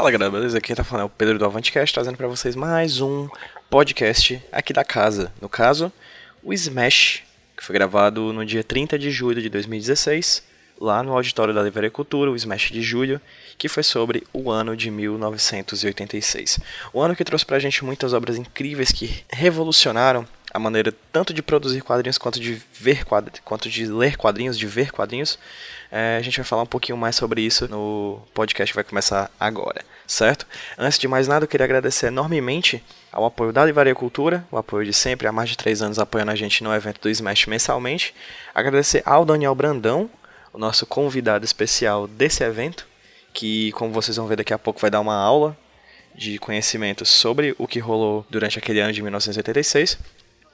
Fala galera, beleza? Quem tá falando é o Pedro do Avantcast, trazendo para vocês mais um podcast aqui da casa. No caso, o Smash, que foi gravado no dia 30 de julho de 2016, lá no auditório da Livraria Cultura, o Smash de julho, que foi sobre o ano de 1986. O ano que trouxe pra gente muitas obras incríveis que revolucionaram a maneira tanto de produzir quadrinhos quanto de ver quadrinhos, quanto de ler quadrinhos, de ver quadrinhos. É, a gente vai falar um pouquinho mais sobre isso no podcast que vai começar agora, certo? Antes de mais nada, eu queria agradecer enormemente ao apoio da Livraria Cultura, o apoio de sempre, há mais de três anos apoiando a gente no evento do Smash mensalmente. Agradecer ao Daniel Brandão, o nosso convidado especial desse evento, que, como vocês vão ver daqui a pouco, vai dar uma aula de conhecimento sobre o que rolou durante aquele ano de 1986.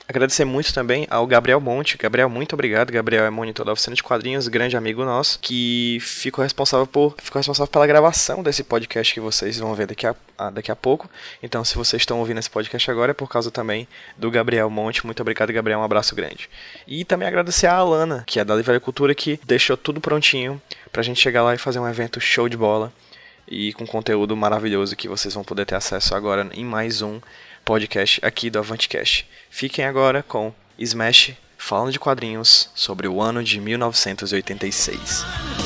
Agradecer muito também ao Gabriel Monte. Gabriel, muito obrigado. Gabriel é monitor da oficina de quadrinhos, grande amigo nosso, que ficou responsável por ficou responsável pela gravação desse podcast que vocês vão ver daqui a, daqui a pouco. Então, se vocês estão ouvindo esse podcast agora, é por causa também do Gabriel Monte. Muito obrigado, Gabriel. Um abraço grande. E também agradecer a Alana, que é da Livraria Cultura, que deixou tudo prontinho pra gente chegar lá e fazer um evento show de bola e com conteúdo maravilhoso que vocês vão poder ter acesso agora em mais um podcast aqui do Avantcast. Fiquem agora com Smash falando de quadrinhos sobre o ano de 1986.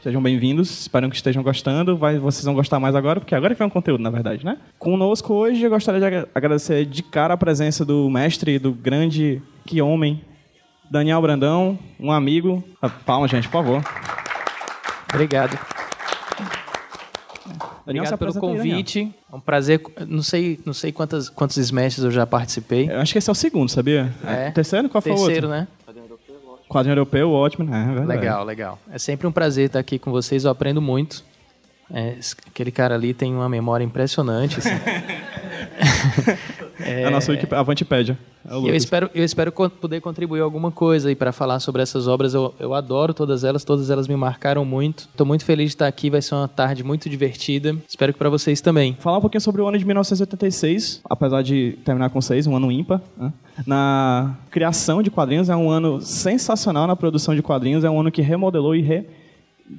Sejam bem-vindos, espero que estejam gostando. Vai, vocês vão gostar mais agora, porque agora que vem um conteúdo, na verdade, né? Conosco hoje, eu gostaria de agradecer de cara a presença do mestre, do grande, que homem, Daniel Brandão, um amigo. Ah, palma, gente, por favor. Obrigado. Daniel, Obrigado pelo convite. Aí, é um prazer. Não sei, não sei quantas, quantos Smashes eu já participei. Eu acho que esse é o segundo, sabia? É. O terceiro? Qual foi terceiro, o outro? Terceiro, né? Quadrinho europeu, ótimo, né? É legal, legal. É sempre um prazer estar aqui com vocês, eu aprendo muito. É, aquele cara ali tem uma memória impressionante. Assim. é, a nossa equipe, a Vantipédia. É eu espero, eu espero poder contribuir alguma coisa aí para falar sobre essas obras. Eu, eu adoro todas elas, todas elas me marcaram muito. Estou muito feliz de estar aqui, vai ser uma tarde muito divertida. Espero que para vocês também. Falar um pouquinho sobre o ano de 1986, apesar de terminar com seis, um ano ímpar. Né? Na criação de quadrinhos, é um ano sensacional na produção de quadrinhos, é um ano que remodelou e re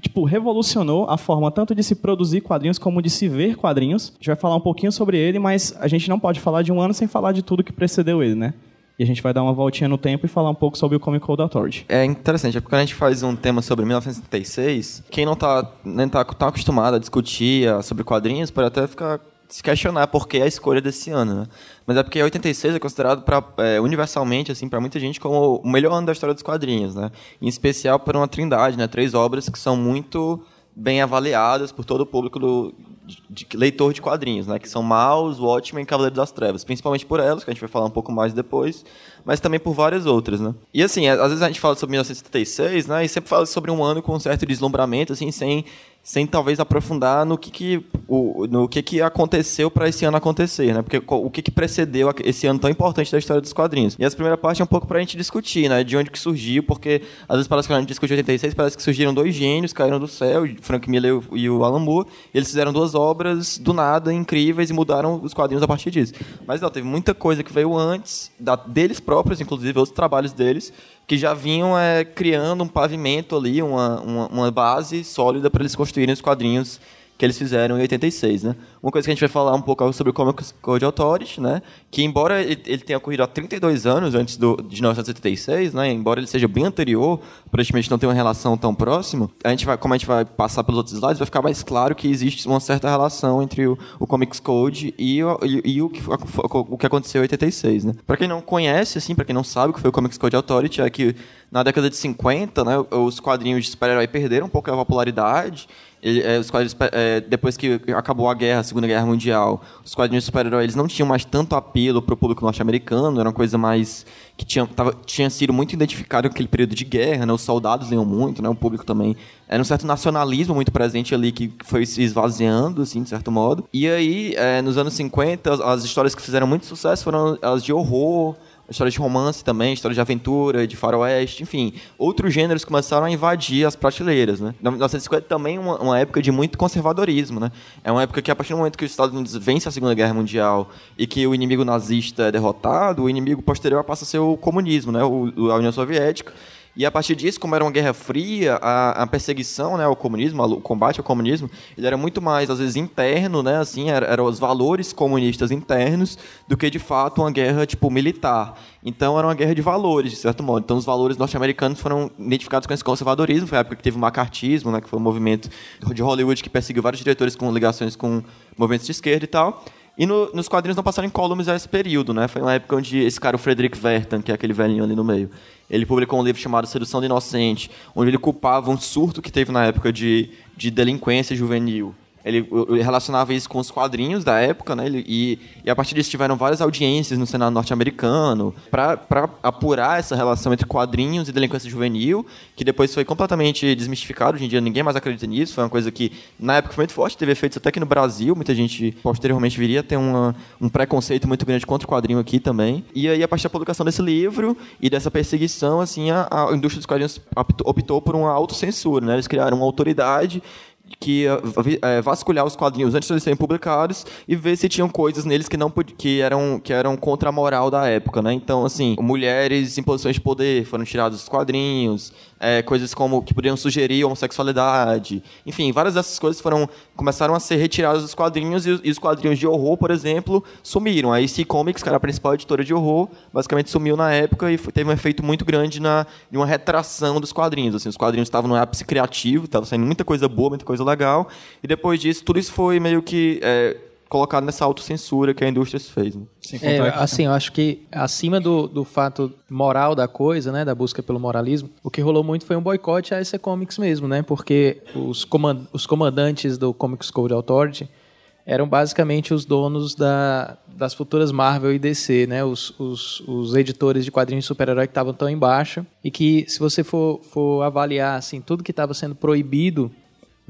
tipo, revolucionou a forma tanto de se produzir quadrinhos como de se ver quadrinhos. A gente vai falar um pouquinho sobre ele, mas a gente não pode falar de um ano sem falar de tudo que precedeu ele, né? E a gente vai dar uma voltinha no tempo e falar um pouco sobre o Comic Code Authority. É interessante, é porque quando a gente faz um tema sobre 1976, quem não está nem tá, tá acostumado a discutir sobre quadrinhos pode até ficar se questionar por que a escolha desse ano, né? Mas é porque 86 é considerado pra, é, universalmente, assim, para muita gente como o melhor ano da história dos quadrinhos, né? Em especial por uma trindade, né? Três obras que são muito bem avaliadas por todo o público do, de, de leitor de quadrinhos, né? Que são Maus, Watchmen e Cavaleiro das Trevas. Principalmente por elas, que a gente vai falar um pouco mais depois, mas também por várias outras, né? E assim, às vezes a gente fala sobre 1976, né? E sempre fala sobre um ano com um certo deslumbramento, assim, sem, sem talvez aprofundar no que, que o, no que, que aconteceu para esse ano acontecer, né? Porque o que, que precedeu esse ano tão importante da história dos quadrinhos. E essa primeira parte é um pouco pra gente discutir, né? De onde que surgiu, porque às vezes parece que a gente discute 86, parece que surgiram dois gênios, caíram do céu, Frank Miller e o Alan Moore, eles fizeram duas obras do nada, incríveis, e mudaram os quadrinhos a partir disso. Mas não, teve muita coisa que veio antes, da, deles próprios, inclusive, outros trabalhos deles, que já vinham é, criando um pavimento ali, uma, uma, uma base sólida para eles construírem os quadrinhos que eles fizeram em 86, né? Uma coisa que a gente vai falar um pouco sobre o Comic Code Authority, né? Que embora ele, tenha ocorrido há 32 anos antes do, de 1986, né? Embora ele seja bem anterior, aparentemente não tem uma relação tão próxima, a gente vai, como a gente vai passar pelos outros slides, vai ficar mais claro que existe uma certa relação entre o, o Comics Code e, o, e, e o, que, o que aconteceu em 86, né? Para quem não conhece, assim, para quem não sabe o que foi o Comics Code Authority, é que na década de 50, né, os quadrinhos de super-herói perderam um pouco a popularidade ele, é, os quadrinhos, é, depois que acabou a guerra, a Segunda Guerra Mundial, os quadrinhos super-heróis não tinham mais tanto apelo para o público norte-americano, era uma coisa mais que tinha, tava, tinha sido muito identificado com aquele período de guerra, né? os soldados liam muito, né? o público também. Era um certo nacionalismo muito presente ali que foi se esvaziando, assim, de certo modo. E aí, é, nos anos 50, as, as histórias que fizeram muito sucesso foram as de horror, história de romance também, história de aventura, de faroeste, enfim. Outros gêneros começaram a invadir as prateleiras, né? 1950 também é uma, uma, época de muito conservadorismo, né? É uma época que, a partir do momento que os Estados Unidos vence a Segunda Guerra Mundial e que o inimigo nazista é derrotado, o inimigo posterior passa a ser o comunismo, né? O, a União Soviética. E a partir disso, como era uma guerra fria, a, a perseguição né, ao comunismo, o combate ao comunismo, ele era muito mais, às vezes, interno, né, assim, eram era os valores comunistas internos, do que, de fato, uma guerra, tipo, militar. Então, era uma guerra de valores, de certo modo. Então, os valores norte-americanos foram identificados com esse conservadorismo. Foi a época que teve o macartismo, né, que foi um movimento de Hollywood que perseguiu vários diretores com ligações com movimentos de esquerda e tal. E no, nos quadrinhos não passaram em columns a esse período, né? Foi uma época onde esse cara, o Frederick Vertan, que é aquele velhinho ali no meio, ele publicou um livro chamado Sedução do Inocente, onde ele culpava um surto que teve na época de, de delinquência juvenil. Ele, ele, relacionava isso com os quadrinhos da época, né? Ele, e, e, a partir disso tiveram várias audiências no Senado norte-americano para apurar essa relação entre quadrinhos e delinquência juvenil, que depois foi completamente desmistificado. Hoje em dia ninguém mais acredita nisso. Foi uma coisa que na época foi muito forte, teve efeitos até aqui no Brasil. Muita gente posteriormente viria a ter uma, um preconceito muito grande contra o quadrinho aqui também. E aí, a partir da publicação desse livro e dessa perseguição, assim, a, a indústria dos quadrinhos optou por uma autocensura, né? Eles criaram uma autoridade que é, vasculhar os quadrinhos antes de eles serem publicados e ver se tinham coisas neles que não que eram que eram contra a moral da época, né? Então, assim, mulheres em posições de poder foram tiradas dos quadrinhos, é, coisas como que poderiam sugerir homossexualidade, enfim, várias dessas coisas foram começaram a ser retiradas dos quadrinhos e, e os quadrinhos de horror, por exemplo, sumiram. A AC Comics, que era a principal editora de horror, basicamente sumiu na época e foi, teve um efeito muito grande na de uma retração dos quadrinhos. Assim, os quadrinhos estavam no ápice criativo, estava saindo muita coisa boa, muita coisa legal, e depois disso tudo isso foi meio que é, colocado nessa autocensura que a indústria fez. Né? É, assim, eu acho que acima do, do fato moral da coisa, né, da busca pelo moralismo, o que rolou muito foi um boicote a esse Comics mesmo, né, porque os, comand os comandantes do Comics Code Authority eram basicamente os donos da, das futuras Marvel e DC, né, os, os, os editores de quadrinhos de super-herói que estavam tão embaixo e que, se você for, for avaliar, assim, tudo que estava sendo proibido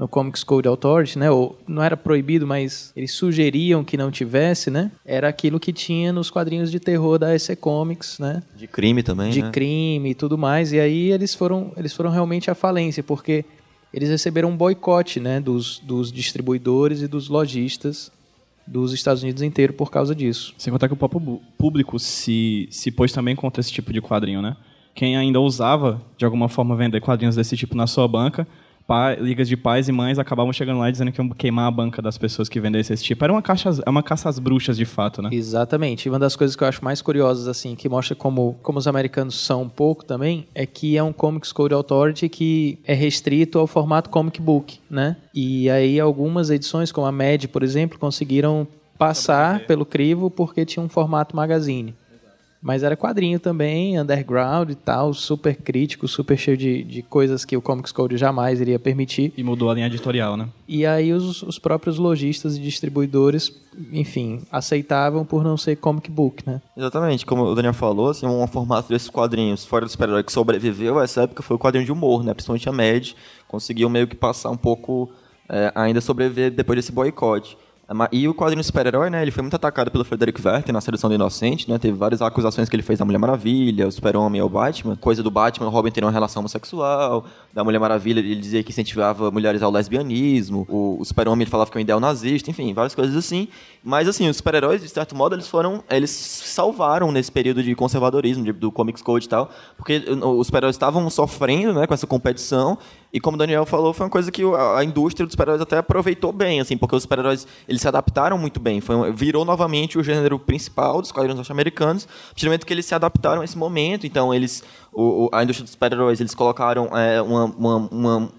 no Comics Code Authority, né? Ou não era proibido, mas eles sugeriam que não tivesse, né? Era aquilo que tinha nos quadrinhos de terror da EC Comics, né? De crime também, De né? crime e tudo mais. E aí eles foram, eles foram realmente à falência, porque eles receberam um boicote, né? Dos, dos distribuidores e dos lojistas dos Estados Unidos inteiro por causa disso. Sem contar que o próprio público se, se pôs também contra esse tipo de quadrinho, né? Quem ainda ousava, de alguma forma, vender quadrinhos desse tipo na sua banca pai, ligas de pais e mães acabavam chegando lá dizendo que iam queimar a banca das pessoas que vendessem esse tipo. Era uma, caixa, é uma caça às bruxas, de fato, né? Exatamente. E uma das coisas que eu acho mais curiosas, assim, que mostra como, como os americanos são um pouco também, é que é um Comics Code Authority que é restrito ao formato comic book, né? E aí algumas edições, como a Mad, por exemplo, conseguiram passar pelo crivo porque tinha um formato magazine. Mas era quadrinho também, underground e tal, super crítico, super cheio de, de coisas que o Comics Code jamais iria permitir. E mudou a linha editorial, né? E aí os, os próprios lojistas e distribuidores, enfim, aceitavam por não ser comic book, né? Exatamente, como o Daniel falou, assim, um formato desses quadrinhos fora do super-herói que sobreviveu a essa época foi o quadrinho de humor, né? Principalmente a Mad, conseguiu meio que passar um pouco é, ainda sobreviver depois desse boicote. E o quadrinho super-herói, né, ele foi muito atacado pelo Frederick Werther na Sedução do Inocente, né, teve várias acusações que ele fez da Mulher Maravilha, o Super-Homem e o Batman, coisa do Batman, o Robin ter uma relação homossexual, da Mulher Maravilha ele dizia que incentivava mulheres ao lesbianismo, o, o Super-Homem falava que é um ideal nazista, enfim, várias coisas assim. Mas assim, os super-heróis, de certo modo, eles foram, eles salvaram nesse período de conservadorismo, de, do Comics Code e tal, porque os super-heróis estavam sofrendo, né, com essa competição, e como o Daniel falou, foi uma coisa que a indústria dos super-heróis até aproveitou bem, assim, porque os super-heróis eles se adaptaram muito bem. Foi, virou novamente o gênero principal dos quadrinhos norte-americanos, principalmente que eles se adaptaram a esse momento. Então, eles, o, a indústria dos super-heróis, eles colocaram é, uma, uma, uma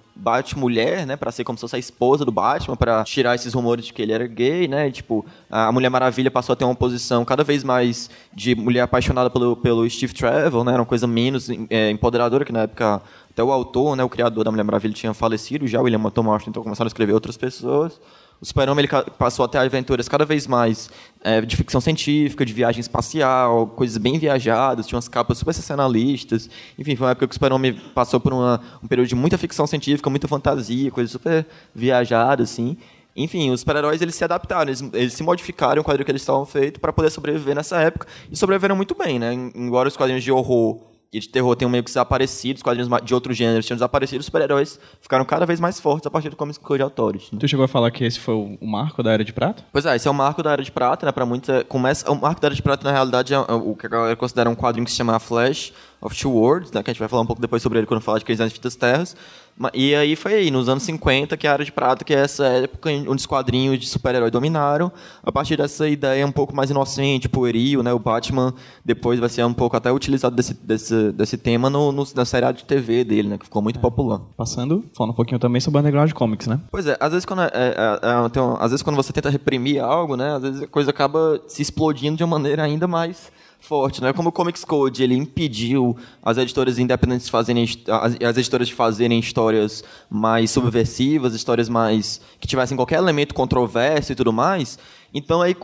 né, para ser como se fosse a esposa do Batman, para tirar esses rumores de que ele era gay, né? Tipo, a Mulher Maravilha passou a ter uma posição cada vez mais de mulher apaixonada pelo, pelo Steve Trevor, né? Era uma coisa menos é, empoderadora que na época até o autor, né, o criador da Mulher Maravilha tinha falecido já, William Thomas, então começaram a escrever outras pessoas. O Super-Homem passou a ter aventuras cada vez mais é, de ficção científica, de viagem espacial, coisas bem viajadas, tinha umas capas super sensacionalistas. Enfim, foi uma época que o Super-Homem passou por uma, um período de muita ficção científica, muita fantasia, coisas super viajadas, assim. Enfim, os super-heróis eles se adaptaram, eles, eles, se modificaram o quadrinho que eles estavam feitos para poder sobreviver nessa época e sobreviveram muito bem, né? Embora os quadrinhos de horror e de terror tenham meio que desaparecido, os quadrinhos de outros gêneros tinham desaparecido, os super-heróis ficaram cada vez mais fortes a partir do Comics Code Authority. Né? Tu chegou a falar que esse foi o marco da Era de Prata? Pois é, esse é o marco da Era de Prata, né? Pra muitos, é, começa, o marco da Era de Prata, na realidade, é, é o que a galera considera um quadrinho que se chama Flash of Two Worlds, né? Que a gente vai falar um pouco depois sobre ele quando falar de Crise nas Infinitas Terras. E aí foi aí, nos anos 50, que a Era de Prata, que é essa época onde os quadrinhos de super-herói dominaram, a partir dessa ideia um pouco mais inocente, pueril, né? O Batman depois vai ser um pouco até utilizado desse, desse, desse tema no, no, na série de TV dele, né? Que ficou muito é. popular. Passando, falando um pouquinho também sobre o Underground Comics, né? Pois é, às vezes quando, é, é, é, uma, às vezes quando você tenta reprimir algo, né? Às vezes a coisa acaba se explodindo de uma maneira ainda mais forte, né? Como o Comics Code ele impediu as editoras independentes fazerem as, as editoras de fazerem histórias mais subversivas, histórias mais que tivessem qualquer elemento controverso e tudo mais. Então, aí,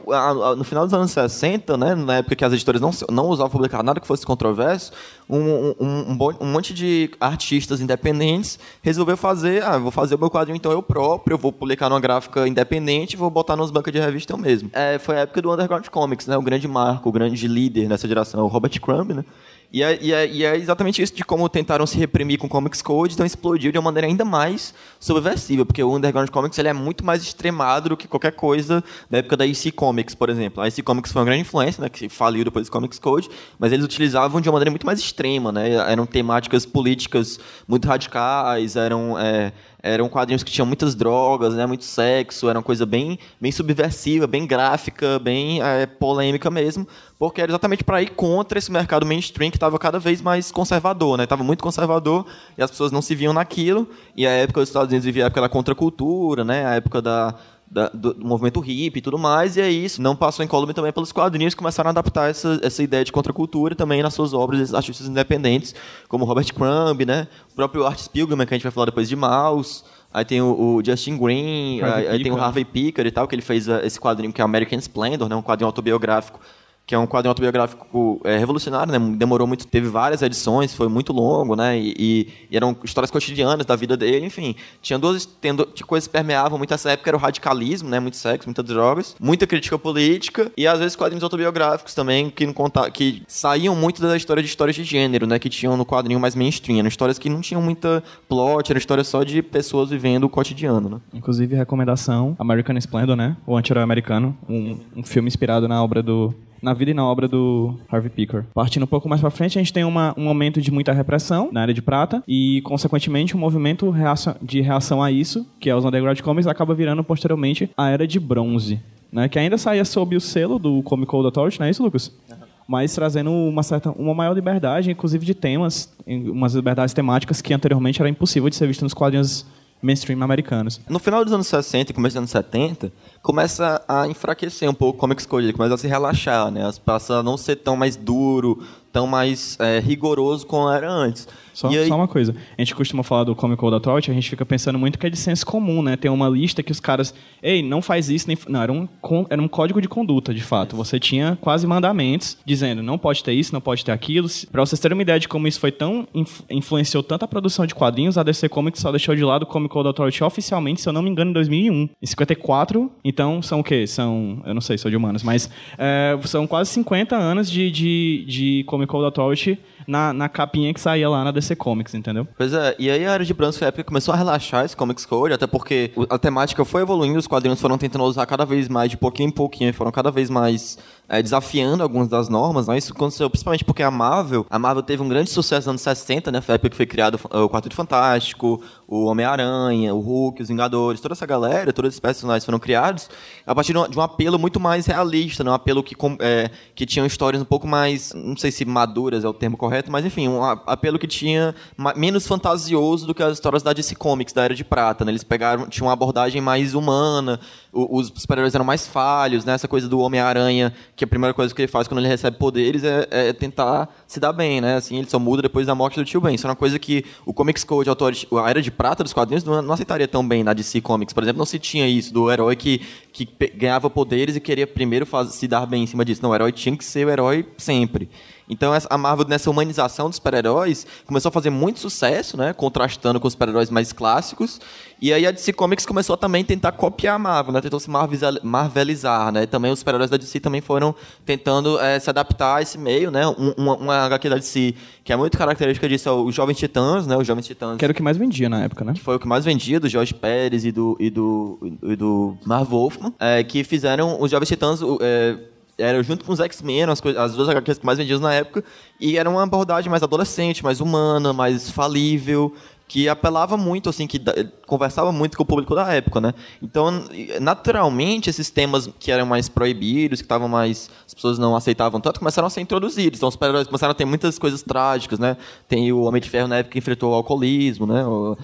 no final dos anos 60, né, na época que as editoras não, não usavam publicar nada que fosse controverso, um, um, um, um, monte de artistas independentes resolveu fazer, ah, vou fazer o meu quadrinho então eu próprio, eu vou publicar numa gráfica independente vou botar nos bancos de revista eu mesmo. É, foi a época do Underground Comics, né, o grande marco, o grande líder nessa geração, o Robert Crumb, né, e é, e, é, e é, exatamente isso de como tentaram se reprimir com Comics Code, então explodiu de uma maneira ainda mais subversiva, porque o Underground Comics ele é muito mais extremado do que qualquer coisa da época da EC Comics, por exemplo. A EC Comics foi uma grande influência, né, que faliu depois do Comics Code, mas eles utilizavam de uma maneira muito mais extrema, né? Eram temáticas políticas muito radicais, eram é, eram quadrinhos que tinham muitas drogas, né, muito sexo, era uma coisa bem, bem subversiva, bem gráfica, bem é, polêmica mesmo, porque era exatamente para ir contra esse mercado mainstream que estava cada vez mais conservador, né? Estava muito conservador e as pessoas não se viam naquilo. E a época dos Estados Unidos vivia a época da contracultura, né? A época da, da, do, do, movimento hippie e tudo mais, e aí isso não passou incólume também pelos quadrinhos que começaram a adaptar essa, essa ideia de contracultura também nas suas obras de artistas independentes, como Robert Crumb, né? o próprio Art Spiegelman, que a gente vai falar depois de Mouse, aí tem o, o Justin Green, aí, aí, tem o Harvey Picker e tal, que ele fez uh, esse quadrinho que é American Splendor, né? um quadrinho autobiográfico que é um quadrinho autobiográfico é, revolucionário, né? Demorou muito, teve várias edições, foi muito longo, né? E, e, eram histórias cotidianas da vida dele, enfim. Tinha duas tendo, tinha coisas que permeavam muito essa época, era o radicalismo, né? Muito sexo, muitas drogas, muita crítica política e às vezes quadrinhos autobiográficos também que não conta, que saíam muito da história de histórias de gênero, né? Que tinham no quadrinho mais mainstream, eram histórias que não tinham muita plot, eram histórias só de pessoas vivendo o cotidiano, né? Inclusive recomendação American Splendor, né? O anti-herói americano, um, um filme inspirado na obra do na vida e na obra do Harvey Picker. Partindo um pouco mais para frente, a gente tem uma, um momento de muita repressão na área de prata e, consequentemente, um movimento de reação a isso, que é os Underground Comics, acaba virando posteriormente a era de bronze, né? Que ainda saía sob o selo do Comic Code Authority, não é isso, Lucas? Uhum. Mas trazendo uma certa, uma maior liberdade, inclusive de temas, umas liberdades temáticas que anteriormente era impossível de ser visto nos quadrinhos mainstream americanos. No final dos anos 60 e começo dos anos 70, começa a enfraquecer um pouco o Comics Code, começa a se relaxar, né? Passa a não ser tão mais duro, tão mais é, rigoroso como era antes. Só, aí- só uma coisa. A gente costuma falar do Comic Code Authority, a gente fica pensando muito que é de senso comum, né? Tem uma lista que os caras. Ei, não faz isso, nem. f-" Não, era um, era um código de conduta, de fato. Você tinha quase mandamentos dizendo não pode ter isso, não pode ter aquilo. Pra vocês terem uma ideia de como isso foi tão. inf- influenciou tanto a produção de quadrinhos, a DC Comics só deixou de lado o Comic Code Authority oficialmente, se eu não me engano, em 2001. Em 54, então são o quê? São. Eu não sei, sou de humanos, mas. é, são quase 50 anos de, de, de Comic Code Authority na, na capinha que saía lá na DC Comics, entendeu? Pois é, e aí a Era de Brancos foi a época começou a relaxar esse Comics Code, até porque a temática foi evoluindo, os quadrinhos foram tentando usar cada vez mais, de pouquinho em pouquinho, foram cada vez mais é, desafiando algumas das normas, né? Isso aconteceu principalmente porque a Marvel, a Marvel teve um grande sucesso nos anos 60, né? Foi a época que foi criado o Quarteto Fantástico, o Homem-Aranha, o Hulk, os Vingadores, toda essa galera, todos esses personagens foram criados a partir de um, apelo muito mais realista, né? um apelo que, é, que tinha histórias um pouco mais, não sei se maduras é o termo correto, mas enfim, um apelo que tinha menos fantasioso do que as histórias da DC Comics, da Era de Prata, né? Eles pegaram, tinham uma abordagem mais humana, os super-heróis eram mais falhos, né? Essa coisa do Homem-Aranha, que a primeira coisa que ele faz quando ele recebe poderes é, é tentar se dar bem, né? Assim, ele só muda depois da morte do tio Ben. Isso é uma coisa que o Comics Code, a Era de Prata dos quadrinhos, não, não aceitaria tão bem na DC Comics. Por exemplo, não se tinha isso do herói que, que ganhava poderes e queria primeiro faz- se dar bem em cima disso. Não, o herói tinha que ser o herói sempre. Então a Marvel, nessa humanização dos super-heróis, começou a fazer muito sucesso, né? Contrastando com os super-heróis mais clássicos. E aí a DC Comics começou a também tentar copiar a Marvel, né? Tentou se marveliza- marvelizar, né? Também os super-heróis da DC também foram tentando eh, se adaptar a esse meio, né? Um- uma, uma HQ da DC que é muito característica disso é o Jovens Titãs, né? Os Jovens Titãs Que era o que mais vendia na época, né? que foi o que mais vendia, do Jorge Pérez e do, e do, e do Marv Wolfman, é, que fizeram os Jovens Titãs. o, É, era junto com os X-Men, as, as duas HQs mais vendiam na época, e era uma abordagem mais adolescente, mais humana, mais falível, que apelava muito, assim, que conversava muito com o público da época, né? Então, naturalmente, esses temas que eram mais proibidos, que estavam mais... as pessoas não aceitavam tanto, começaram a ser introduzidos. Então, os super-heróis começaram a ter muitas coisas trágicas, né? Tem o Homem de Ferro na época que enfrentou o alcoolismo, né?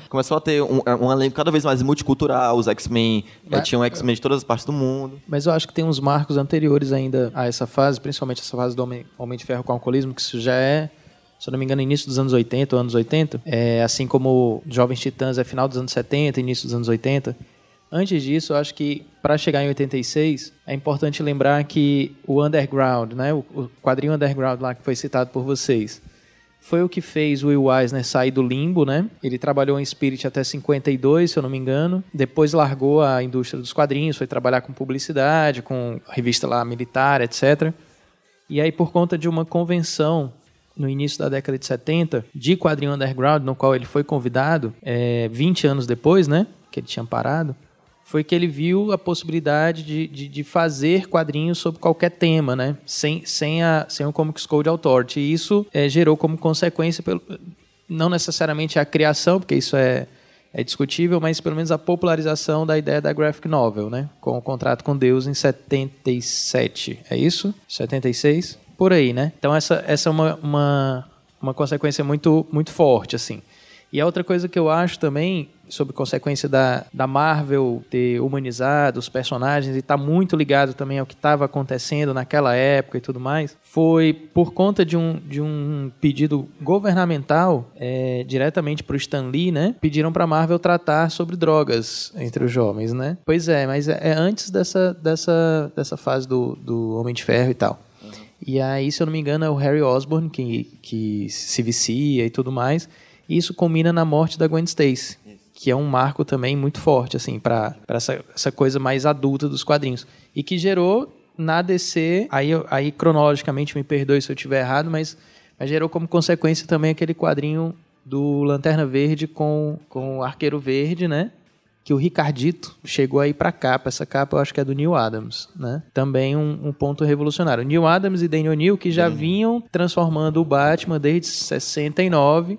Começou a ter um, um elenco cada vez mais multicultural, os X-Men, Mas- tinham X-Men de todas as partes do mundo. Mas eu acho que tem uns marcos anteriores ainda a essa fase, principalmente essa fase do Homem, Homem de Ferro com alcoolismo, que isso já é, se eu não me engano, início dos anos 80 ou anos 80. É, assim como Jovens Titãs é final dos anos 70, início dos anos 80. Antes disso, eu acho que para chegar em 86, é importante lembrar que o Underground, né, o, o quadrinho Underground lá que foi citado por vocês, foi o que fez o Will Eisner sair do limbo, né? Ele trabalhou em Spirit até 52, se eu não me engano. Depois largou a indústria dos quadrinhos, foi trabalhar com publicidade, com revista lá militar, etc. E aí, por conta de uma convenção no início da década de 70, de quadrinho underground, no qual ele foi convidado, é, 20 anos depois, né? Que ele tinha parado, foi que ele viu a possibilidade de, de, de fazer quadrinhos sobre qualquer tema, né? Sem, sem, a, sem o Comics Code Authority. E isso é, gerou como consequência, pelo, não necessariamente a criação, porque isso é, é discutível, mas pelo menos a popularização da ideia da graphic novel, né? Com o contrato com Deus em 77, é isso? 76? Por aí, né? Então essa, essa é uma, uma, uma consequência muito, muito forte, assim. E a outra coisa que eu acho também, sobre consequência da, da Marvel ter humanizado os personagens e estar muito ligado também ao que estava acontecendo naquela época e tudo mais, foi por conta de um, de um pedido governamental é, diretamente para o Stan Lee, né? Pediram para a Marvel tratar sobre drogas entre os jovens, né? Pois é, mas é, é antes dessa, dessa, dessa fase do, do Homem de Ferro e tal. E aí, se eu não me engano, é o Harry Osborn que, que se vicia e tudo mais. E isso combina na morte da Gwen Stacy, que é um marco também muito forte, assim, para essa, essa coisa mais adulta dos quadrinhos. E que gerou na DC, aí, aí cronologicamente, me perdoe se eu estiver errado, mas, mas gerou como consequência também aquele quadrinho do Lanterna Verde com, com o Arqueiro Verde, né? Que o Ricardito chegou aí pra capa. Essa capa eu acho que é do Neil Adams, né? Também um, um ponto revolucionário. Neil Adams e Daniel Neal que já vinham transformando o Batman desde 69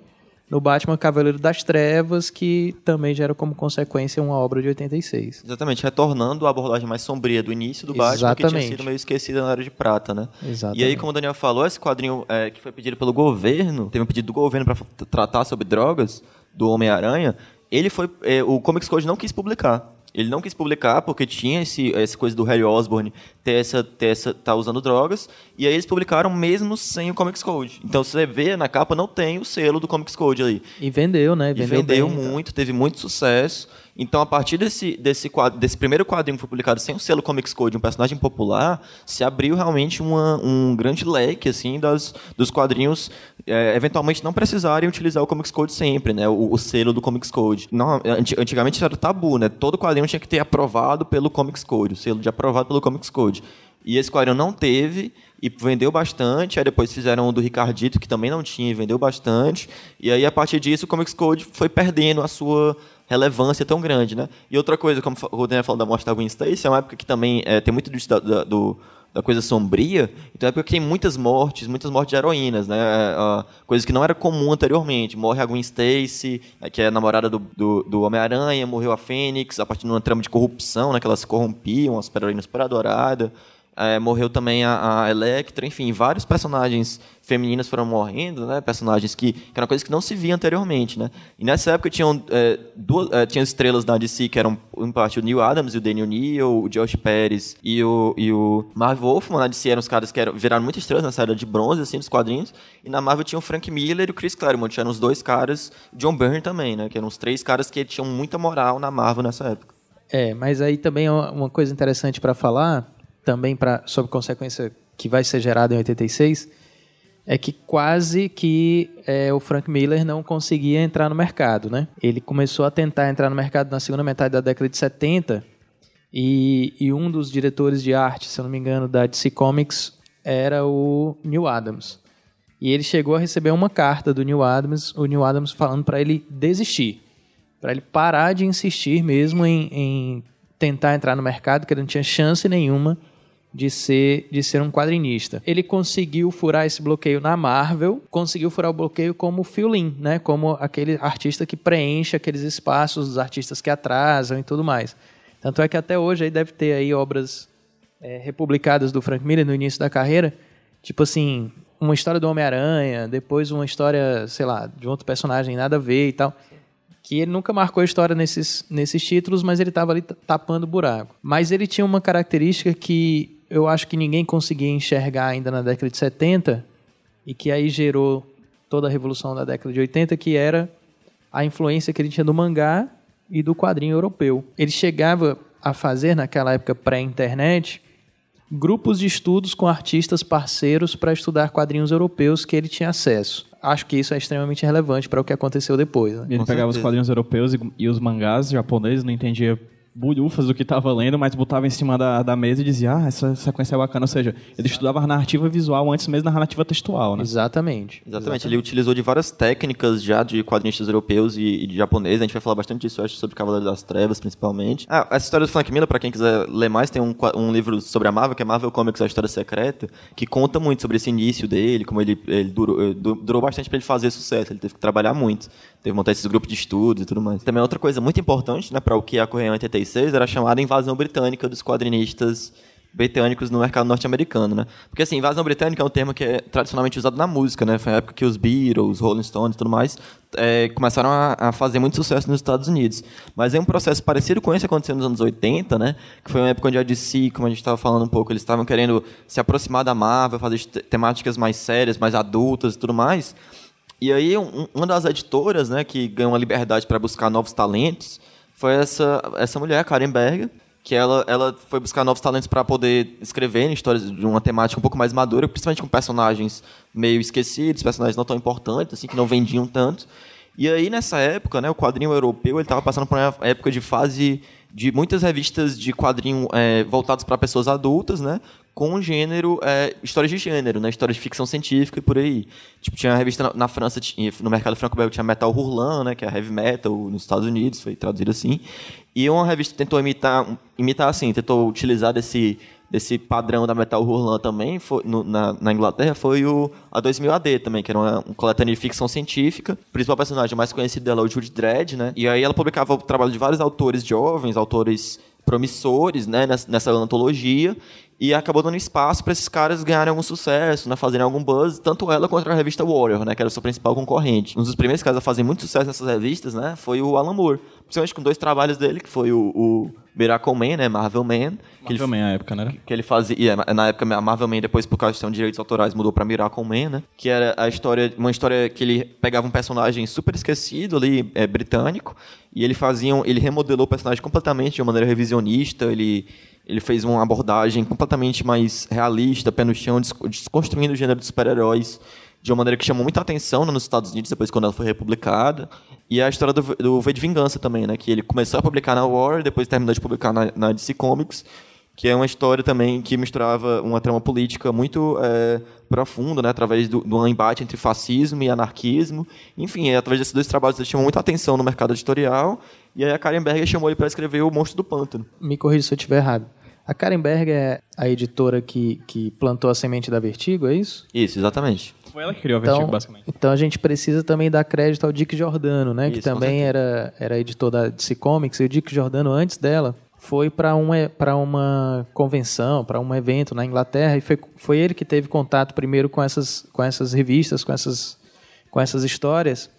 no Batman Cavaleiro das Trevas, que também gera como consequência uma obra de 86. Exatamente, retornando à abordagem mais sombria do início do Batman, que tinha sido meio esquecida na Era de Prata, né? Exatamente. E aí, como o Daniel falou, esse quadrinho é, que foi pedido pelo governo, teve um pedido do governo para tratar sobre drogas, do Homem-Aranha, ele foi. é, o Comics Code não quis publicar. Ele não quis publicar porque tinha esse, essa coisa do Harry Osborn ter essa, ter essa, tá usando drogas, e aí eles publicaram mesmo sem o Comics Code. Então você vê na capa não tem o selo do Comics Code ali. E vendeu, né? Vendeu, e vendeu bem, muito, teve muito sucesso. Então, a partir desse, desse, quadro, desse primeiro quadrinho que foi publicado sem o selo Comics Code, um personagem popular, se abriu realmente uma, um grande leque assim, das, dos quadrinhos é, eventualmente não precisarem utilizar o Comics Code sempre, né? O, o, selo do Comics Code. Não, antigamente isso era tabu, né? Todo quadrinho tinha que ter aprovado pelo Comics Code, o selo de aprovado pelo Comics Code. E esse quadrinho não teve e vendeu bastante. Aí depois fizeram o do Ricardito, que também não tinha e vendeu bastante. E aí, a partir disso, o Comics Code foi perdendo a sua relevância tão grande, né? E outra coisa, como o Daniel falou da morte da Gwen Stacy, é uma época que também é, tem muito do, do, da coisa sombria, então é época que tem muitas mortes, muitas mortes de heroínas, né? Uh, coisas que não era comum anteriormente. Morre a Gwen Stacy, né, que é a namorada do, do, do Homem-Aranha, morreu a Fênix, a partir de uma trama de corrupção, né? Que elas corrompiam, as super-heroínas super adoradas. É, morreu também a, a, Electra, enfim, vários personagens femininas foram morrendo, né? Personagens que, que eram coisas que não se via anteriormente, né? E nessa época tinham é, duas, é, estrelas da DC que eram em parte o Neil Adams e o Daniel Neal, o Josh Pérez e o, e o Marv Wolfman na DC eram os caras que eram, viraram muitas estrelas nessa era de bronze, assim, dos quadrinhos. E na Marvel tinha o Frank Miller e o Chris Claremont, eram os dois caras, John Byrne também, né? Que eram os três caras que tinham muita moral na Marvel nessa época. É, mas aí também é uma coisa interessante para falar também pra, sobre consequência que vai ser gerada em 86 é que quase que é, o Frank Miller não conseguia entrar no mercado, né? Ele começou a tentar entrar no mercado na segunda metade da década de 70 e, e um dos diretores de arte, se eu não me engano, da DC Comics era o Neil Adams. E ele chegou a receber uma carta do Neil Adams, o Neil Adams falando para ele desistir, para ele parar de insistir mesmo em, em tentar entrar no mercado, que ele não tinha chance nenhuma de ser, de ser um quadrinista. Ele conseguiu furar esse bloqueio na Marvel, conseguiu furar o bloqueio como Phil Lin, né? Como aquele artista que preenche aqueles espaços dos artistas que atrasam e tudo mais. Tanto é que até hoje aí deve ter aí obras é, republicadas do Frank Miller no início da carreira, tipo assim, uma história do Homem-Aranha, depois uma história, sei lá, de outro personagem nada a ver e tal que ele nunca marcou a história nesses, nesses títulos, mas ele estava ali tapando buraco. Mas ele tinha uma característica que eu acho que ninguém conseguia enxergar ainda na década de 70 e que aí gerou toda a revolução da década de 80, que era a influência que ele tinha do mangá e do quadrinho europeu. Ele chegava a fazer, naquela época pré-internet, grupos de estudos com artistas parceiros para estudar quadrinhos europeus que ele tinha acesso. Acho que isso é extremamente relevante para o que aconteceu depois. Né? Ele com pegava certeza. os quadrinhos europeus e, e os mangás japoneses, não entendia bulhufas do que estava lendo, mas botava em cima da, da mesa e dizia, ah, essa sequência é bacana. Ou seja, ele estudava a narrativa visual antes mesmo da narrativa textual, né? Exatamente. Exatamente. Exatamente. Ele utilizou de várias técnicas já de quadrinistas europeus e, e de japoneses. A gente vai falar bastante disso, acho, sobre Cavaleiro das Trevas, principalmente. Ah, essa história do Frank Miller, para quem quiser ler mais, tem um, um livro sobre a Marvel, que é Marvel Comics, a História Secreta, que conta muito sobre esse início dele, como ele, ele durou, eh, durou bastante para ele fazer sucesso. Ele teve que trabalhar muito. Teve montar esses grupos de estudos e tudo mais. Também outra coisa muito importante, né, para o que ocorreu em 86, era chamada invasão britânica dos quadrinistas britânicos no mercado norte-americano, né? Porque assim, invasão britânica é um termo que é tradicionalmente usado na música, né? Foi a época que os Beatles, Rolling Stones e tudo mais é, começaram a, a, fazer muito sucesso nos Estados Unidos. Mas é um processo parecido com esse que aconteceu nos anos 80, né? Que foi uma época onde a DC, como a gente estava falando um pouco, eles estavam querendo se aproximar da Marvel, fazer temáticas mais sérias, mais adultas e tudo mais. E aí, um, uma das editoras, né, que ganhou uma liberdade para buscar novos talentos, foi essa, essa mulher, Karen Berger, que ela, ela foi buscar novos talentos para poder escrever histórias de uma temática um pouco mais madura, principalmente com personagens meio esquecidos, personagens não tão importantes, assim, que não vendiam tanto. E aí, nessa época, né, o quadrinho europeu estava passando por uma época de fase de muitas revistas de quadrinho é, voltadas para pessoas adultas, né? Com gênero, é, histórias de gênero, né? Histórias de ficção científica e por aí. Tipo, tinha a revista na, na França, tinha, no mercado franco-belga tinha Metal Hurlan, né? Que é heavy metal nos Estados Unidos, foi traduzido assim. E uma revista tentou imitar, imitar assim, tentou utilizar desse desse padrão da Metal Hurlan também foi, no, na, na, Inglaterra foi o a 2000 AD também, que era uma, um coletânea de ficção científica. O principal personagem mais conhecido dela é o Judy Dredd, né? E aí ela publicava o trabalho de vários autores jovens, autores promissores, né, nessa, nessa antologia, e acabou dando espaço para esses caras ganharem algum sucesso, né, fazerem algum buzz, tanto ela quanto a revista Warrior, né, que era a sua principal concorrente. Um dos primeiros caras a fazer muito sucesso nessas revistas, né, foi o Alan Moore, principalmente com dois trabalhos dele, que foi o, o Miracle Man, né, Marvel Man, que ele, Marvel Man, a época, né? que ele fazia, e, é, na época a Marvel Man depois por causa de direitos autorais mudou pra Miracle Man, né, que era a história, uma história que ele pegava um personagem super esquecido ali, é, britânico, e ele fazia, ele remodelou o personagem completamente de uma maneira revisionista, ele ele fez uma abordagem completamente mais realista, pé no chão, des- desconstruindo o gênero de super-heróis de uma maneira que chamou muita atenção né, nos Estados Unidos depois quando ela foi republicada. E a história do, do V de Vingança também, né? Que ele começou a publicar na War, depois terminou de publicar na, na DC Comics, que é uma história também que misturava uma trama política muito é, profunda, né? Através do, do embate entre fascismo e anarquismo. Enfim, é, através desses dois trabalhos ele chamou muita atenção no mercado editorial. E aí a Karen Berger chamou ele para escrever O Monstro do Pântano. Me corrija se eu estiver errado. A Karen Berg é a editora que, que plantou a semente da Vertigo, é isso? Isso, exatamente. Foi ela que criou a Vertigo, Então, basicamente. então a gente precisa também dar crédito ao Dick Giordano, né? que Isso, com também era, era editor da DC Comics. E o Dick Giordano, antes dela, foi para uma, pra uma convenção, para um evento na Inglaterra. E foi, foi ele que teve contato primeiro com essas, com essas revistas, com essas, com essas histórias.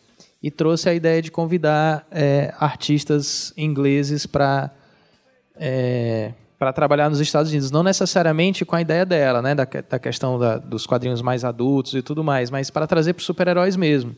E trouxe a ideia de convidar é, artistas ingleses para para trabalhar nos Estados Unidos, não necessariamente com a ideia dela, né, da, da questão da- dos quadrinhos mais adultos e tudo mais, mas para trazer para os super-heróis mesmo.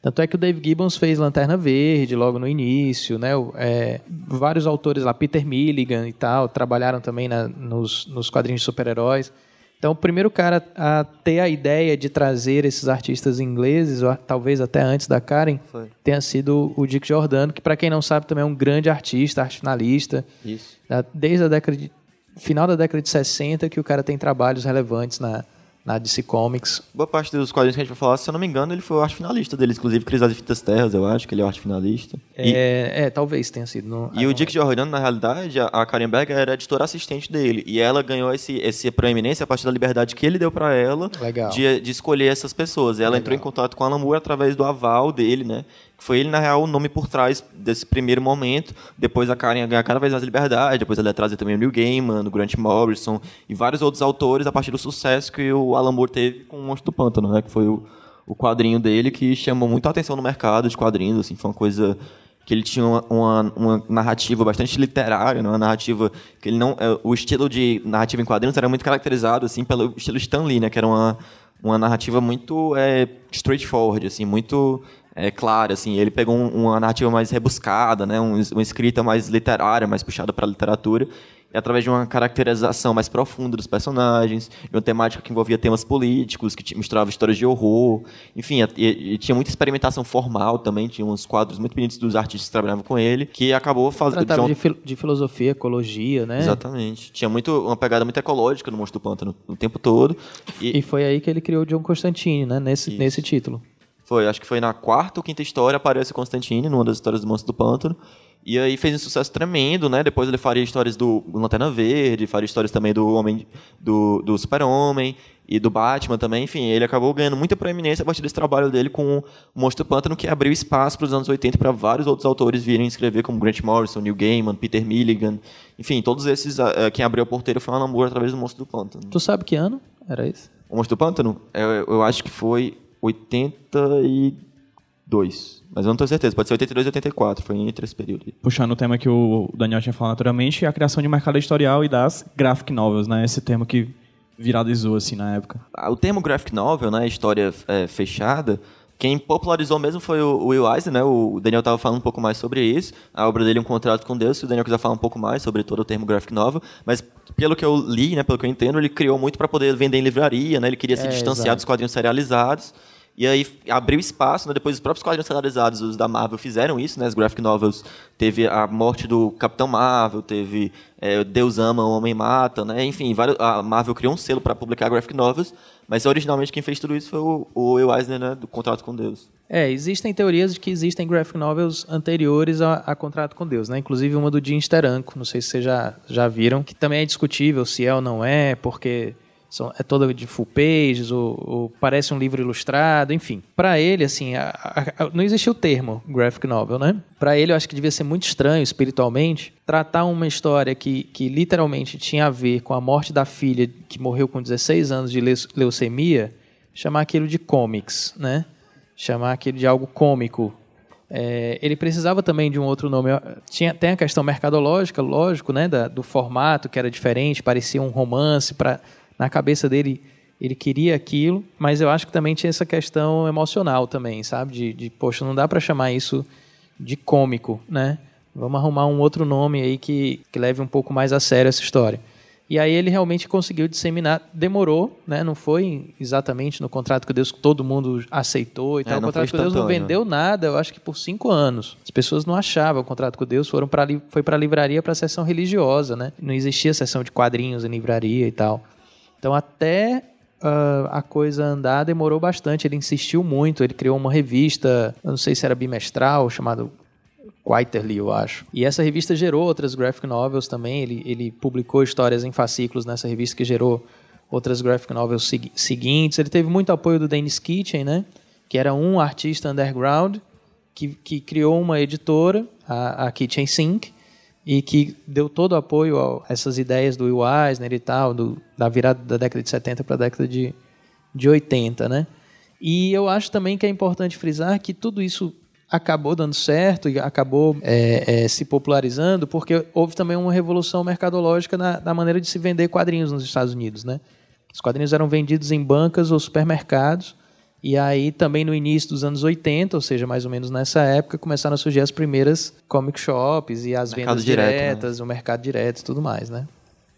Tanto é que o Dave Gibbons fez Lanterna Verde logo no início, né? é, vários autores lá, Peter Milligan e tal, trabalharam também na- nos, nos quadrinhos de super-heróis. Então, o primeiro cara a ter a ideia de trazer esses artistas ingleses, ou talvez até antes da Karen, Foi. tenha sido o Dick Giordano, que para quem não sabe também é um grande artista, arte finalista. Isso. Desde a década de, final da década de 60 que o cara tem trabalhos relevantes na, na DC Comics. Boa parte dos quadrinhos que a gente vai falar, se eu não me engano, ele foi o arte finalista dele, inclusive Cris das Fitas Terras, eu acho que ele é o arte finalista. E, É, é, talvez tenha sido. Não, e o Dick Giordano, na realidade, a, a Karen Berger era editora assistente dele, e ela ganhou esse, essa proeminência a partir da liberdade que ele deu pra ela Legal. de, de escolher essas pessoas. E ela entrou em contato com Alan Moore através do aval dele, né? Foi ele, na real, o nome por trás desse primeiro momento. Depois a Karen ia ganhar cada vez mais liberdade, depois ela ia trazer também o Neil Gaiman, o Grant Morrison e vários outros autores a partir do sucesso que o Alan Moore teve com o Monstro do Pântano, né? Que foi o, o quadrinho dele que chamou muito a atenção no mercado de quadrinhos, assim, foi uma coisa que ele tinha uma, uma, uma narrativa bastante literária, né? uma narrativa que ele não, é, o estilo de narrativa em quadrinhos era muito caracterizado assim pelo estilo Stan Lee, né? Que era uma, uma narrativa muito é, straightforward, assim, muito é, clara, assim. Ele pegou um- uma narrativa mais rebuscada, né? Um, uma escrita mais literária, mais puxada para a literatura. E através de uma caracterização mais profunda dos personagens, de uma temática que envolvia temas políticos, que misturava histórias de horror, enfim, e, e tinha muita experimentação formal também, tinha uns quadros muito bonitos dos artistas que trabalhavam com ele, que acabou fazendo... Tratava de, fil- de filosofia, ecologia, né? Exatamente. Tinha muito, uma pegada muito ecológica no Monstro do Pântano o tempo todo. E, E foi aí que ele criou o John Constantine, né? Nesse, Isso. nesse título. Foi, acho que foi na quarta ou quinta história, aparece o Constantine, numa das histórias do Monstro do Pântano. E aí fez um sucesso tremendo, né? Depois ele faria histórias do Lanterna Verde, faria histórias também do Homem do, do Super-Homem e do Batman também. Enfim, ele acabou ganhando muita proeminência a partir desse trabalho dele com o Monstro do Pântano, que abriu espaço para os anos 80 para vários outros autores virem escrever, como Grant Morrison, Neil Gaiman, Peter Milligan. Enfim, todos esses, ah, ah, quem abriu a porteira foi o Alan Moore através do Monstro do Pântano. Tu sabe que ano era esse? O Monstro do Pântano, eu, eu acho que foi 82. Mas eu não tenho certeza, pode ser 82 e 84, foi entre esse período. Puxando o tema que o Daniel tinha falado naturalmente, a criação de mercado editorial e das graphic novels, né? Esse termo que viralizou, assim, na época. Ah, O termo graphic novel, né, história é, fechada, quem popularizou mesmo foi o Will Eisner, né? O Daniel estava falando um pouco mais sobre isso. A obra dele, Um Contrato com Deus. Se o Daniel quiser falar um pouco mais sobre todo o termo graphic novel, mas pelo que eu li, né, pelo que eu entendo, ele criou muito para poder vender em livraria, né? Ele queria se É, distanciar exato. dos quadrinhos serializados. E aí abriu espaço, né? depois os próprios quadrinhos serializados, os da Marvel, fizeram isso, né? As graphic novels. Teve a morte do Capitão Marvel, teve é, Deus ama, o Homem mata, né? Enfim, vários, a Marvel criou um selo para publicar graphic novels, mas originalmente quem fez tudo isso foi o, o Will Eisner, né? Do Contrato com Deus. É, existem teorias de que existem graphic novels anteriores a, a Contrato com Deus, né? Inclusive uma do Jim Steranko, não sei se vocês já, já viram, que também é discutível se é ou não é, porque são, é toda de full pages, ou, ou parece um livro ilustrado, enfim. Para ele, assim, a- a- a- não existe o termo graphic novel, né? Para ele, eu acho que devia ser muito estranho, espiritualmente, tratar uma história que, que literalmente tinha a ver com a morte da filha que morreu com 16 anos de leu- leucemia, chamar aquilo de comics, né? chamar aquilo de algo cômico. é, ele precisava também de um outro nome. Tinha, tem a questão mercadológica, lógico, né, da, do formato que era diferente, parecia um romance, pra, na cabeça dele ele queria aquilo, mas eu acho que também tinha essa questão emocional também, sabe? De, de poxa, não dá para chamar isso de cômico, né? Vamos arrumar um outro nome aí que, que leve um pouco mais a sério essa história. E aí ele realmente conseguiu disseminar. Demorou, né? Não foi exatamente no contrato com Deus que todo mundo aceitou e É, tal. O não contrato com Deus não instantâneo. vendeu nada, eu acho que por cinco anos. As pessoas não achavam o contrato com Deus, foram para foi para a livraria para a sessão religiosa, né? Não existia sessão de quadrinhos em livraria e tal. Então até ah, a coisa andar demorou bastante. Ele insistiu muito. Ele criou uma revista, eu não sei se era bimestral, chamado Quiterly, eu acho. E essa revista gerou outras graphic novels também. Ele, ele publicou histórias em fascículos nessa revista que gerou outras graphic novels segui- seguintes. Ele teve muito apoio do Dennis Kitchen, né? Que era um artista underground que, que criou uma editora, a, a Kitchen Sink, e que deu todo o apoio a essas ideias do Will Eisner e tal, do, da virada da década de 70 para a década de, de 80, né? E eu acho também que é importante frisar que tudo isso acabou dando certo e acabou é, é, se popularizando porque houve também uma revolução mercadológica na, na maneira de se vender quadrinhos nos Estados Unidos, né? Os quadrinhos eram vendidos em bancas ou supermercados e aí também no início dos anos 80, ou seja, mais ou menos nessa época, começaram a surgir as primeiras comic shops e as Mercado vendas direto, né? diretas, o mercado direto e tudo mais, né?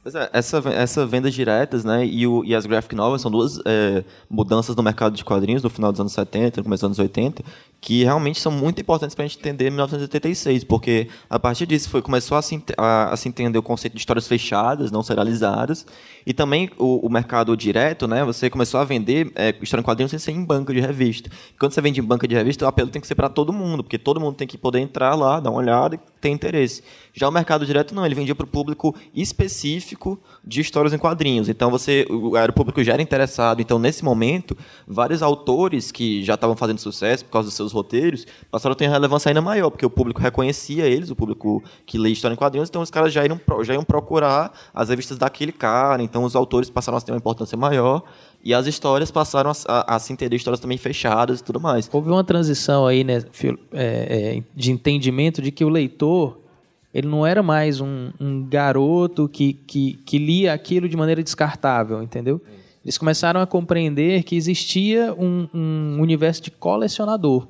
É, essa, essa vendas diretas, né, e, o, e as graphic novels são duas é, mudanças no mercado de quadrinhos no final dos anos 70, no começo dos anos 80, que realmente são muito importantes para a gente entender 1986, porque a partir disso foi, começou a se, a, a se entender o conceito de histórias fechadas, não serializadas, e também o, o mercado direto, né, você começou a vender é, história em quadrinhos sem ser em banca de revista. Quando você vende em banca de revista, o apelo tem que ser para todo mundo, porque todo mundo tem que poder entrar lá, dar uma olhada e ter interesse. Já o mercado direto não, ele vendia para o público específico de histórias em quadrinhos. Então você, o, era o público já era interessado. Então nesse momento, vários autores que já estavam fazendo sucesso por causa dos seus roteiros passaram a ter relevância ainda maior, porque o público reconhecia eles, o público que lê história em quadrinhos. Então os caras já iam, já iam procurar as revistas daquele cara. Então os autores passaram a ter uma importância maior. E as histórias passaram a, a- a se entender histórias também fechadas e tudo mais. Houve uma transição aí, né, é, é, de entendimento de que o leitor ele não era mais um, um garoto que, que, que lia aquilo de maneira descartável, entendeu? Eles começaram a compreender que existia um, um universo de colecionador.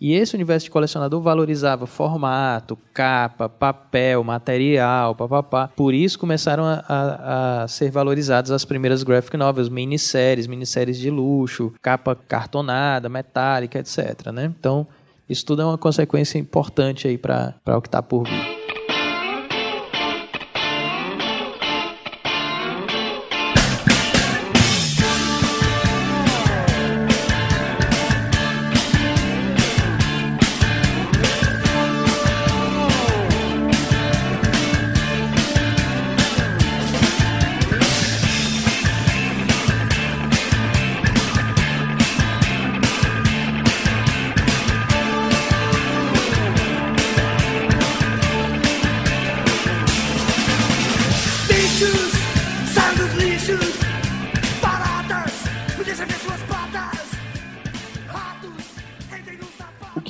E esse universo de colecionador valorizava formato, capa, papel, material, papapá. Por isso começaram a, a- a ser valorizadas as primeiras graphic novels, minisséries, minisséries de luxo, capa cartonada, metálica, etc. Né? Então, isso tudo é uma consequência importante aí para o que está por vir.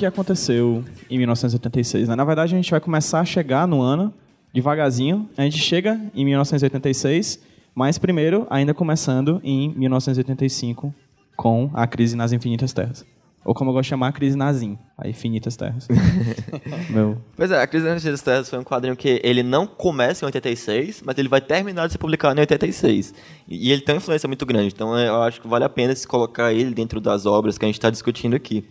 Que aconteceu em 1986. Né? Na verdade, a gente vai começar a chegar no ano devagarzinho. A gente chega em 1986, mas primeiro, ainda começando em 1985, com a crise nas infinitas terras. Ou como eu gosto de chamar, a crise nazim, a infinitas terras. Meu, Pois é, a Crise das Infinitas Terras foi um quadrinho que ele não começa em 86, mas ele vai terminar de ser publicado em 86. E e ele tem uma influência muito grande, então é, eu acho que vale a pena se colocar ele dentro das obras que a gente está discutindo aqui.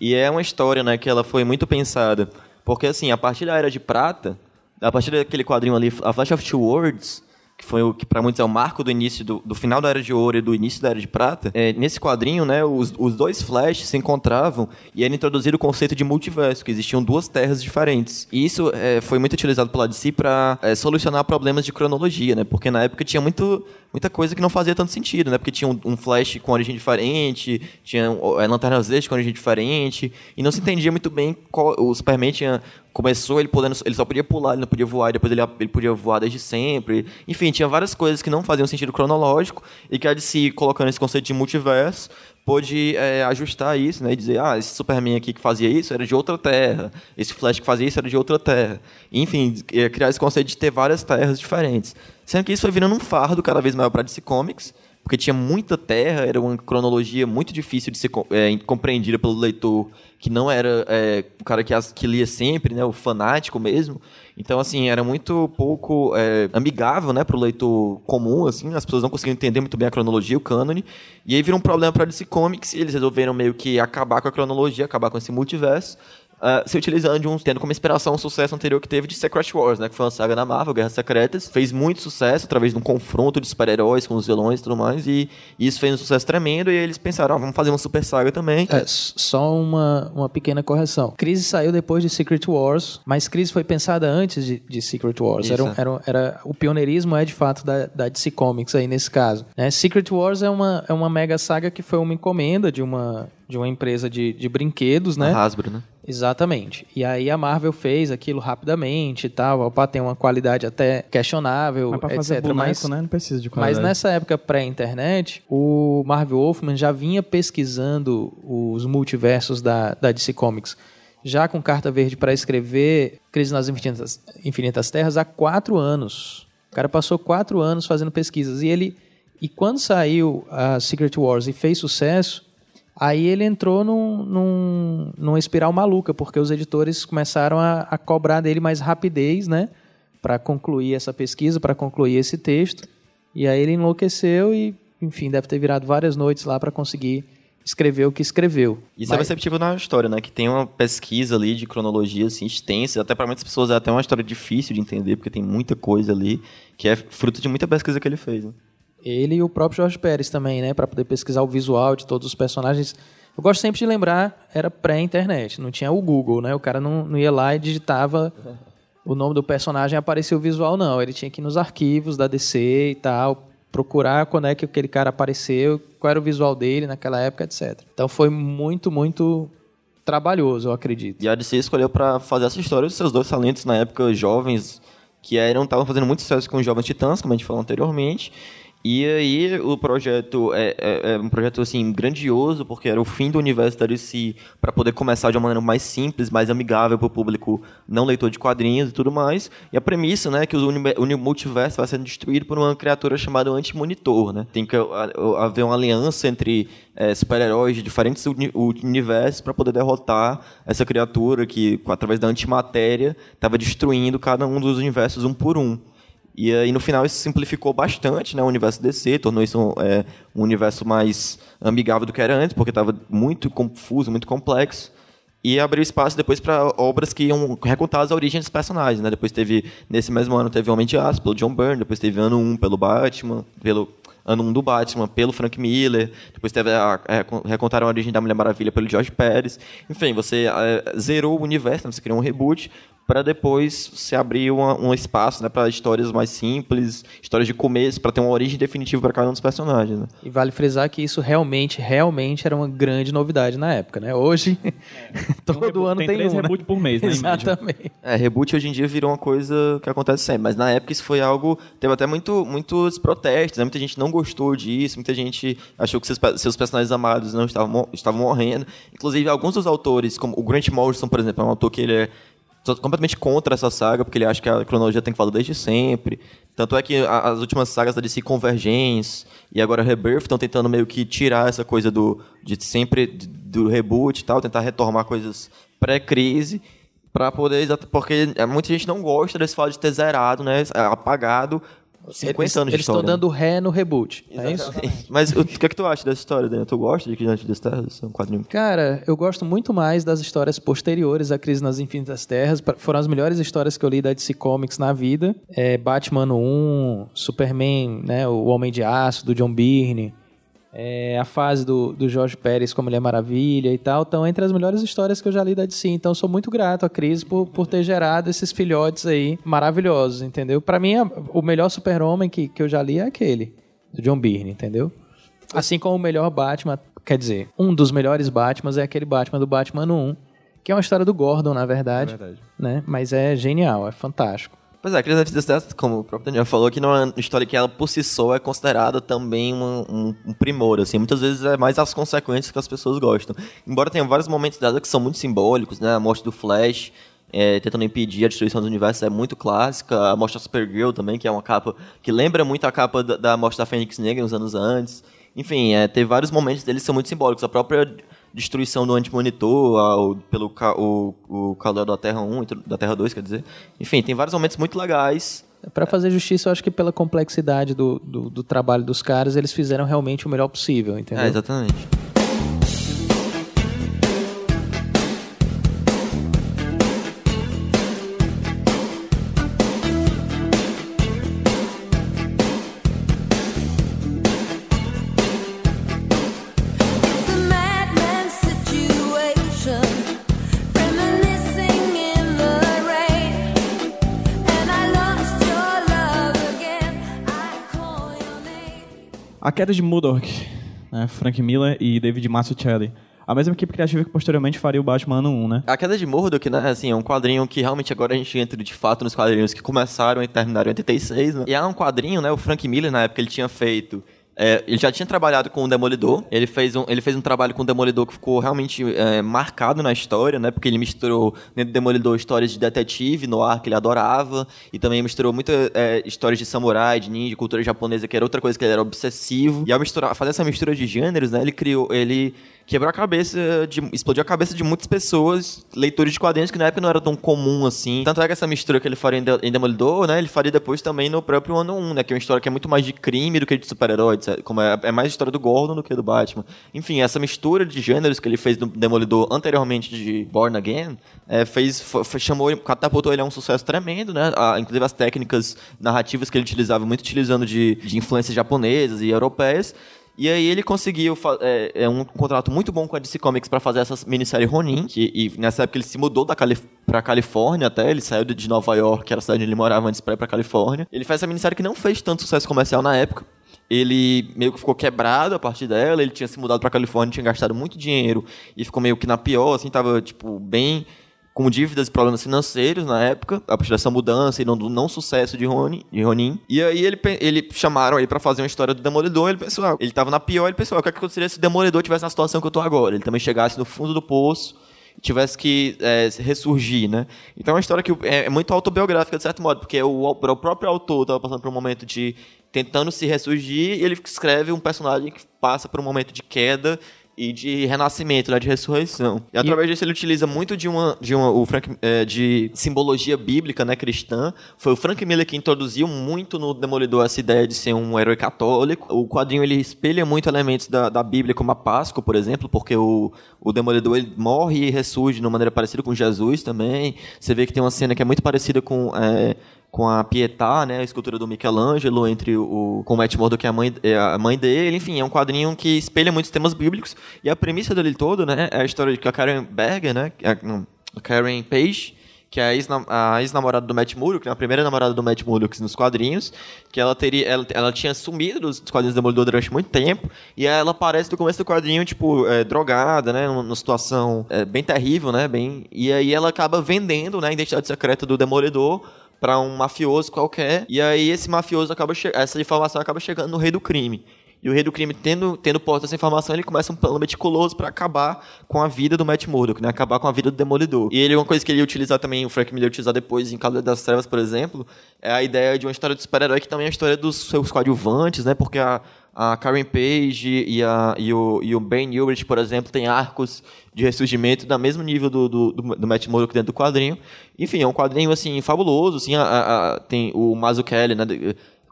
E é uma história, né, que ela foi muito pensada, porque assim, a partir da Era de Prata, a partir daquele quadrinho ali, A Flash of Two Worlds, que foi o que para muitos é o marco do início do, do final da Era de Ouro e do início da Era de Prata, é, nesse quadrinho, né, os, os dois Flash se encontravam e era introduzido o conceito de multiverso, que existiam duas terras diferentes. E isso é, foi muito utilizado pela DC para solucionar problemas de cronologia, né, porque na época tinha muito muita coisa que não fazia tanto sentido, né? Porque tinha um, um Flash com origem diferente, tinha é, Lanternas Verdes com origem diferente, e não se entendia muito bem qual, o Superman tinha começou ele podendo, ele só podia pular, ele não podia voar, depois ele, ele podia voar desde sempre. Enfim, tinha várias coisas que não faziam sentido cronológico e que a DC, colocando esse conceito de multiverso, pôde é, ajustar isso, né? E dizer, ah, esse Superman aqui que fazia isso era de outra terra, esse Flash que fazia isso era de outra terra. Enfim, é, criar esse conceito de ter várias terras diferentes. Sendo que isso foi virando um fardo cada vez maior para DC Comics, porque tinha muita terra, era uma cronologia muito difícil de ser é, compreendida pelo leitor que não era é, o cara que, as- que lia sempre, né, o fanático mesmo. Então, assim, era muito pouco é, amigável, né, pro leitor comum, assim, as pessoas não conseguiam entender muito bem a cronologia, o cânone, e aí virou um problema para DC Comics, e eles resolveram meio que acabar com a cronologia, acabar com esse multiverso, ah, se utilizando de um, tendo como inspiração um sucesso anterior que teve de Secret Wars, né? Que foi uma saga da Marvel, Guerras Secretas. Fez muito sucesso através de um confronto de super-heróis com os vilões e tudo mais. E, isso fez um sucesso tremendo. E eles pensaram, vamos fazer uma super saga também. É, só uma, uma pequena correção. Crise saiu depois de Secret Wars, mas Crise foi pensada antes de, de Secret Wars. Isso, Era, um- era, um- era, o pioneirismo é de fato da, da DC Comics aí nesse caso. né? Secret Wars é uma, é uma mega saga que foi uma encomenda de uma, de uma empresa de, de brinquedos, né? A Hasbro, né? Exatamente. E aí a Marvel fez aquilo rapidamente e tal. Opa, tem uma qualidade até questionável, Mas pra etc. fazer boneco, mas, né? Não precisa de mas qualidade. nessa época pré-internet, o Marvel Wolfman já vinha pesquisando os multiversos da, da DC Comics, já com carta verde para escrever Crise nas Infinitas, Infinitas Terras há quatro anos. O cara passou quatro anos fazendo pesquisas e ele e quando saiu a Secret Wars e fez sucesso, aí ele entrou num, num, numa espiral maluca, porque os editores começaram a, a cobrar dele mais rapidez, né? Para concluir essa pesquisa, para concluir esse texto. E aí ele enlouqueceu e, enfim, deve ter virado várias noites lá para conseguir escrever o que escreveu. Isso é Mas- perceptível na história, né? Que tem uma pesquisa ali de cronologia, assim, extensa. Até para muitas pessoas é até uma história difícil de entender, porque tem muita coisa ali, que é fruto de muita pesquisa que ele fez, né? Ele e o próprio Jorge Pérez também, né? Para poder pesquisar o visual de todos os personagens. Eu gosto sempre de lembrar, era pré-internet, não tinha o Google, né? O cara não, não ia lá e digitava o nome do personagem e aparecia o visual, não. Ele tinha que ir nos arquivos da DC e tal, procurar quando é que aquele cara apareceu, qual era o visual dele naquela época, etc. Então foi muito, muito trabalhoso, eu acredito. E a DC escolheu para fazer essa história dos seus dois talentos na época jovens, que eram estavam fazendo muito sucesso com os Jovens Titãs, como a gente falou anteriormente. E aí o projeto é, é- é um projeto assim grandioso, porque era o fim do universo da DC para poder começar de uma maneira mais simples, mais amigável para o público não leitor de quadrinhos e tudo mais. E a premissa, né, que o multiverso vai sendo destruído por uma criatura chamada Anti-Monitor, né? Tem que haver uma aliança entre é, super-heróis de diferentes uni- universos para poder derrotar essa criatura que, através da antimatéria, estava destruindo cada um dos universos um por um. E aí, no final, isso simplificou bastante né, o universo DC, tornou isso um, é, um universo mais amigável do que era antes, porque estava muito confuso, muito complexo. E abriu espaço depois para obras que iam recontar as origens dos personagens. Né? Depois teve, nesse mesmo ano, teve Homem de Aço, pelo John Byrne, depois teve Ano 1 pelo Batman, pelo ano 1 do Batman, pelo Frank Miller, depois teve a, é, recontaram a origem da Mulher Maravilha pelo George Pérez. Enfim, você é, zerou o universo, né? você criou um reboot, para depois se abrir uma- um espaço né, para histórias mais simples, histórias de começo, para ter uma origem definitiva para cada um dos personagens. Né? E vale frisar que isso realmente, realmente era uma grande novidade na época, né? Hoje, todo reboot- ano tem tem, três um, né? reboot por mês, né. Exatamente. É, reboot hoje em dia virou uma coisa que acontece sempre, mas na época isso foi algo. Teve até muito, muitos protestos, né? muita gente não gostou disso, muita gente achou que seus, seus personagens amados não estavam, estavam morrendo. Inclusive, alguns dos autores, como o Grant Morrison, por exemplo, é um autor que ele é completamente contra essa saga, porque ele acha que a cronologia tem que falar desde sempre. Tanto é que a- as últimas sagas da DC Convergence e agora Rebirth estão tentando meio que tirar essa coisa do de sempre do reboot e tal, tentar retomar coisas pré-crise para poder porque é, muita gente não gosta desse fato de ter zerado, né, apagado 50 eles, anos de Eles estão história. dando ré no reboot, é isso? Mas o que é que tu acha dessa história, Daniel? Tu gosta de Gigante das Terras? É um quadrinho. Cara, eu gosto muito mais das histórias posteriores à Crise nas Infinitas Terras. Foram as melhores histórias que eu li da DC Comics na vida. É, Batman 1, Superman, né, o Homem de Aço, do John Byrne. É, a fase do, do Jorge Pérez com a Mulher Maravilha e tal. Estão entre as melhores histórias que eu já li da DC. Então, sou muito grato à Crise por, por ter gerado esses filhotes aí maravilhosos, entendeu? Pra mim, a- o melhor super-homem que, que eu já li é aquele, do John Byrne, entendeu? Assim como o melhor Batman, quer dizer, um dos melhores Batmans é aquele Batman do Batman 1, que é uma história do Gordon, na verdade, É verdade. né? Mas é genial, é fantástico. Pois é, a Crise Death, como o próprio Daniel falou, que não é uma história que ela por si só é considerada também um, um- um primor, assim. Muitas vezes é mais as consequências que as pessoas gostam. Embora tenha vários momentos dela que são muito simbólicos, né? A morte do Flash, é, tentando impedir a destruição do universo é muito clássica. A morte da Supergirl também, que é uma capa que lembra muito a capa da, da morte da Fênix Negra uns anos antes. Enfim, é, vários momentos deles que são muito simbólicos. A própria destruição do antimonitor ao, pelo ca, o, o calor da Terra 1, e tudo- da Terra 2, quer dizer. Enfim, tem vários momentos muito legais. Pra fazer justiça, eu acho que pela complexidade do, do, do trabalho dos caras, eles fizeram realmente o melhor possível, entendeu? É, exatamente. A queda de Murdoch, né? Frank Miller e David Mazzucchelli. A mesma equipe criativa que posteriormente faria o Batman ano 1, né? A Queda de Murdoch, né, assim, é um quadrinho que realmente agora a gente entra de fato nos quadrinhos que começaram e terminaram em 86, né? E é um quadrinho, né, o Frank Miller, na época, ele tinha feito... é, ele já tinha trabalhado com o Demolidor. Ele fez um, ele fez um trabalho com o Demolidor que ficou realmente é, marcado na história, né? Porque ele misturou dentro do Demolidor histórias de detetive no ar que ele adorava. E também misturou muitas histórias de samurai, de ninja, cultura japonesa, que era outra coisa que ele era obsessivo. E ao misturar, fazer essa mistura de gêneros, né? Ele criou. Ele quebrou a cabeça, de, explodiu a cabeça de muitas pessoas, leitores de quadrinhos que na época não era tão comum assim. Tanto é que essa mistura que ele faria em, De- em Demolidor, né, ele faria depois também no próprio ano 1, né, que é uma história que é muito mais de crime do que de super-heróis, é- como é, é mais história do Gordon do que do Batman. Enfim, essa mistura de gêneros que ele fez no Demolidor anteriormente de Born Again, é, fez, fo- fo- chamou, catapultou ele a um sucesso tremendo, né, a- inclusive as técnicas narrativas que ele utilizava, muito utilizando de, de influências japonesas e europeias, e aí ele conseguiu é, é um contrato muito bom com a DC Comics para fazer essa minissérie Ronin, que e nessa época ele se mudou da Calif pra Califórnia até, ele saiu de- Nova York, que era a cidade onde ele morava antes, pra ir pra Califórnia. Ele fez essa minissérie que não fez tanto sucesso comercial na época. Ele meio que ficou quebrado a partir dela, ele tinha se mudado pra Califórnia, tinha gastado muito dinheiro e ficou meio que na pior, assim, tava, tipo, bem com dívidas e problemas financeiros na época, a partir dessa mudança e não, do não sucesso de Ronin. De Ronin. E aí ele, ele chamaram ele pra fazer uma história do Demolidor, ele pensou, ah, ele tava na pior, ele pensou, ah, o que que aconteceria se o Demolidor tivesse na situação que eu tô agora? Ele também chegasse no fundo do poço tivesse que é, ressurgir, né? Então é uma história que é, é muito autobiográfica, de certo modo, porque o, o próprio autor estava passando por um momento de tentando se ressurgir e ele escreve um personagem que passa por um momento de queda e de renascimento, né, de ressurreição. E através disso ele utiliza muito de uma, de uma o Frank, é, de simbologia bíblica, né, cristã. Foi o Frank Miller que introduziu muito no Demolidor essa ideia de ser um herói católico. O quadrinho ele espelha muito elementos da, da Bíblia, como a Páscoa, por exemplo, porque o, o Demolidor ele morre e ressurge de uma maneira parecida com Jesus também. Você vê que tem uma cena que é muito parecida com é, com a Pietà, né, a escultura do Michelangelo entre o com o Matt Murdock e a mãe, é, a mãe dele, enfim, é um quadrinho que espelha muitos temas bíblicos. E a premissa dele todo, né, é a história de que a Karen Berger, né, a, Karen Page, que é a ex-nam- a ex-namorada do Matt Murdock, né, a primeira namorada do Matt Murdock nos quadrinhos, que ela teria ela, ela tinha sumido dos quadrinhos do Demolidor durante muito tempo, e ela aparece no começo do quadrinho, tipo, é, drogada, né, numa situação é, bem terrível, né, bem, e aí ela acaba vendendo, né, a identidade secreta do Demolidor para um mafioso qualquer, e aí esse mafioso acaba essa informação acaba chegando no rei do crime. E o rei do crime, tendo, tendo essa informação, ele começa um plano meticuloso para acabar com a vida do Matt Murdock, né? Acabar com a vida do Demolidor. E ele, uma coisa que ele ia utilizar também, o Frank Miller ia utilizar depois em Cavaleiro das Trevas, por exemplo, é a ideia de uma história de super-herói que também é a história dos seus coadjuvantes, né? Porque a, a Karen Page e, a, e, o, e o Ben Newbridge, por exemplo, tem arcos de ressurgimento da mesmo nível do, do, do, do Matt Murdock dentro do quadrinho. Enfim, é um quadrinho, assim, fabuloso, assim, a, a- tem o Mazzucchelli, né?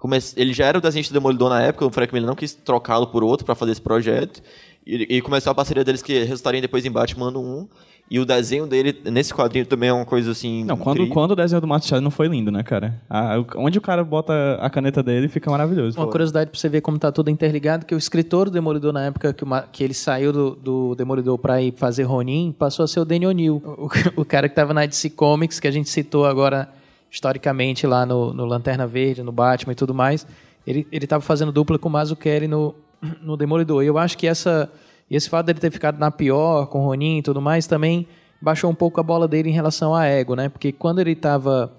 De- come- Ele já era o desenhista do Demolidor na época, o Frank Miller não quis trocá-lo por outro para fazer esse projeto. E, e começou a parceria deles que resultaria depois em Batman ano 1. E o desenho dele, nesse quadrinho, também é uma coisa assim. Não, quando, incrível. quando o desenho do Machado não foi lindo, né, cara? O- onde o cara bota a caneta dele fica maravilhoso. Uma curiosidade pra você ver como tá tudo interligado, que o escritor do Demolidor, na época que, o que ele saiu do, do Demolidor pra ir fazer Ronin, passou a ser o Danny O'Neill, o, o cara que tava na DC Comics, que a gente citou agora historicamente lá no, no Lanterna Verde, no Batman e tudo mais. Ele, ele tava fazendo dupla com o Mazzucchelli no, no Demolidor. E eu acho que essa, esse fato dele ter ficado na pior com o Ronin e tudo mais também baixou um pouco a bola dele em relação a ego, né? Porque quando ele estava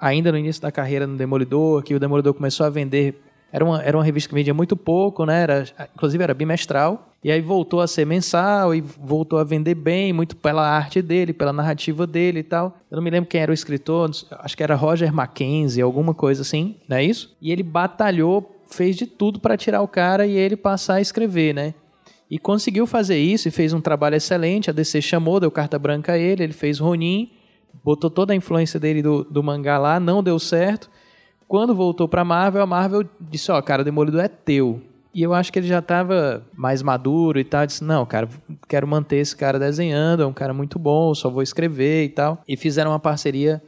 ainda no início da carreira no Demolidor, que o Demolidor começou a vender era uma, era uma revista que vendia muito pouco, né? Era, inclusive era bimestral. E aí voltou a ser mensal e voltou a vender bem, muito pela arte dele, pela narrativa dele e tal. Eu não me lembro quem era o escritor, acho que era Roger Mackenzie, alguma coisa assim, não é isso? E ele batalhou, fez de tudo para tirar o cara e ele passar a escrever, né? E conseguiu fazer isso e fez um trabalho excelente. A DC chamou, deu carta branca a ele, ele fez Ronin, botou toda a influência dele do, do mangá lá, não deu certo. Quando voltou pra Marvel, a Marvel disse, ó, cara, o Demolidor é teu. E eu acho que ele já estava mais maduro e tal. Disse, não, cara, quero manter esse cara desenhando, é um cara muito bom, só vou escrever e tal. E fizeram uma parceria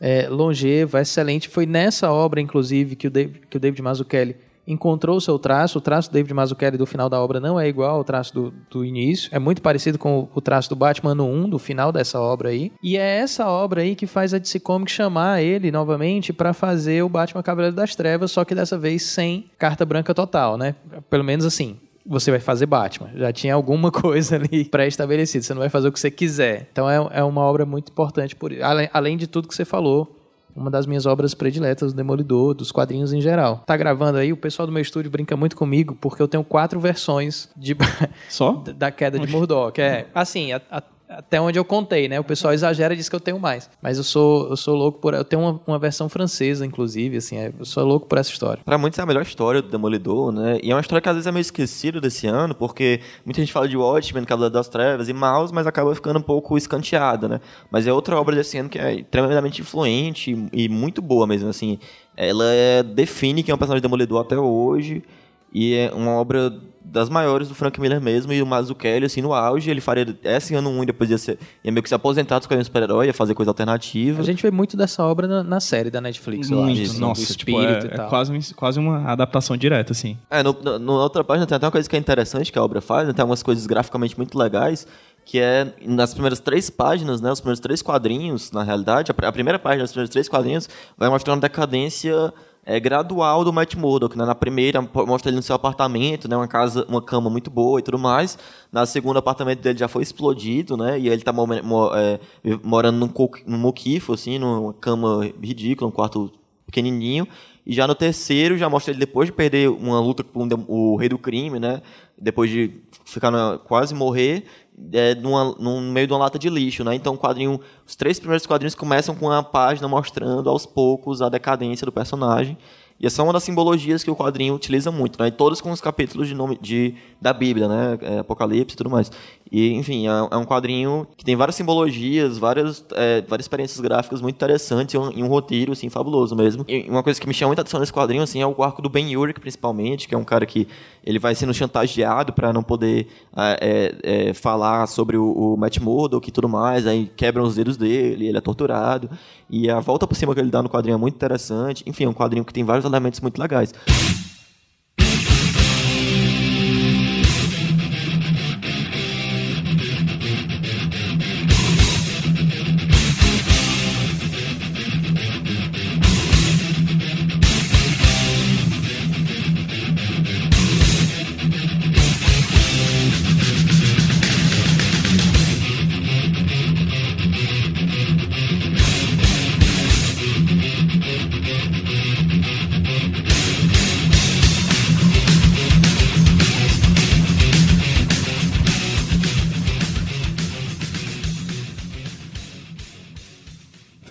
é, longeva, excelente. Foi nessa obra, inclusive, que o David, que David Mazzucchelli encontrou o seu traço. O traço do David Mazzucchelli do final da obra não é igual ao traço do, do início. É muito parecido com o traço do Batman no 1, do final dessa obra aí. E é essa obra aí que faz a DC Comics chamar ele novamente para fazer o Batman Cavaleiro das Trevas, só que dessa vez sem carta branca total, né? Pelo menos assim. Você vai fazer Batman. Já tinha alguma coisa ali pré-estabelecida. Você não vai fazer o que você quiser. Então é, é uma obra muito importante por além, além de tudo que você falou uma das minhas obras prediletas do Demolidor, dos quadrinhos em geral. Tá gravando aí, o pessoal do meu estúdio brinca muito comigo, porque eu tenho quatro versões de Só? da queda de Murdoch. É, assim, a- a- até onde eu contei, né? O pessoal exagera e diz que eu tenho mais. Mas eu sou, eu sou louco por. Eu tenho uma, uma versão francesa, inclusive, assim, é, eu sou louco por essa história. Pra muitos é a melhor história do Demolidor, né? E é uma história que às vezes é meio esquecida desse ano, porque muita gente fala de Watchmen, Cavaleiro das Trevas e Mouse, mas acaba ficando um pouco escanteada, né? Mas é outra obra desse ano que é tremendamente influente e, e muito boa mesmo, assim. Ela é- define quem é o personagem do Demolidor até hoje e é uma obra das maiores do Frank Miller mesmo, e o Mazzucchelli, assim, no auge, ele faria esse ano um e depois ia, ser, ia meio que se aposentar dos quadrinhos super-herói, ia fazer coisa alternativa. A gente vê muito dessa obra na, na série da Netflix, eu Muito, acho. assim, nossa, do tipo, espírito é, e é quase, quase uma adaptação direta, assim. É, no, no- na outra página tem até uma coisa que é interessante que a obra faz, né? tem algumas coisas graficamente muito legais, que é nas primeiras três páginas, né, os primeiros três quadrinhos, na realidade, a, a primeira página dos primeiros três quadrinhos vai mostrando a decadência é, gradual do Matt Murdock, né? Na primeira mostra ele no seu apartamento, né, uma casa, uma cama muito boa e tudo mais. Na segunda, o apartamento dele já foi explodido, né, e ele tá mo- mo- é, morando num, num moquifo, assim, numa cama ridícula, um quarto pequenininho. E já no terceiro, já mostra ele depois de perder uma luta com o rei do crime, né? Depois de ficar na- quase morrer, é, numa, no meio de uma lata de lixo, né? Então, quadrinho, os três primeiros quadrinhos começam com a página mostrando aos poucos a decadência do personagem. E essa é uma das simbologias que o quadrinho utiliza muito, né? E todos com os capítulos de nome de, da Bíblia, né? É, Apocalipse e tudo mais. E, enfim, é, é um quadrinho que tem várias simbologias, várias, é, várias experiências gráficas muito interessantes e um, e um roteiro, assim, fabuloso mesmo. E uma coisa que me chama muita atenção nesse quadrinho, assim, é o arco do Ben Urich, principalmente, que é um cara que ele vai sendo chantageado para não poder é, é, é, falar sobre o, o Matt Murdock e tudo mais, aí quebram os dedos dele, ele é torturado. E a volta por cima que ele dá no quadrinho é muito interessante. Enfim, é um quadrinho que tem vários elementos muito legais.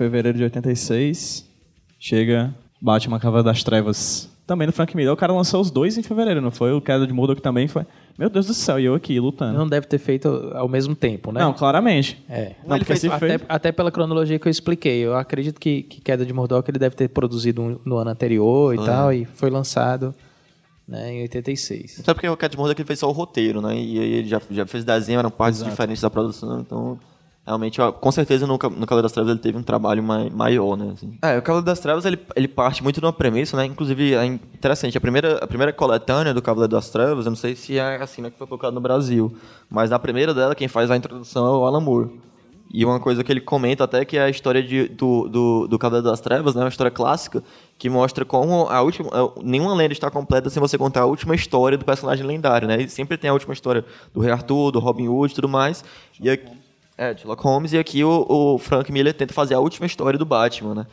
Fevereiro de 86, chega Batman Cavaleiro das Trevas. Também no Frank Miller. O cara lançou os dois em fevereiro, não foi? O Queda de Murdoch também foi. Meu Deus do céu, e eu aqui lutando. Não deve ter feito ao mesmo tempo, né? Não, claramente. É. Não, porque se até, fez... até pela cronologia que eu expliquei. Eu acredito que, que Queda de Murdoch ele deve ter produzido um- no ano anterior e tal, e foi lançado né, em 86. Sabe porque o Cat Murdock ele fez só o roteiro, né? E aí ele já, já fez desenho, eram partes diferentes da produção, então... Realmente, com certeza no, no Cavaleiro das Trevas ele teve um trabalho mai, maior, né? assim. É, o Cavaleiro das Trevas ele, ele parte muito de uma premissa, né? Inclusive, é interessante, a primeira, a primeira coletânea do Cavaleiro das Trevas, eu não sei se é assim né, que foi colocado no Brasil, mas na primeira dela, quem faz a introdução é o Alan Moore. E uma coisa que ele comenta até que é a história de, do, do, do Cavaleiro das Trevas, né? Uma história clássica que mostra como a última... eh, Nenhuma lenda está completa sem você contar a última história do personagem lendário, né? E sempre tem a última história do Rei Arthur, do Robin Hood e tudo mais. E aqui, É, Sherlock Holmes, e aqui o, o Frank Miller tenta fazer a última história do Batman, né?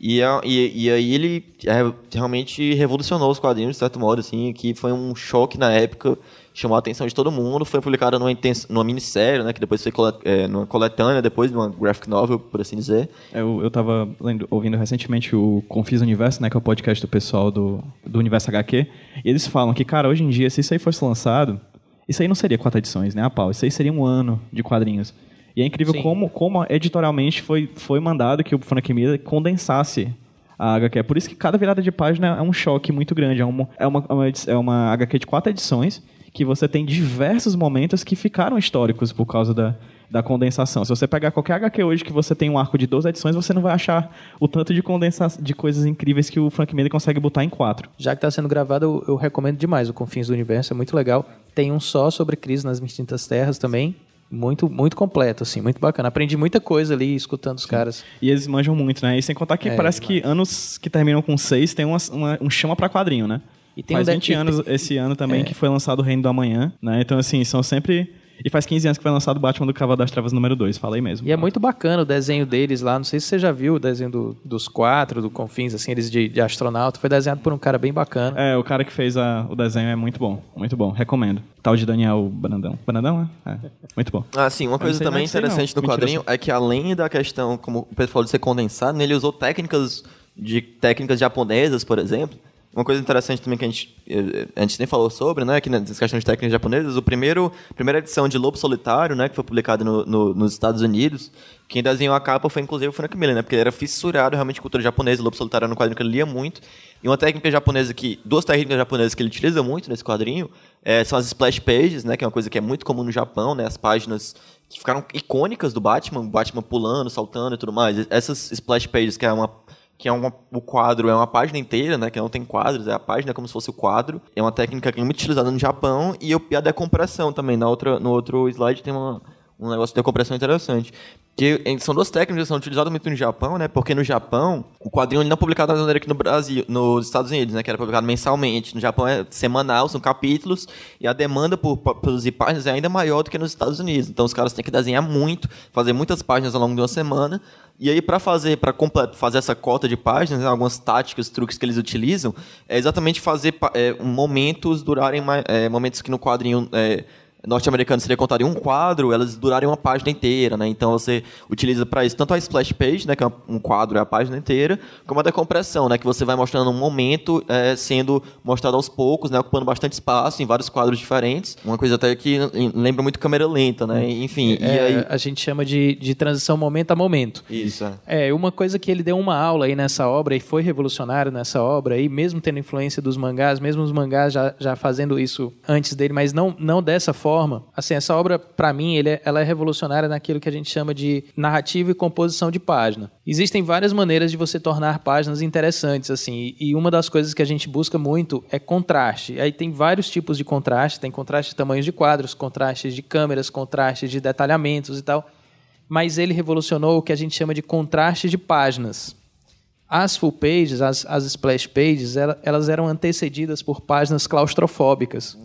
E, a- e, e aí ele é, realmente revolucionou os quadrinhos, de certo modo, assim, que foi um choque na época, chamou a atenção de todo mundo, foi publicado numa, numa minissérie, né, que depois foi colet, é, numa coletânea, depois numa graphic novel, por assim dizer. Eu, eu tava lendo- ouvindo recentemente o Confis Universo, né, que é o podcast do pessoal do, do Universo HQ, e eles falam que, cara, hoje em dia, se isso aí fosse lançado, isso aí não seria quatro edições, né, a pau, isso aí seria um ano de quadrinhos. E é incrível Sim. como, como editorialmente foi, foi mandado que o Frank Miller condensasse a HQ. É por isso que cada virada de página é um choque muito grande. É uma, é uma, é uma HQ de quatro edições que você tem diversos momentos que ficaram históricos por causa da, da condensação. Se você pegar qualquer HQ hoje que você tem um arco de 12 edições, você não vai achar o tanto de condensação de coisas incríveis que o Frank Miller consegue botar em quatro. Já que está sendo gravado, eu, eu recomendo demais o Confins do Universo, é muito legal. Tem um só sobre crise nas distintas terras também. Muito, muito completo, assim, muito bacana. Aprendi muita coisa ali escutando os caras. E eles manjam muito, né? E sem contar que É, parece que anos que terminam com seis tem uma, uma- um chama pra quadrinho, né? E tem faz um 20 de- anos esse ano também É. que foi lançado o Reino do Amanhã, né? Então, assim, são sempre... E faz 15 anos que foi lançado o Batman do Cavalo das Trevas número 2, falei mesmo. E é muito bacana o desenho deles lá. Não sei se você já viu o desenho do- dos quatro, do Confins, assim, eles de, de astronauta. Foi desenhado por um cara bem bacana. É, o cara que fez a- o desenho é muito bom, muito bom, recomendo. Tal de Daniel Brandão. Brandão, é? É, muito bom. Ah, sim, uma coisa sei, também não. interessante do quadrinho é que além da questão, como o Pedro falou, de ser condensado, né, ele usou técnicas de técnicas japonesas, por exemplo. Uma coisa interessante também que a gente, a gente nem falou sobre, né, que nessas questões técnicas japonesas, o primeiro, primeira edição de Lobo Solitário, né, que foi publicada no, no- nos Estados Unidos, quem desenhou a capa foi inclusive o Frank Miller, né, porque ele era fissurado realmente em cultura japonesa, Lobo Solitário era um quadrinho que ele lia muito, e uma técnica japonesa que, duas técnicas japonesas que ele utiliza muito nesse quadrinho, eh, são as splash pages, né, que é uma coisa que é muito comum no Japão, né, as páginas que ficaram icônicas do Batman, Batman pulando, saltando e tudo mais. Essas splash pages, que é uma que é uma, o quadro é uma página inteira, né? Que não tem quadros, é a página como se fosse o quadro. É uma técnica que é muito utilizada no Japão e, o- e a decompressão também. Na outra, no outro slide tem uma, um negócio de decompressão interessante. Que em- são duas técnicas que são utilizadas muito no Japão, né? Porque no Japão, o quadrinho não é publicado da mesma maneira que no Brasil, nos Estados Unidos, né? Que era publicado mensalmente. No Japão é semanal, são capítulos, e a demanda por produzir páginas é ainda maior do que nos Estados Unidos. Então os caras têm que desenhar muito, fazer muitas páginas ao longo de uma semana. E aí, para fazer, para fazer essa cota de páginas, né, algumas táticas, truques que eles utilizam, é exatamente fazer é, momentos durarem mais, é, momentos que no quadrinho é, norte-americano seria contado em um quadro, elas durarem uma página inteira, né? Então você utiliza para isso tanto a splash page, né, que é um quadro é a página inteira, como a decompressão, né, que você vai mostrando um momento é, sendo mostrado aos poucos, né, ocupando bastante espaço em vários quadros diferentes. Uma coisa até que lembra muito câmera lenta, né? Enfim, e É, aí A gente chama de, de transição momento a momento. isso. É. É, uma coisa que ele deu uma aula aí nessa obra e foi revolucionário nessa obra aí, mesmo tendo influência dos mangás, mesmo os mangás já, já fazendo isso antes dele, mas não, não dessa forma. Assim, essa obra, pra mim, é- ela é revolucionária naquilo que a gente chama de narrativa e composição de página. Existem várias maneiras de você tornar páginas interessantes, assim, e uma das coisas que a gente busca muito é contraste. Aí tem vários tipos de contraste, tem contraste de tamanhos de quadros, contrastes de câmeras, contrastes de detalhamentos e tal mas ele revolucionou o que a gente chama de contraste de páginas. As full pages, as, as splash pages, ela- elas eram antecedidas por páginas claustrofóbicas.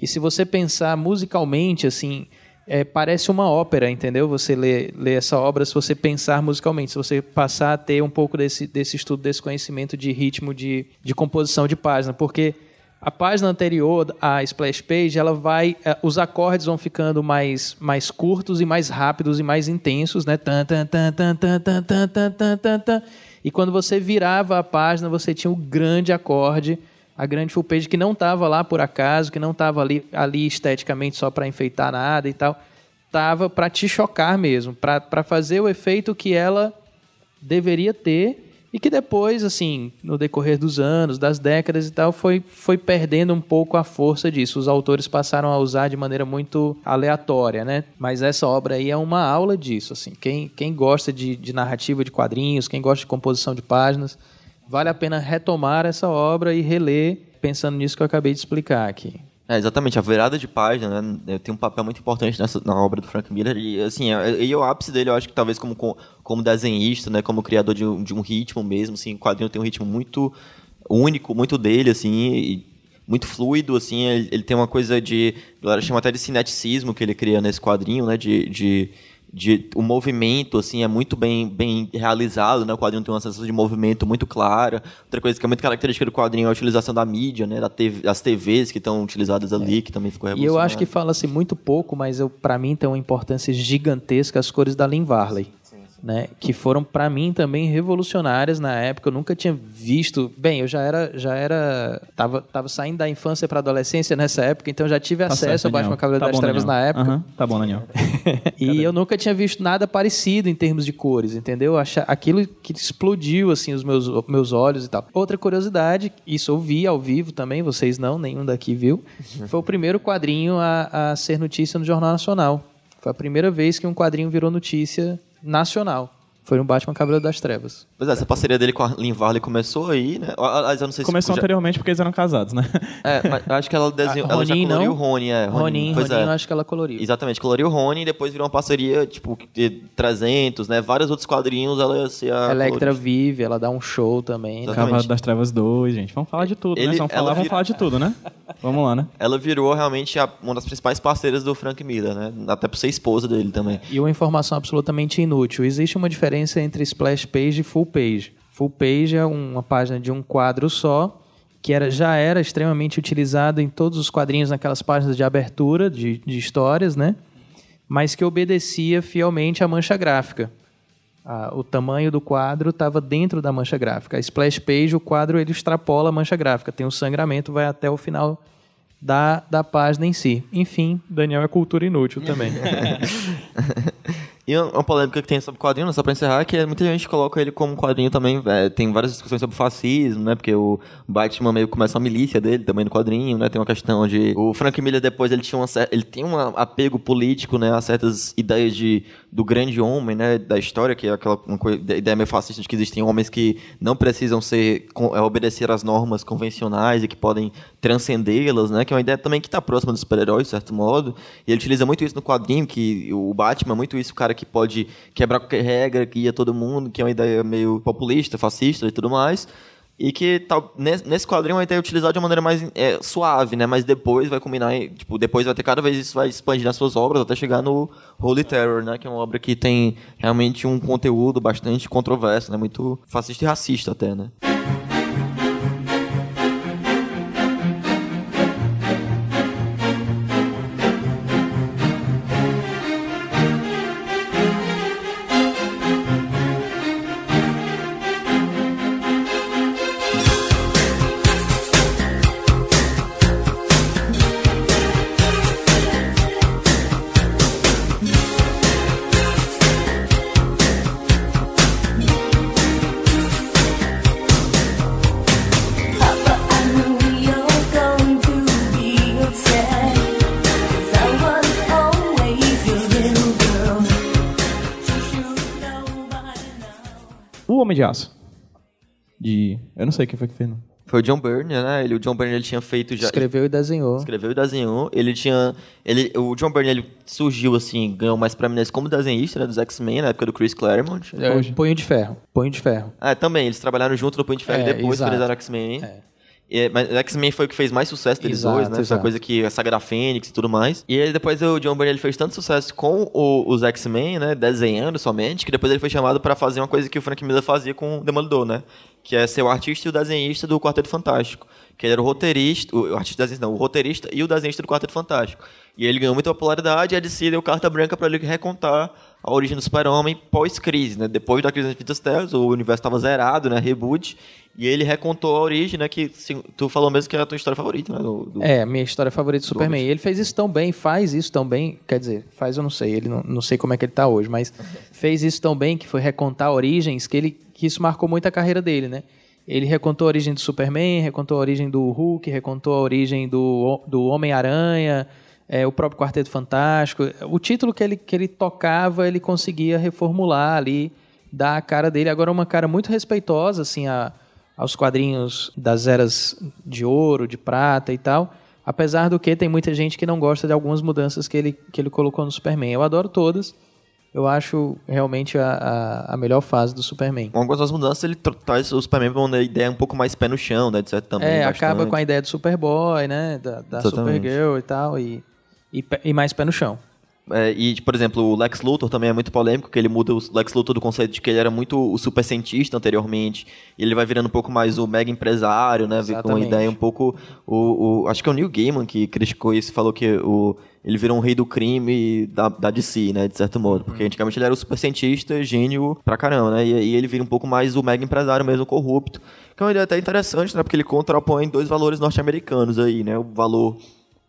E se você pensar musicalmente, assim, é, parece uma ópera, entendeu? Você lê, lê essa obra se você pensar musicalmente, se você passar a ter um pouco desse, desse estudo, desse conhecimento de ritmo de, de composição de página, porque a página anterior, a splash page, ela vai, eh, os acordes vão ficando mais, mais curtos e mais rápidos e mais intensos, né? Tan, tan, tan, tan, tan, tan, tan, tan, tan. E quando você virava a página, você tinha o grande acorde, a grande full page que não estava lá por acaso, que não estava ali, ali esteticamente só para enfeitar nada e tal, tava para te chocar mesmo, para fazer o efeito que ela deveria ter e que depois, assim, no decorrer dos anos, das décadas e tal, foi, foi perdendo um pouco a força disso. Os autores passaram a usar de maneira muito aleatória, né? Mas essa obra aí é uma aula disso, assim. Quem, quem gosta de, de narrativa de quadrinhos, quem gosta de composição de páginas, vale a pena retomar essa obra e reler pensando nisso que eu acabei de explicar aqui. É, exatamente, a virada de página né, tem um papel muito importante nessa, na obra do Frank Miller. E, assim, é, e o ápice dele, eu acho que talvez como, co- como desenhista, né, como criador de um, de um ritmo mesmo, assim, o quadrinho tem um ritmo muito único, muito dele, assim, muito fluido, assim, ele, ele tem uma coisa de, a galera chama até de cineticismo que ele cria nesse quadrinho, né, de, de, de o movimento assim é muito bem, bem realizado, né? O quadrinho tem uma sensação de movimento muito clara. Outra coisa que é muito característica do quadrinho é a utilização da mídia, né? Da TV, das TVs que estão utilizadas ali, que também ficou É. E eu acho que fala-se muito pouco, mas eu, para mim tem uma importância gigantesca as cores da Lynn Varley. Né, que foram para mim também revolucionárias na época. Eu nunca tinha visto. Bem, eu já era, já era, tava, tava saindo da infância para adolescência nessa época, então eu já tive Tá acesso certo, ao Batman. Cavaleiro Tá das bom, Trevas Daniel. na época. Aham, Tá bom, Daniel. E eu nunca tinha visto nada parecido em termos de cores, entendeu? Acha- Aquilo que explodiu assim os meus, meus olhos e tal. Outra curiosidade, isso eu vi ao vivo também, vocês não, nenhum daqui viu. Foi o primeiro quadrinho a, a ser notícia no Jornal Nacional. Foi a primeira vez que um quadrinho virou notícia nacional. Foi no Batman Cavaleiro das Trevas. Pois é, essa parceria dele com a Lynn Varley começou aí, né? Aliás, eu não sei se Começou já- anteriormente porque eles eram casados, né? É, mas acho que ela desenhou, Ah, ela já Ronin, coloriu não? o Rony, é. Ronin, pois Ronin, é. acho que ela coloriu. Exatamente, coloriu o Rony e depois virou uma parceria, tipo, de 300, né? Vários outros quadrinhos, ela ia ser a Electra colorista. vive, ela dá um show também. né? Das Trevas 2, gente. Vamos falar de tudo, Ele- né? Vamos ela falar, vamos vira- falar de tudo, né? Vamos lá, né? Ela virou realmente a- uma das principais parceiras do Frank Miller, né? Até por ser esposa dele também. E uma informação absolutamente inútil. Existe uma diferença entre splash page e full page. Full page é uma página de um quadro só, que era, já era extremamente utilizado em todos os quadrinhos, naquelas páginas de abertura de, de histórias, né? Mas que obedecia fielmente à mancha gráfica. O tamanho do quadro estava dentro da mancha gráfica. A splash page, o quadro, ele extrapola a mancha gráfica. Tem o sangramento, vai até o final da, da página em si. Enfim, Daniel é cultura inútil também. E uma polêmica que tem sobre quadrinho, só pra encerrar, é que muita gente coloca ele como quadrinho também. é, tem várias discussões sobre fascismo, né? Porque o Batman meio começa a milícia dele também no quadrinho, né? Tem uma questão de. O Frank Miller depois ele tinha uma ele tem um apego político, né? A certas ideias de, do grande homem, né? Da história, que é aquela ideia meio fascista de que existem homens que não precisam ser é, obedecer às normas convencionais e que podem transcendê-las, né? Que é uma ideia também que está próxima dos super-heróis, de certo modo. E ele utiliza muito isso no quadrinho, que o Batman é muito isso, o cara que pode quebrar qualquer regra, que ia todo mundo, que é uma ideia meio populista, fascista e tudo mais. E que tal, nesse, quadrinho uma ideia utilizada de uma maneira mais é, suave, né? Mas depois vai combinar, tipo, depois vai ter cada vez isso vai expandir nas suas obras até chegar no Holy Terror, né? Que é uma obra que tem realmente um conteúdo bastante controverso, né? Muito fascista e racista até, né? Homem de Aço. De. Eu não sei quem foi que fez, não. Foi o John Byrne, né? Ele, o John Byrne ele tinha feito já. Escreveu e desenhou. escreveu e desenhou. Ele tinha. Ele, o John Byrne ele surgiu assim, ganhou mais proeminência como desenhista né, dos X-Men na época do Chris Claremont. É, Punho de ferro. Punho de ferro. Ah, também, eles trabalharam junto no Punho de Ferro É, e depois exato. fizeram X-Men. É. E, mas o X-Men foi o que fez mais sucesso deles Exato, dois, né? Essa coisa que a saga da Fênix e tudo mais. E aí depois o John Byrne ele fez tanto sucesso com o- os X-Men, né? Desenhando somente, que depois ele foi chamado pra fazer uma coisa que o Frank Miller fazia com o Demolidor, né? Que é ser o artista e o desenhista do Quarteto Fantástico. Que ele era o roteirista, o, o artista desenhista, não, o roteirista e o desenhista do Quarteto Fantástico. E ele ganhou muita popularidade e a DC deu carta branca pra ele recontar a origem do super-homem pós-crise, né? Depois da crise das Infinitas Terras, o universo estava zerado, né? Reboot. E ele recontou a origem, né? Que tu falou mesmo que é a tua história favorita, né? do- do- É, a minha história favorita do Superman. Ele fez isso tão bem, faz isso tão bem. Quer dizer, faz eu não sei, ele não, não sei como é que ele tá hoje, mas fez isso tão bem que foi recontar origens que ele que isso marcou muito a carreira dele, né? Ele recontou a origem do Superman, recontou a origem do Hulk, recontou a origem do, do Homem-Aranha, é, o próprio Quarteto Fantástico. O título que ele, que ele tocava, ele conseguia reformular ali, dar a cara dele. Agora, uma cara muito respeitosa, assim, a, aos quadrinhos das eras de ouro, de prata e tal. Apesar do que tem muita gente que não gosta de algumas mudanças que ele, que ele colocou no Superman. Eu adoro todas. Eu acho realmente a, a, a melhor fase do Superman. Com algumas das mudanças, ele tra- traz o Superman pra uma ideia um pouco mais pé no chão, né? De certo também. é, bastante. acaba com a ideia do Superboy, né? Da, da. Supergirl e tal. E, e, e mais pé no chão. É, e, por exemplo, o Lex Luthor também é muito polêmico, que ele muda o Lex Luthor do conceito de que ele era muito o super cientista anteriormente, e ele vai virando um pouco mais o mega empresário, né? Com uma ideia um pouco. O, o- acho que é o Neil Gaiman que criticou isso, falou que o, ele virou um rei do crime da, da DC, né? De certo modo. Porque antigamente ele era o super cientista, gênio pra caramba, né? E, e ele vira um pouco mais o mega empresário mesmo corrupto. Que é uma ideia até interessante, né? Porque ele contrapõe dois valores norte-americanos aí, né? O valor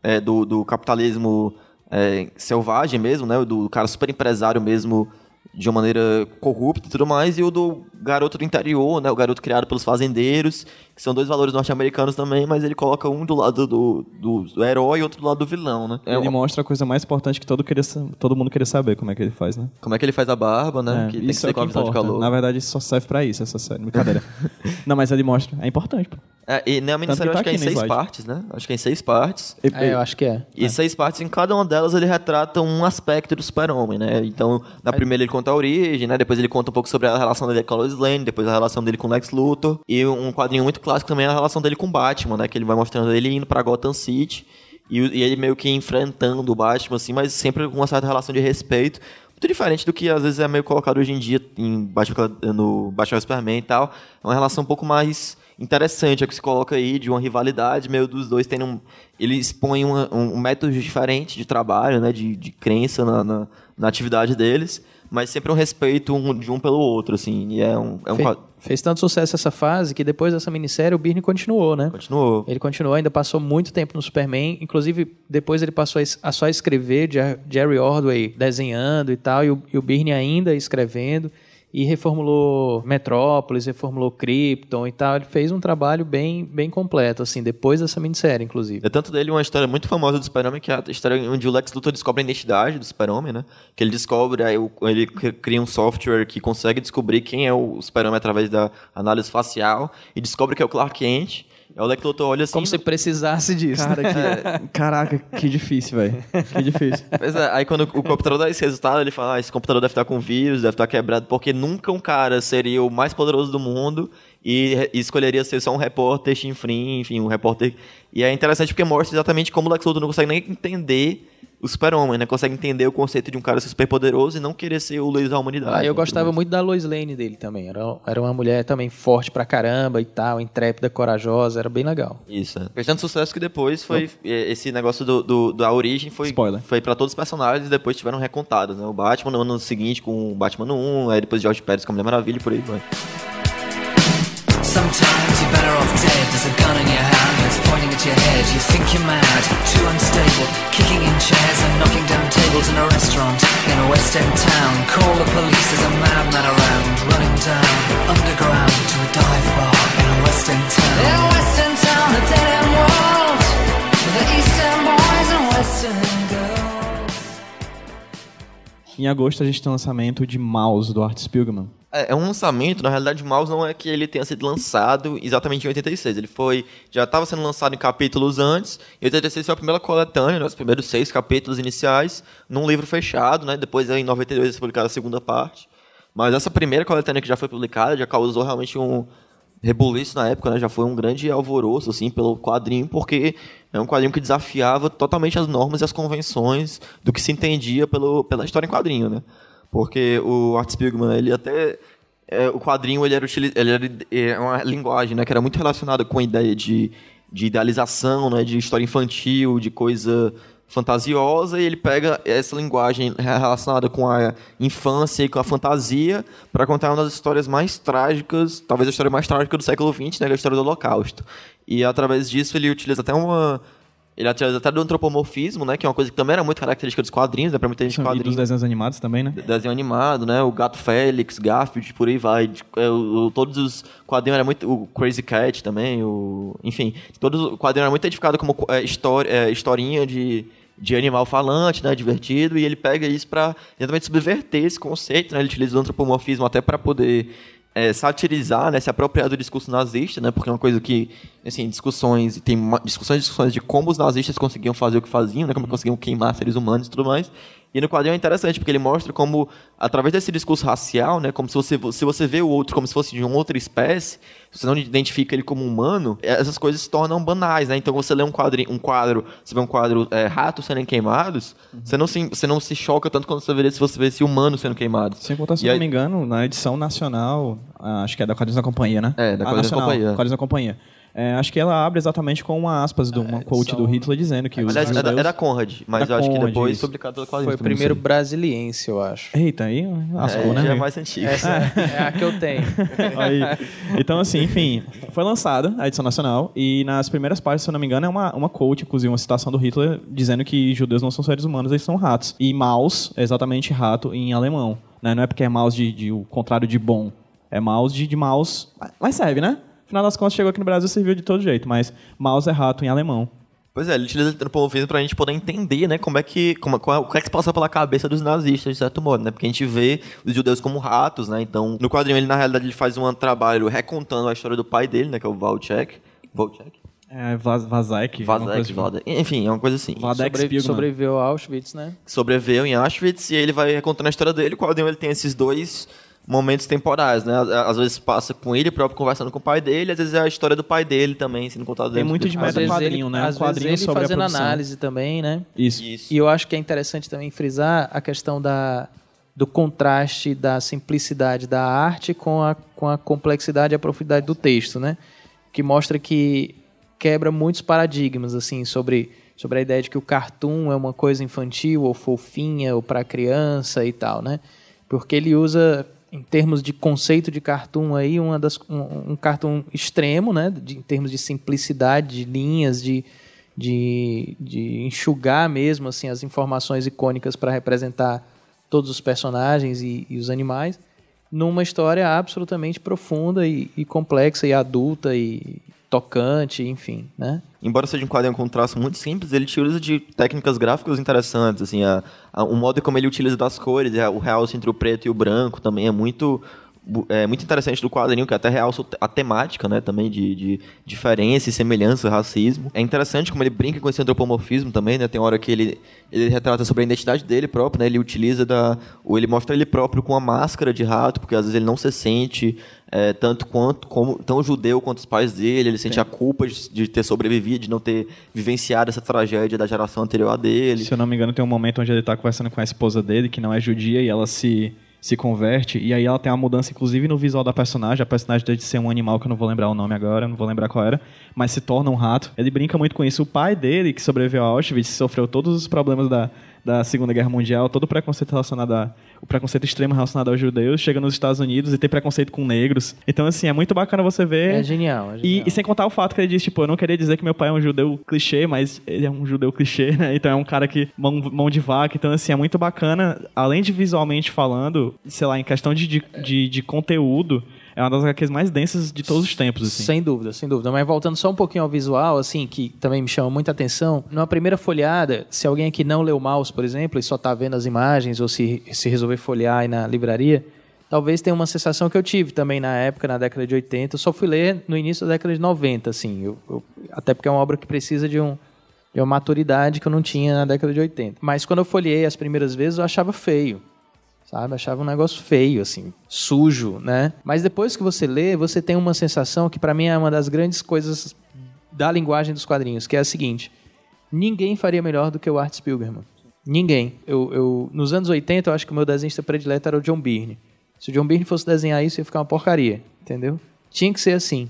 é, do, do capitalismo é, selvagem mesmo, né? Do cara super empresário mesmo, de uma maneira corrupta e tudo mais, e o do garoto do interior, né? O garoto criado pelos fazendeiros, que são dois valores norte-americanos também, mas ele coloca um do lado do, do, do herói e outro do lado do vilão, né? É Ele uma- mostra a coisa mais importante que todo, queria, todo mundo queria saber como é que ele faz, né? como é que ele faz a barba, né? É, que tem que isso ser é a que visão de calor. Na verdade, só serve pra isso, essa série. Brincadeira. Não, mas ele mostra. É importante, pô. É, e na minissérie que eu tá acho que é em seis slide. partes, né? Acho que é em seis partes. E- É, eu acho que é. E seis partes, em cada uma delas ele retrata um aspecto do super-homem, né? Então, na primeira ele conta a origem, né? Depois ele conta um pouco sobre a relação dele com a Lois Lane, depois a relação dele com o Lex Luthor. E um quadrinho muito clássico também é a relação dele com o Batman, né? Que ele vai mostrando ele indo pra Gotham City e, e ele meio que enfrentando o Batman, assim, mas sempre com uma certa relação de respeito. Muito diferente do que às vezes é meio colocado hoje em dia em Batman, no Batman Superman e tal. É uma relação um pouco mais interessante é que se coloca aí de uma rivalidade meio dos dois tendo um, ele expõe uma- um, um método diferente de trabalho né de, de crença na, na, na atividade deles mas sempre um respeito um, de um pelo outro assim e é um, é um Fe- quad- fez tanto sucesso essa fase que depois dessa minissérie o Byrne continuou, né? continuou Ele continuou, ainda passou muito tempo no Superman. Inclusive, depois ele passou a só escrever, Jer- Jerry Ordway desenhando e tal, e o, e o Byrne ainda escrevendo. E reformulou Metrópolis, reformulou Krypton e tal. Ele fez um trabalho bem, bem completo, assim, depois dessa minissérie, inclusive. É tanto dele uma história muito famosa do Super-Homem, que é a história onde o Lex Luthor descobre a identidade do Super-Homem, né? Que ele descobre, aí ele cria um software que consegue descobrir quem é o Super-Homem através da análise facial e descobre que é o Clark Kent. Aí o Lex Luthor olha assim... Como se precisasse disso. Cara, né? que... Caraca, que difícil, velho. Que difícil. Pois é, aí quando o computador dá esse resultado, ele fala, ah, esse computador deve estar com vírus, deve estar quebrado, porque nunca um cara seria o mais poderoso do mundo e, e escolheria ser só um repórter chinfrim, enfim, um repórter... E é interessante porque mostra exatamente como o Lex Luthor não consegue nem entender o super-homem, né? Consegue entender o conceito de um cara ser super poderoso e não querer ser o Luiz da humanidade. Ah, eu gostava muito da Lois Lane dele também. Era, era uma mulher também forte pra caramba e tal, intrépida, corajosa, era bem legal. Isso. é. Fez tanto sucesso que depois foi. Esse negócio do, do- da origem foi, Spoiler. foi pra todos os personagens e depois tiveram recontados, né? O Batman no ano seguinte com o Batman no 1, aí depois George Pérez com a Mulher Maravilha e por aí vai. Sometimes you're better off dead. There's a gun in your hand pointing at your head. You think you're mad, too unstable, kicking in chairs and knocking down tables in a restaurant in a West End town. Call the police, there's a madman around, running down underground to a dive bar in a West End town. In a West End town, a dead end world. The East End boys and West End girls. Em agosto a gente tem o lançamento de Mouse, do Art Spiegelman. É, é um lançamento, na realidade, Mouse não é que ele tenha sido lançado exatamente em 86. Ele foi. Já estava sendo lançado em capítulos antes. Em 86 foi a primeira coletânea, né, os primeiros seis capítulos iniciais, num livro fechado, né? Depois, em 92, foi publicada a segunda parte. Mas essa primeira coletânea que já foi publicada já causou realmente um rebuliço na época, né? Já foi um grande alvoroço, assim, pelo quadrinho, porque é um quadrinho que desafiava totalmente as normas e as convenções do que se entendia pelo, pela história em quadrinho, né? Porque o Art Spiegelman, ele até... é, o quadrinho, ele era, ele era é, uma linguagem, né? Que era muito relacionada com a ideia de, de idealização, né? De história infantil, de coisa fantasiosa, e ele pega essa linguagem relacionada com a infância e com a fantasia para contar uma das histórias mais trágicas, talvez a história mais trágica do século XX, né? Que é a história do Holocausto. E através disso ele utiliza até uma... Ele utiliza até do antropomorfismo, né? Que é uma coisa que também era muito característica dos quadrinhos, né? Pra muita gente E dos quadrinhos desenhos animados também, né? desenho animado, né? O Gato Félix, Garfield, por aí vai. É, o- o- todos os quadrinhos eram muito. O Crazy Cat também, o. Enfim, todos os quadrinhos eram muito edificados como é, história, é, historinha de, de animal falante, né? Divertido, e ele pega isso pra exatamente subverter esse conceito, né? Ele utiliza o antropomorfismo até para poder. É, satirizar, né, se apropriar do discurso nazista, né, porque é uma coisa que assim, discussões, tem discussões e discussões de como os nazistas conseguiam fazer o que faziam, né? Como conseguiam queimar seres humanos e tudo mais. E no quadrinho é interessante, porque ele mostra como, através desse discurso racial, né? Como se você, se você vê o outro como se fosse de uma outra espécie, você não identifica ele como humano, essas coisas se tornam banais, né? Então você lê um, quadrinho, um quadro, você vê um quadro é, ratos sendo queimados, você, não se, você não se choca tanto quando você vê se você vê esse humano sendo queimado. Sem contar, se E eu aí- não me engano, na edição nacional, ah, acho que é da Quadrinhos da Companhia, né? É, da Ah, Quadrinhos da Companhia. Quadrinhos da Companhia. É, acho que ela abre exatamente com uma aspas, de uma quote do Hitler dizendo que os Aliás, é da, judeus... é da Conrad, mas Da eu acho que depois isso. publicado pela Foi o primeiro brasiliense, eu acho. Eita, aí lascou, É, né? já é mais antigo. Essa é a que eu tenho. Aí, então, assim, enfim, foi lançada a edição nacional e nas primeiras páginas, se eu não me engano, é uma, uma quote, inclusive uma citação do Hitler, dizendo que judeus não são seres humanos, eles são ratos. E Maus é exatamente rato em alemão. Né? Não é porque é Maus de, de o contrário de bom, é Maus de, de Maus. Mas serve, né? Afinal das contas, chegou aqui no Brasil e serviu de todo jeito, mas Maus é rato em alemão. Pois é, ele utiliza o antropomorfismo pra gente poder entender, né, como é que, como, qual, é- o que é que se passa pela cabeça dos nazistas, de certo modo, né, porque a gente vê os judeus como ratos, né, então, no quadrinho ele, na realidade, ele faz um trabalho recontando a história do pai dele, né, que é o Valchek, Valchek? É Vaz- Vazek. Vazek, assim. Valdek, enfim, é uma coisa assim. Vadex Sobre, sobreviveu a Auschwitz, né? sobreviveu em Auschwitz e ele vai recontando a história dele. O quadrinho ele tem esses dois momentos temporais, né? Às, vezes passa com ele próprio conversando com o pai dele, às vezes é a história do pai dele também sendo contada. Tem muito de meta quadrinho, né? Às Um quadrinho vezes ele fazendo análise também, né? Isso. Isso. E eu acho que é interessante também frisar a questão da, do contraste da simplicidade da arte com a, com a complexidade e a profundidade do texto, né? Que mostra que quebra muitos paradigmas, assim, sobre, sobre a ideia de que o cartoon é uma coisa infantil ou fofinha ou para criança e tal, né? Porque ele usa, em termos de conceito de cartoon aí, uma das, um, um cartoon extremo, né? De, em termos de simplicidade, de linhas, de, de, de enxugar mesmo assim as informações icônicas para representar todos os personagens e, e os animais numa história absolutamente profunda e, e complexa e adulta e tocante, enfim, né? Embora seja um quadrinho com um traço muito simples, ele utiliza de técnicas gráficas interessantes, assim, a, a- o modo como ele utiliza das cores, é, o realce entre o preto e o branco também é muito é muito interessante do quadrinho, que até realça a temática, né, também de, de diferença e semelhança, racismo. É interessante como ele brinca com esse antropomorfismo também, né, tem hora que ele, ele retrata sobre a identidade dele próprio, né, ele utiliza da, ou ele mostra ele próprio com uma máscara de rato, porque às vezes ele não se sente é, tanto quanto como tão judeu quanto os pais dele, ele sente a culpa de, de ter sobrevivido, de não ter vivenciado essa tragédia da geração anterior a dele. Se eu não me engano, tem um momento onde ele tá conversando com a esposa dele, que não é judia, e ela se, se converte. E aí ela tem uma mudança, inclusive, no visual da personagem. A personagem deixa de ser um animal, que eu não vou lembrar o nome agora, não vou lembrar qual era, mas se torna um rato. Ele brinca muito com isso. O pai dele, que sobreviveu a Auschwitz, sofreu todos os problemas da, da Segunda Guerra Mundial, todo o preconceito relacionado a, o preconceito extremo relacionado aos judeus, chega nos Estados Unidos e tem preconceito com negros. Então, assim, é muito bacana você ver. É genial. É E, genial. e sem contar o fato que ele diz, tipo, eu não queria dizer que meu pai é um judeu clichê, mas ele é um judeu clichê, né? Então é um cara que mão, mão de vaca. Então, assim, é muito bacana, além de visualmente falando, sei lá, em questão de, de, de, de conteúdo, é uma das HQs mais densas de todos os tempos, assim. Sem dúvida, sem dúvida. Mas voltando só um pouquinho ao visual, assim, que também me chama muita atenção. Numa primeira folhada, se alguém aqui não leu Mouse, por exemplo, e só tá vendo as imagens, ou se, se resolver folhear aí na livraria, talvez tenha uma sensação que eu tive também na época, na década de 80. Eu só fui ler no início da década de 90, assim. Eu- eu- até porque é uma obra que precisa de um de uma maturidade que eu não tinha na década de 80. Mas quando eu folhei as primeiras vezes, eu achava feio sabe? Achava um negócio feio, assim, sujo, né? Mas depois que você lê, você tem uma sensação que pra mim é uma das grandes coisas da linguagem dos quadrinhos, que é a seguinte: ninguém faria melhor do que o Art Spiegelman. Ninguém. Eu, eu, nos anos 80, eu acho que o meu desenhista predileto era o John Byrne. Se o John Byrne fosse desenhar isso, ia ficar uma porcaria, entendeu? Tinha que ser assim.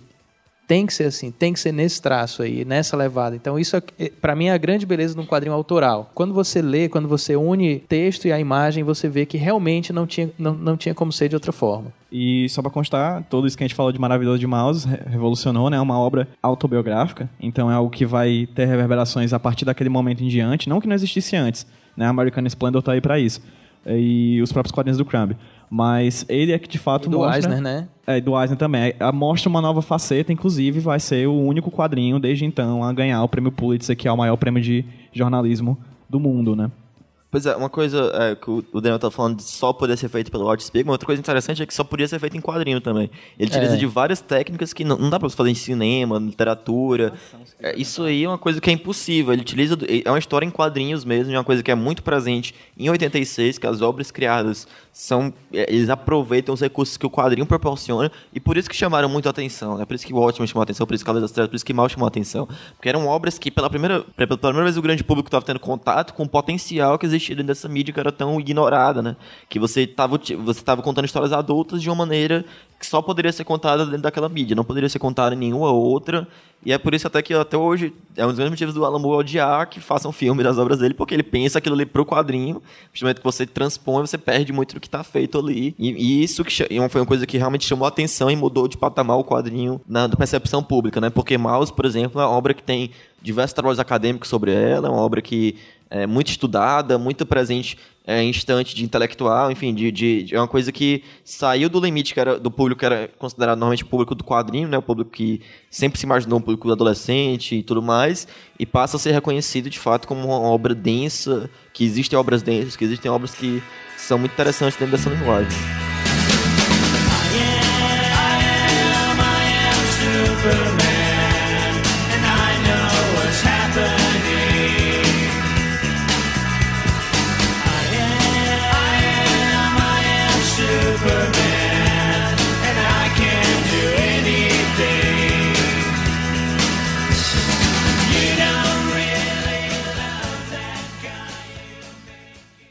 Tem que ser assim, tem que ser nesse traço aí, nessa levada. Então isso, é, para mim, é a grande beleza de um quadrinho autoral. Quando você lê, quando você une texto e a imagem, você vê que realmente não tinha, não, não tinha como ser de outra forma. E só pra constar, tudo isso que a gente falou de Maravilhoso de Mouse re- revolucionou, né? É uma obra autobiográfica, então é algo que vai ter reverberações a partir daquele momento em diante, não que não existisse antes, né? American Splendor tá aí pra isso. E os próprios quadrinhos do Crumb. Mas ele é que de fato E do mostra... Eisner, né? É, do Eisner também. É, mostra uma nova faceta, inclusive vai ser o único quadrinho desde então a ganhar o prêmio Pulitzer, que é o maior prêmio de jornalismo do mundo, né? Pois é, uma coisa é, que o Daniel tá falando de só poder ser feito pelo Walt Spiegelman, outra coisa interessante é que só podia ser feito em quadrinho também. Ele utiliza É. de várias técnicas que não, não dá pra você fazer em cinema, literatura. É, isso aí é uma coisa que é impossível. Ele utiliza. É uma história em quadrinhos mesmo, é uma coisa que é muito presente em 86, que as obras criadas são. é, Eles aproveitam os recursos que o quadrinho proporciona, e por isso que chamaram muito a atenção. É por isso que o Watchmen chamou a atenção, por isso que Cavaleiro das Trevas, por isso que Mal chamou a atenção. Porque eram obras que, pela primeira, pela primeira vez, o grande público estava tendo contato com o potencial que existia dentro dessa mídia que era tão ignorada, né? Que você estava você tava contando histórias adultas de uma maneira que só poderia ser contada dentro daquela mídia, não poderia ser contada em nenhuma outra. E é por isso até que até hoje é um dos grandes motivos do Alan Moore odiar que façam filme das obras dele, porque ele pensa aquilo ali pro quadrinho, principalmente que você transpõe, você perde muito do que tá feito ali. E, e isso que foi uma coisa que realmente chamou a atenção e mudou de patamar o quadrinho na percepção pública, né? Porque Mouse, por exemplo, é uma obra que tem diversos trabalhos acadêmicos sobre ela, é uma obra que é muito estudada, muito presente é, em instante de intelectual, enfim, de, de, de- é uma coisa que saiu do limite que era do público que era considerado normalmente público do quadrinho, né, o público que sempre se imaginou um público adolescente e tudo mais, e passa a ser reconhecido de fato como uma obra densa, que existem obras densas, que existem obras que são muito interessantes dentro dessa linguagem.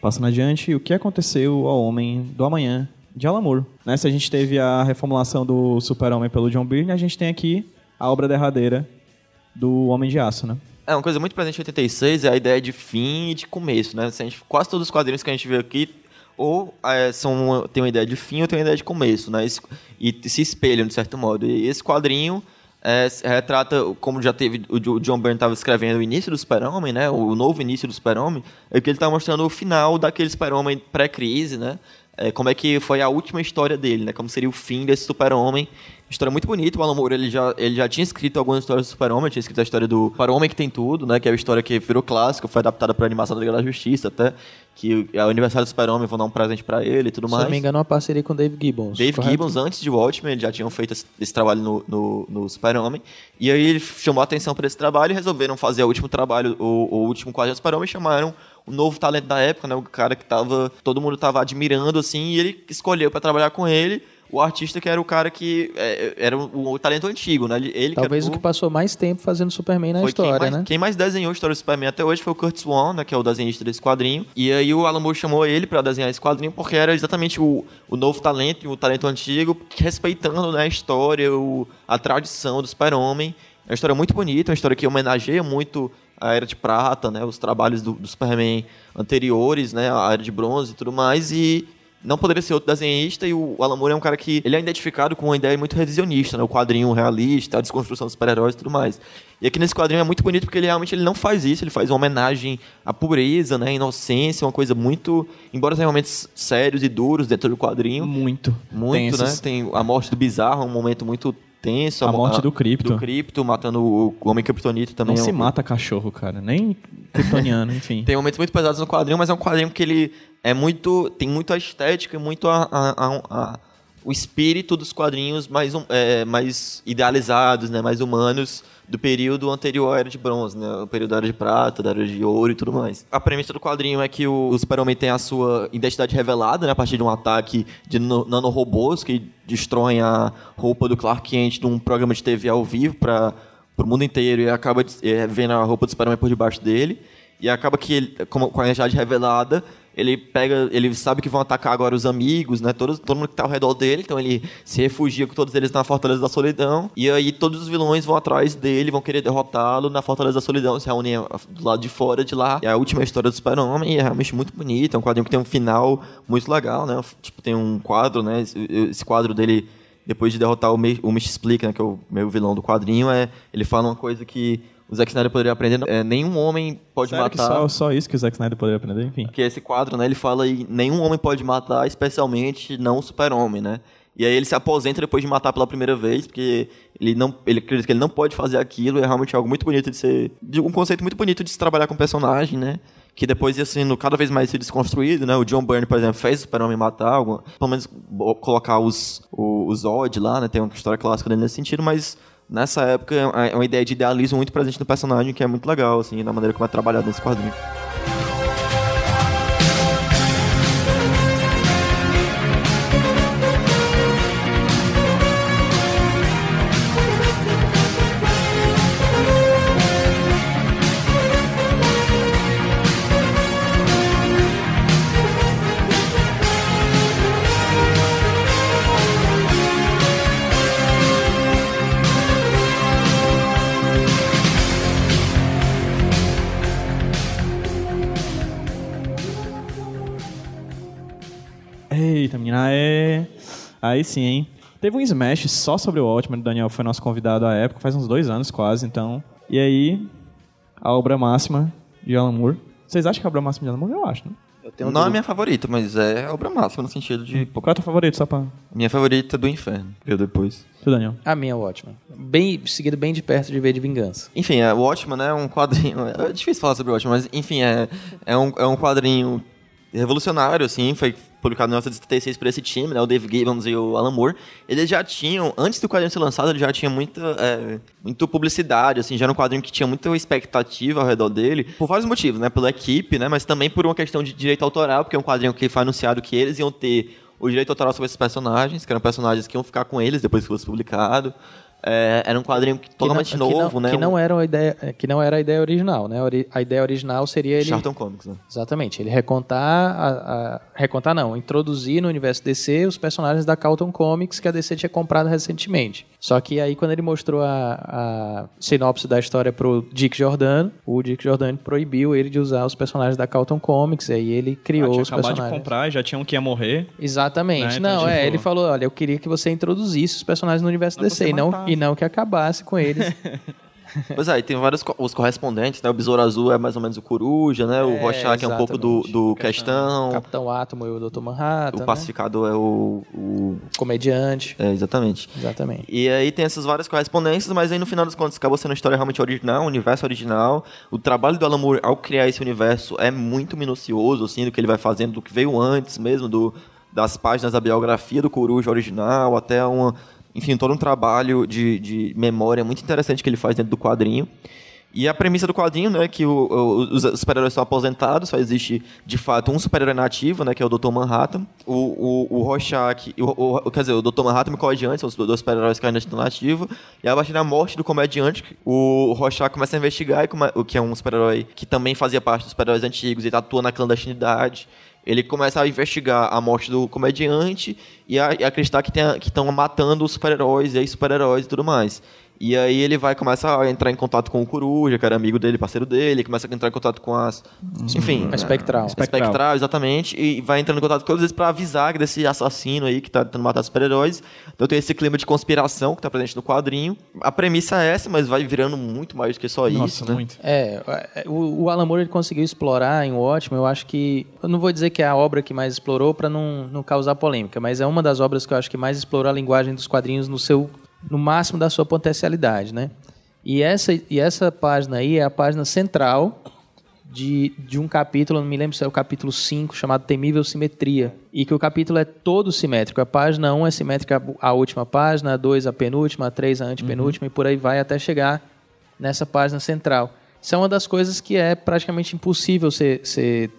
Passando adiante, o que aconteceu ao Homem do Amanhã de Alan Moore? Nessa a gente teve a reformulação do Super-Homem pelo John Byrne, a gente tem aqui a obra derradeira do Homem de Aço, né? É, uma coisa muito presente em 86 é a ideia de fim e de começo, né? Se gente- quase todos os quadrinhos que a gente vê aqui ou é, são, tem uma ideia de fim ou tem uma ideia de começo, né? E se espelham, de certo modo. E esse quadrinho é, retrata, como já teve, o John Byrne estava escrevendo o início do Super-Homem, né? O novo início do Super-Homem, é que ele está mostrando o final daquele Super-Homem pré-crise, né? É, como é que foi a última história dele, né? Como seria o fim desse super-homem. História muito bonita. O Alan Moore, ele já, ele já tinha escrito algumas histórias do super-homem. Tinha escrito a história do Super-Homem que tem tudo, né? Que é a história que virou clássico. Foi adaptada para animação da Liga da Justiça até. Que é o aniversário do super-homem, vão dar um presente para ele e tudo Se mais. não me engano, uma parceria com o Dave Gibbons. Dave correto? Gibbons, antes de Watchmen, eles já tinham feito esse, esse trabalho no, no, no Super-Homem. E aí ele chamou a atenção para esse trabalho e resolveram fazer o último trabalho, o, o último quadro do Super-Homem e chamaram o novo talento da época, né? O cara que tava, todo mundo tava admirando, assim, e ele escolheu para trabalhar com ele o artista que era o cara que é, era o, o talento antigo, né? Ele, ele que Talvez era o que passou mais tempo fazendo Superman na história, quem mais, né? Quem mais desenhou a história do Superman até hoje foi o Kurt Swan, né, que é o desenhista desse quadrinho. E aí o Alan Moore chamou ele pra desenhar esse quadrinho porque era exatamente o, o novo talento e o talento antigo, respeitando né, a história, o, a tradição do Super-Homem. É uma história muito bonita, uma história que homenageia muito a Era de Prata, né, os trabalhos do, do Superman anteriores, né, a Era de Bronze e tudo mais. E não poderia ser outro desenhista e o Alan Moore é um cara que ele é identificado com uma ideia muito revisionista, né? O quadrinho realista, a desconstrução dos super-heróis e tudo mais. E aqui nesse quadrinho é muito bonito porque ele realmente ele não faz isso, ele faz uma homenagem à pureza, né? À inocência, uma coisa muito, embora tenha momentos sérios e duros dentro do quadrinho, Muito. muito, tensos. né? Tem a morte do Bizarro, um momento muito tenso. A mo- morte do Krypto. Do Krypto, matando o o Homem Kryptonito também. Não é se um- mata cachorro, cara. Nem kryptoniano, enfim. tem momentos muito pesados no quadrinho, mas é um quadrinho que ele é muito. tem muito a estética e muito a, a- a- a- o espírito dos quadrinhos mais, um- é, mais idealizados, né, mais humanos do período anterior à Era de Bronze, né, o período da Era de Prata, da Era de Ouro e tudo mais. A premissa do quadrinho é que o, o Super-Homem tem a sua identidade revelada né, a partir de um ataque de no- nanorobôs que destroem a roupa do Clark Kent num programa de TV ao vivo para o mundo inteiro e acaba é, vendo a roupa do Superman por debaixo dele. E acaba que ele, com a identidade revelada, ele pega, ele sabe que vão atacar agora os amigos, né? Todos, todo mundo que tá ao redor dele, então ele se refugia com todos eles na Fortaleza da Solidão. E aí todos os vilões vão atrás dele, vão querer derrotá-lo na Fortaleza da Solidão, se reúnem a- do lado de fora de lá. É a última história do Super-Homem e é realmente muito bonita, é um quadrinho que tem um final muito legal, né? Tipo, tem um quadro, né? Esse, esse quadro dele depois de derrotar o, Me o Mish Explica, né, que é o meu vilão do quadrinho, é ele fala uma coisa que o Zack Snyder poderia aprender. É, nenhum homem pode Sério que matar. só, só isso que o Zack Snyder poderia aprender, enfim. Que esse quadro, né, ele fala aí, nenhum homem pode matar, especialmente não o super-homem, né? E aí ele se aposenta depois de matar pela primeira vez, porque ele não, ele acredita que ele não pode fazer aquilo, é realmente algo muito bonito de ser, de um conceito muito bonito de se trabalhar com personagem, né? Que depois ia sendo cada vez mais se desconstruído, né? O John Byrne, por exemplo, fez o Super-Homem matar, alguma, pelo menos colocar os, o, os Zod lá, né? Tem uma história clássica dele nesse sentido, mas nessa época é uma ideia de idealismo muito presente no personagem, que é muito legal, assim, na maneira como é trabalhado nesse quadrinho. É. Aí sim, hein? Teve um Smash só sobre o Watchmen, o Daniel foi nosso convidado à época, faz uns dois anos quase, então. E aí, a obra máxima de Alan Moore. Vocês acham que é a obra máxima de Alan Moore? Eu acho, né? Não é a minha favorita, mas é a obra máxima no sentido de. Qual é o teu favorito, só pra. Minha favorita é do Inferno, veio depois. Tu, Daniel. A minha é ótima. Bem, seguido bem de perto de ver de vingança. Enfim, é, o Watchman é um quadrinho. É difícil falar sobre o Watchman, mas enfim, é, é, um, é um quadrinho revolucionário, assim, foi publicado em 1976 por esse time, né, o Dave Gibbons e o Alan Moore. Eles já tinham, antes do quadrinho ser lançado, ele já tinha muita, é, publicidade, assim, já era um quadrinho que tinha muita expectativa ao redor dele, por vários motivos, né, pela equipe, né, mas também por uma questão de direito autoral, porque é um quadrinho que foi anunciado que eles iam ter o direito autoral sobre esses personagens, que eram personagens que iam ficar com eles depois que fosse publicado. É, era um quadrinho que- totalmente que não, novo, que não, né? Que não, era a ideia, que não era a ideia original, né? A ideia original seria ele... Charlton Comics, né? Exatamente, ele recontar, a, a- recontar não, introduzir no universo DC os personagens da Carlton Comics que a DC tinha comprado recentemente. Só que aí quando ele mostrou a, a sinopse da história pro Dick Jordan, o Dick Jordan proibiu ele de usar os personagens da Carlton Comics, e aí ele criou Ah, tinha os acabado de personagens. comprar, já tinha um que ia morrer. Exatamente. Né, então, Não, é, ele falou, olha, eu queria que você introduzisse os personagens no universo Não, DC e não, e não que acabasse com eles. Pois é, e tem vários os correspondentes, né? O Besouro Azul é mais ou menos o Coruja, né? O É, Rorschach é um pouco do, do Questão. Capitão Átomo e o Dr. Manhattan, O né? Pacificador é o... o- comediante. É, exatamente. Exatamente. E aí tem essas várias correspondências, mas aí no final das contas acabou sendo uma história realmente original, um universo original. O trabalho do Alan Moore ao criar esse universo é muito minucioso, assim, do que ele vai fazendo, do que veio antes mesmo, do, das páginas da biografia do Coruja original, até uma... Enfim, todo um trabalho de, de memória muito interessante que ele faz dentro do quadrinho. E a premissa do quadrinho, né, que o- o- os super-heróis são aposentados, só existe, de fato, um super-herói nativo, né, que é o Dr. Manhattan. O, o, o Rorschach, o, o- quer dizer, o Dr. Manhattan e o comediante são os dois super-heróis que ainda estão nativos. E a partir da morte do comediante, o Rorschach começa a investigar, o que é um super-herói que também fazia parte dos super-heróis antigos e atua na clandestinidade. Ele começa a investigar a morte do comediante e a, e acreditar que estão matando os super-heróis e ex-super-heróis e tudo mais. E aí ele vai começar a entrar em contato com o Coruja, que era amigo dele, parceiro dele, começa a entrar em contato com as. Enfim. A Espectral. A Espectral, exatamente. E vai entrando em contato com todos eles pra avisar desse assassino aí que tá tentando matar super-heróis. Então tem esse clima de conspiração que tá presente no quadrinho. A premissa é essa, mas vai virando muito mais do que só Nossa, isso, né? muito. É, o, o Alan Moore ele conseguiu explorar em Watchmen, eu acho que... Eu não vou dizer que é a obra que mais explorou para não, não causar polêmica, mas é uma das obras que eu acho que mais explorou a linguagem dos quadrinhos no seu no máximo da sua potencialidade, né? E essa, e essa página aí é a página central de, de um capítulo, não me lembro se é o capítulo 5, chamado Temível Simetria. E que o capítulo é todo simétrico. A página 1 é simétrica a última página, a 2 a penúltima, a 3 a antepenúltima e por aí vai até chegar nessa página central. Isso é uma das coisas que é praticamente impossível ser, ser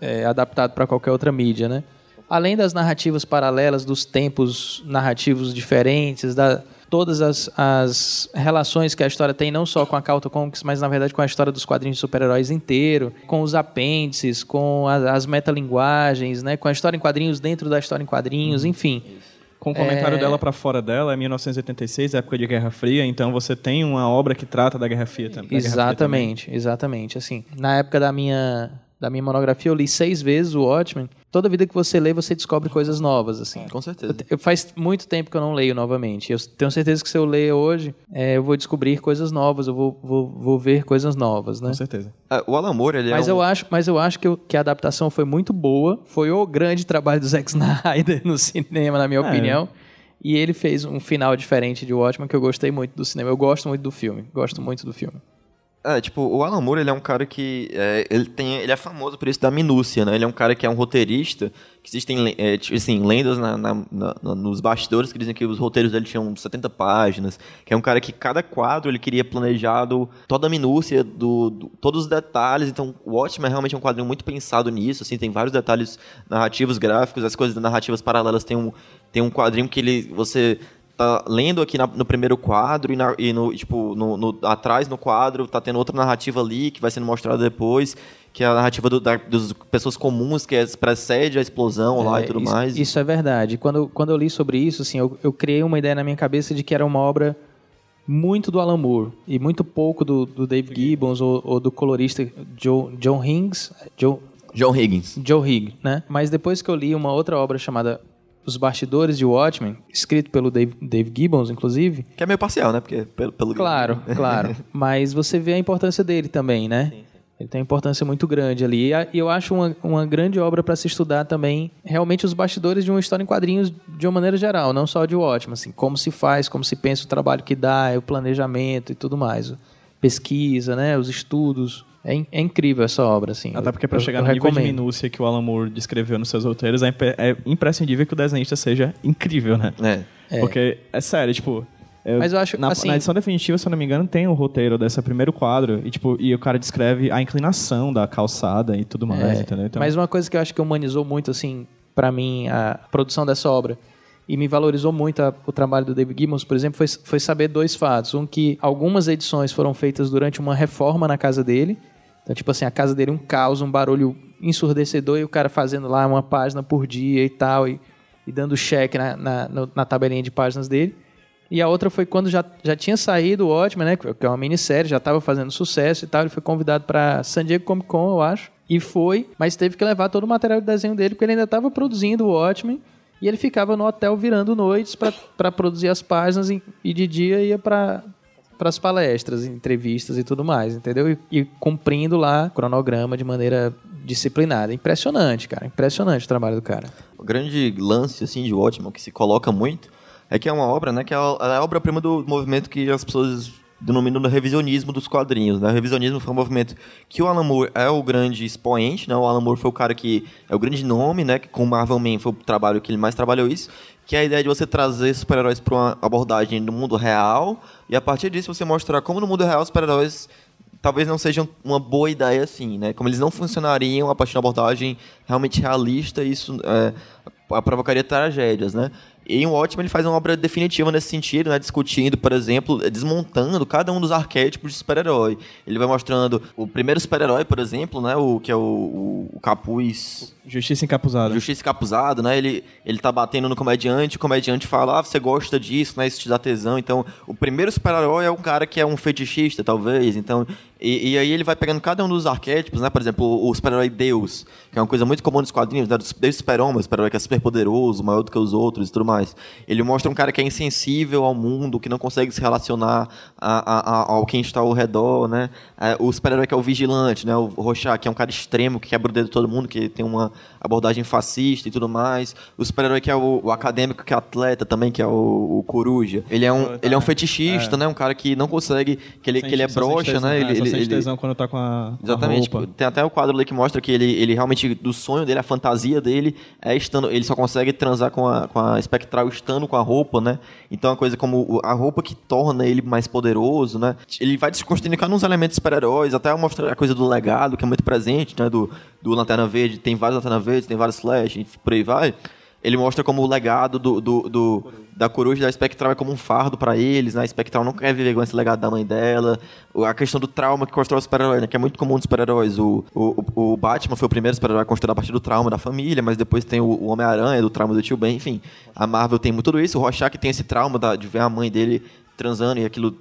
é, adaptado para qualquer outra mídia, né? Além das narrativas paralelas, dos tempos narrativos diferentes, da, todas as, as relações que a história tem, não só com a Carlton Comics, mas na verdade com a história dos quadrinhos de super-heróis inteiro, com os apêndices, com a- as metalinguagens, né? com a história em quadrinhos dentro da história em quadrinhos, enfim. Com o comentário É. dela pra fora dela, é 1986, época de Guerra Fria, então você tem uma obra que trata da Guerra Fria, da Guerra Fria também. Exatamente, exatamente. Assim, na época da minha, da minha monografia, eu li seis vezes o Watchmen. Toda vida que você lê, você descobre coisas novas, assim. Com certeza. Eu, faz muito tempo que eu não leio novamente. Eu tenho certeza que se eu ler hoje, é, eu vou descobrir coisas novas, eu vou, vou, vou ver coisas novas, né? Com certeza. É, o Alan Moore, ele Mas é um... eu acho, mas eu acho que, que a adaptação foi muito boa. Foi o grande trabalho do Zack Snyder no cinema, na minha É. opinião. E ele fez um final diferente de Watchmen que eu gostei muito do cinema. Eu gosto muito do filme. Gosto muito do filme. É, tipo, o Alan Moore, ele é um cara que... É, ele, tem, ele é famoso por isso da minúcia, né? Ele é um cara que é um roteirista, que existem, é, tipo, assim, lendas na- na- na- nos bastidores que dizem que os roteiros dele tinham 70 páginas, que é um cara que cada quadro ele queria planejado toda a minúcia, do, do- todos os detalhes, então o Watchmen é realmente um quadrinho muito pensado nisso, assim, tem vários detalhes narrativos, gráficos, as coisas narrativas paralelas tem um, tem um quadrinho que ele, você tá lendo aqui na- no primeiro quadro e, na- e no, tipo, no, no- atrás no quadro tá tendo outra narrativa ali que vai sendo mostrada depois, que é a narrativa do, da, das pessoas comuns, que é, precede a explosão lá É, e tudo isso, mais. Isso é verdade. Quando, quando eu li sobre isso, assim, eu, eu criei uma ideia na minha cabeça de que era uma obra muito do Alan Moore e muito pouco do, do Dave Gibbons ou, ou do colorista Joe, John Higgs, Joe, John Higgins. Joe Higg, né? Mas depois que eu li uma outra obra chamada Os Bastidores de Watchmen, escrito pelo Dave, Dave Gibbons, inclusive, Que é meio parcial, né? Porque pelo, pelo Claro, claro. Mas você vê a importância dele também, né? Ele tem uma importância muito grande ali. E E eu acho uma, uma grande obra para se estudar também, realmente, os bastidores de uma história em quadrinhos de uma maneira geral, não só de Watchmen. Assim, como se faz, como se pensa o trabalho que dá, o planejamento e tudo mais. Pesquisa, né? Os estudos. É, in- é incrível essa obra, assim. Até porque para chegar eu no nível de minúcia que o Alan Moore descreveu nos seus roteiros, é, é imprescindível que o desenhista seja incrível, né? É. Porque, é sério, tipo... eu- Mas eu acho, na, assim- na edição definitiva, se eu não me engano, tem o roteiro desse primeiro quadro e, tipo, e o cara descreve a inclinação da calçada e tudo mais, É, entendeu? Então, Mas uma coisa que eu acho que humanizou muito, assim, pra mim, a produção dessa obra e me valorizou muito a- o trabalho do David Gibbons, por exemplo, foi, foi saber dois fatos. Um, que algumas edições foram feitas durante uma reforma na casa dele. Então, tipo assim, a casa dele um caos, um barulho ensurdecedor e o cara fazendo lá uma página por dia e tal, e, e dando cheque na, na, na tabelinha de páginas dele. E a outra foi quando já, já tinha saído o Watchmen, né? Que é uma minissérie, já estava fazendo sucesso e tal. Ele foi convidado para San Diego Comic Con, eu acho. E foi, mas teve que levar todo o material de desenho dele, porque ele ainda estava produzindo o Watchmen. E ele ficava no hotel virando noites para produzir as páginas e, e de dia ia para para as palestras, entrevistas e tudo mais, entendeu? E, e cumprindo lá o cronograma de maneira disciplinada. Impressionante, cara. Impressionante o trabalho do cara. O grande lance assim de Watchmen que se coloca muito é que é uma obra, né, que é a, é a obra-prima do movimento que as pessoas denominam de revisionismo dos quadrinhos, né? O revisionismo foi um movimento que o Alan Moore é o grande expoente, né? O Alan Moore foi o cara que é o grande nome, né, que com o Marvel Man foi o trabalho que ele mais trabalhou isso, que é a ideia de você trazer super-heróis para uma abordagem do mundo real e a partir disso você mostrar como no mundo real os super-heróis talvez não sejam uma boa ideia assim, né? Como eles não funcionariam a partir de uma abordagem realmente realista, isso é, provocaria tragédias, né? E em Watchmen ele faz uma obra definitiva nesse sentido, né? Discutindo, por exemplo, desmontando cada um dos arquétipos de super-herói. Ele vai mostrando o primeiro super-herói, por exemplo, né? O que é o, o, o capuz Justiça encapuzada. Justiça Capuzado, né? Ele, ele tá batendo no comediante, o comediante fala, ah, você gosta disso, né? Isso te dá tesão. Então, o primeiro super-herói é um cara que é um fetichista, talvez. Então, e, e aí ele vai pegando cada um dos arquétipos, né? Por exemplo, o, o super-herói Deus, que é uma coisa muito comum nos quadrinhos, né? Deus super-homem, o super-herói que é super poderoso, maior do que os outros e tudo mais. Ele mostra um cara que é insensível ao mundo, que não consegue se relacionar a, a, a- ao quem está ao redor, né? É, o super-herói que é o vigilante, né? O Rorschach, que é um cara extremo, que quebra o dedo de todo mundo, que tem uma abordagem fascista e tudo mais. O super-herói que é o, o acadêmico, que é atleta também, que é o, o Coruja. Ele é um, ele é um fetichista, né? Um cara que não consegue, que ele, que ele é broxa, né? é, Ele, só ele, sente ele- tesão quando tá com a, com a Exatamente. roupa. Tem até o quadro ali que mostra que ele, ele realmente, do sonho dele, a fantasia dele é estando. Ele só consegue transar com a, com a espectral estando com a roupa, né? Então, a coisa como a roupa que torna ele mais poderoso, né? Ele vai desconstruindo cada um dos elementos super-heróis, até mostrar a coisa do legado, que é muito presente, né? Do, do Lanterna Verde, tem vários Lanterna Verdes, tem vários Flash, e por aí vai. Ele mostra como o legado do, do, do- da coruja da Spectral é como um fardo pra eles, né? A Spectral não quer viver com esse legado da mãe dela. A questão do trauma que constrói o super-herói, né? Que é muito comum dos super-heróis. O, o, o Batman foi o primeiro super-herói a construir a partir do trauma da família, mas depois tem o, o Homem-Aranha, do trauma do tio Ben, enfim. A Marvel tem muito tudo isso. O Rorschach tem esse trauma da- de ver a mãe dele transando e aquilo,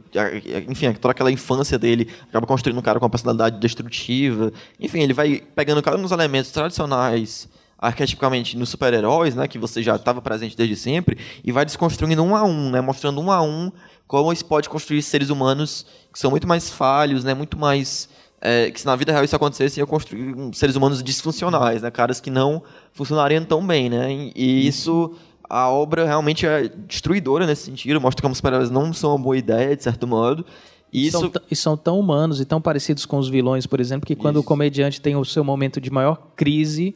enfim, toda aquela infância dele acaba construindo um cara com uma personalidade destrutiva. Enfim, ele vai pegando cada um dos elementos tradicionais arquetipicamente nos super-heróis, né, que você já estava presente desde sempre, e vai desconstruindo um a um, né, mostrando um a um como isso pode construir seres humanos que são muito mais falhos, né, muito mais é, que se na vida real isso acontecesse, ia construir seres humanos disfuncionais, né, caras que não funcionariam tão bem, né, e, isso a obra realmente é destruidora nesse sentido, mostra como os super-heróis não são uma boa ideia, de certo modo. E isso São e são tão humanos e tão parecidos com os vilões, por exemplo, que quando o comediante tem o seu momento de maior crise,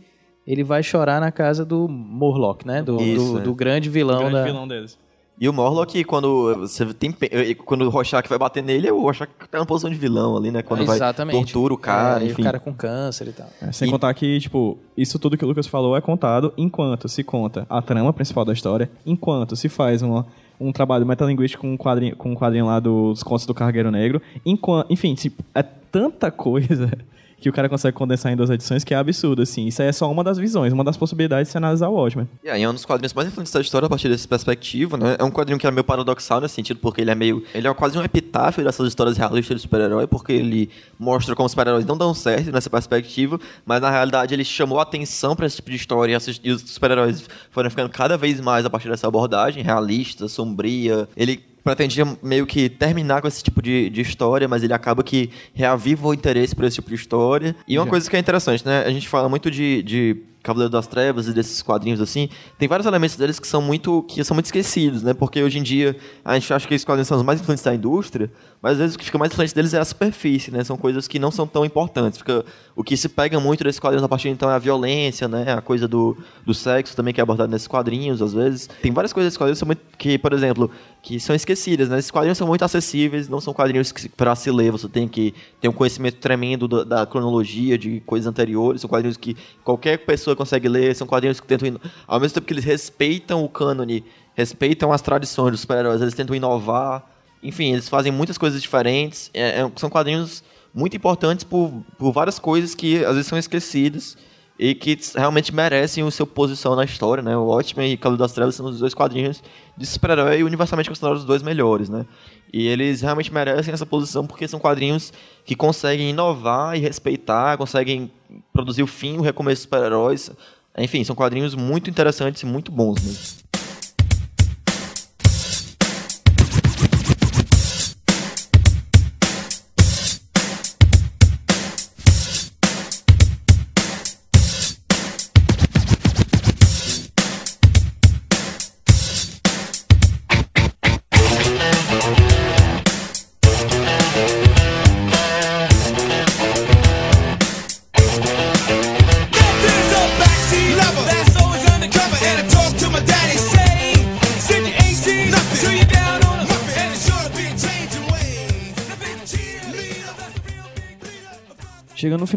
ele vai chorar na casa do Morlock, né? Do, Isso, do, é. do grande vilão grande da... vilão deles. E o Morlock, quando você tem eh, quando o Rorschach vai bater nele, o Rorschach tá na posição de vilão ali, né? Quando Exatamente. vai tortura o cara, É, e enfim. o cara com câncer e tal. É, sem E- contar que, tipo, isso tudo que o Lucas falou é contado enquanto se conta a trama principal da história, enquanto se faz uma, um trabalho metalinguístico com um quadrinho, com um quadrinho lá dos contos do Cargueiro Negro, enquanto, enfim, tipo, é tanta coisa que o cara consegue condensar em duas edições que é absurdo, assim. Isso é só uma das visões, uma das possibilidades de se analisar o Watchmen. E aí é um dos quadrinhos mais influentes da história a partir dessa perspectiva, né? É um quadrinho que é meio paradoxal nesse sentido, porque ele é meio... Ele é quase um epitáfio dessas histórias realistas de super-herói, porque ele mostra como os super-heróis não dão certo nessa perspectiva, mas na realidade ele chamou a atenção para esse tipo de história e e os super-heróis foram ficando cada vez mais a partir dessa abordagem realista, sombria. Ele pretendia meio que terminar com esse tipo de, de história, mas ele acaba que reaviva o interesse por esse tipo de história. E uma coisa que é interessante, né? A gente fala muito de, de Cavaleiro das Trevas e desses quadrinhos assim, tem vários elementos deles que são muito que são muito esquecidos, né? Porque hoje em dia a gente acha que esses quadrinhos são os mais influentes da indústria, mas às vezes o que fica mais influente deles é a superfície, né? São coisas que não são tão importantes. Fica, o que se pega muito desses quadrinhos a partir então é a violência, né? A coisa do, do sexo também que é abordado nesses quadrinhos às vezes. Tem várias coisas desses quadrinhos muito, que por exemplo, que são esquecidas, né? Esses quadrinhos são muito acessíveis, não são quadrinhos para se ler você tem que ter um conhecimento tremendo da, da cronologia de coisas anteriores, são quadrinhos que qualquer pessoa consegue ler, são quadrinhos que tentam, ino- ao mesmo tempo que eles respeitam o cânone, respeitam as tradições dos super-heróis, eles tentam inovar, enfim, eles fazem muitas coisas diferentes, é- é- são quadrinhos muito importantes por, por várias coisas que às vezes são esquecidas e que realmente merecem o seu posição na história, né? O Watchmen e Cavaleiro das Trevas são os dois quadrinhos de super-herói universalmente considerados os dois melhores, né? E eles realmente merecem essa posição porque são quadrinhos que conseguem inovar e respeitar, conseguem produzir o fim, o recomeço dos super-heróis. Enfim, são quadrinhos muito interessantes e muito bons mesmo.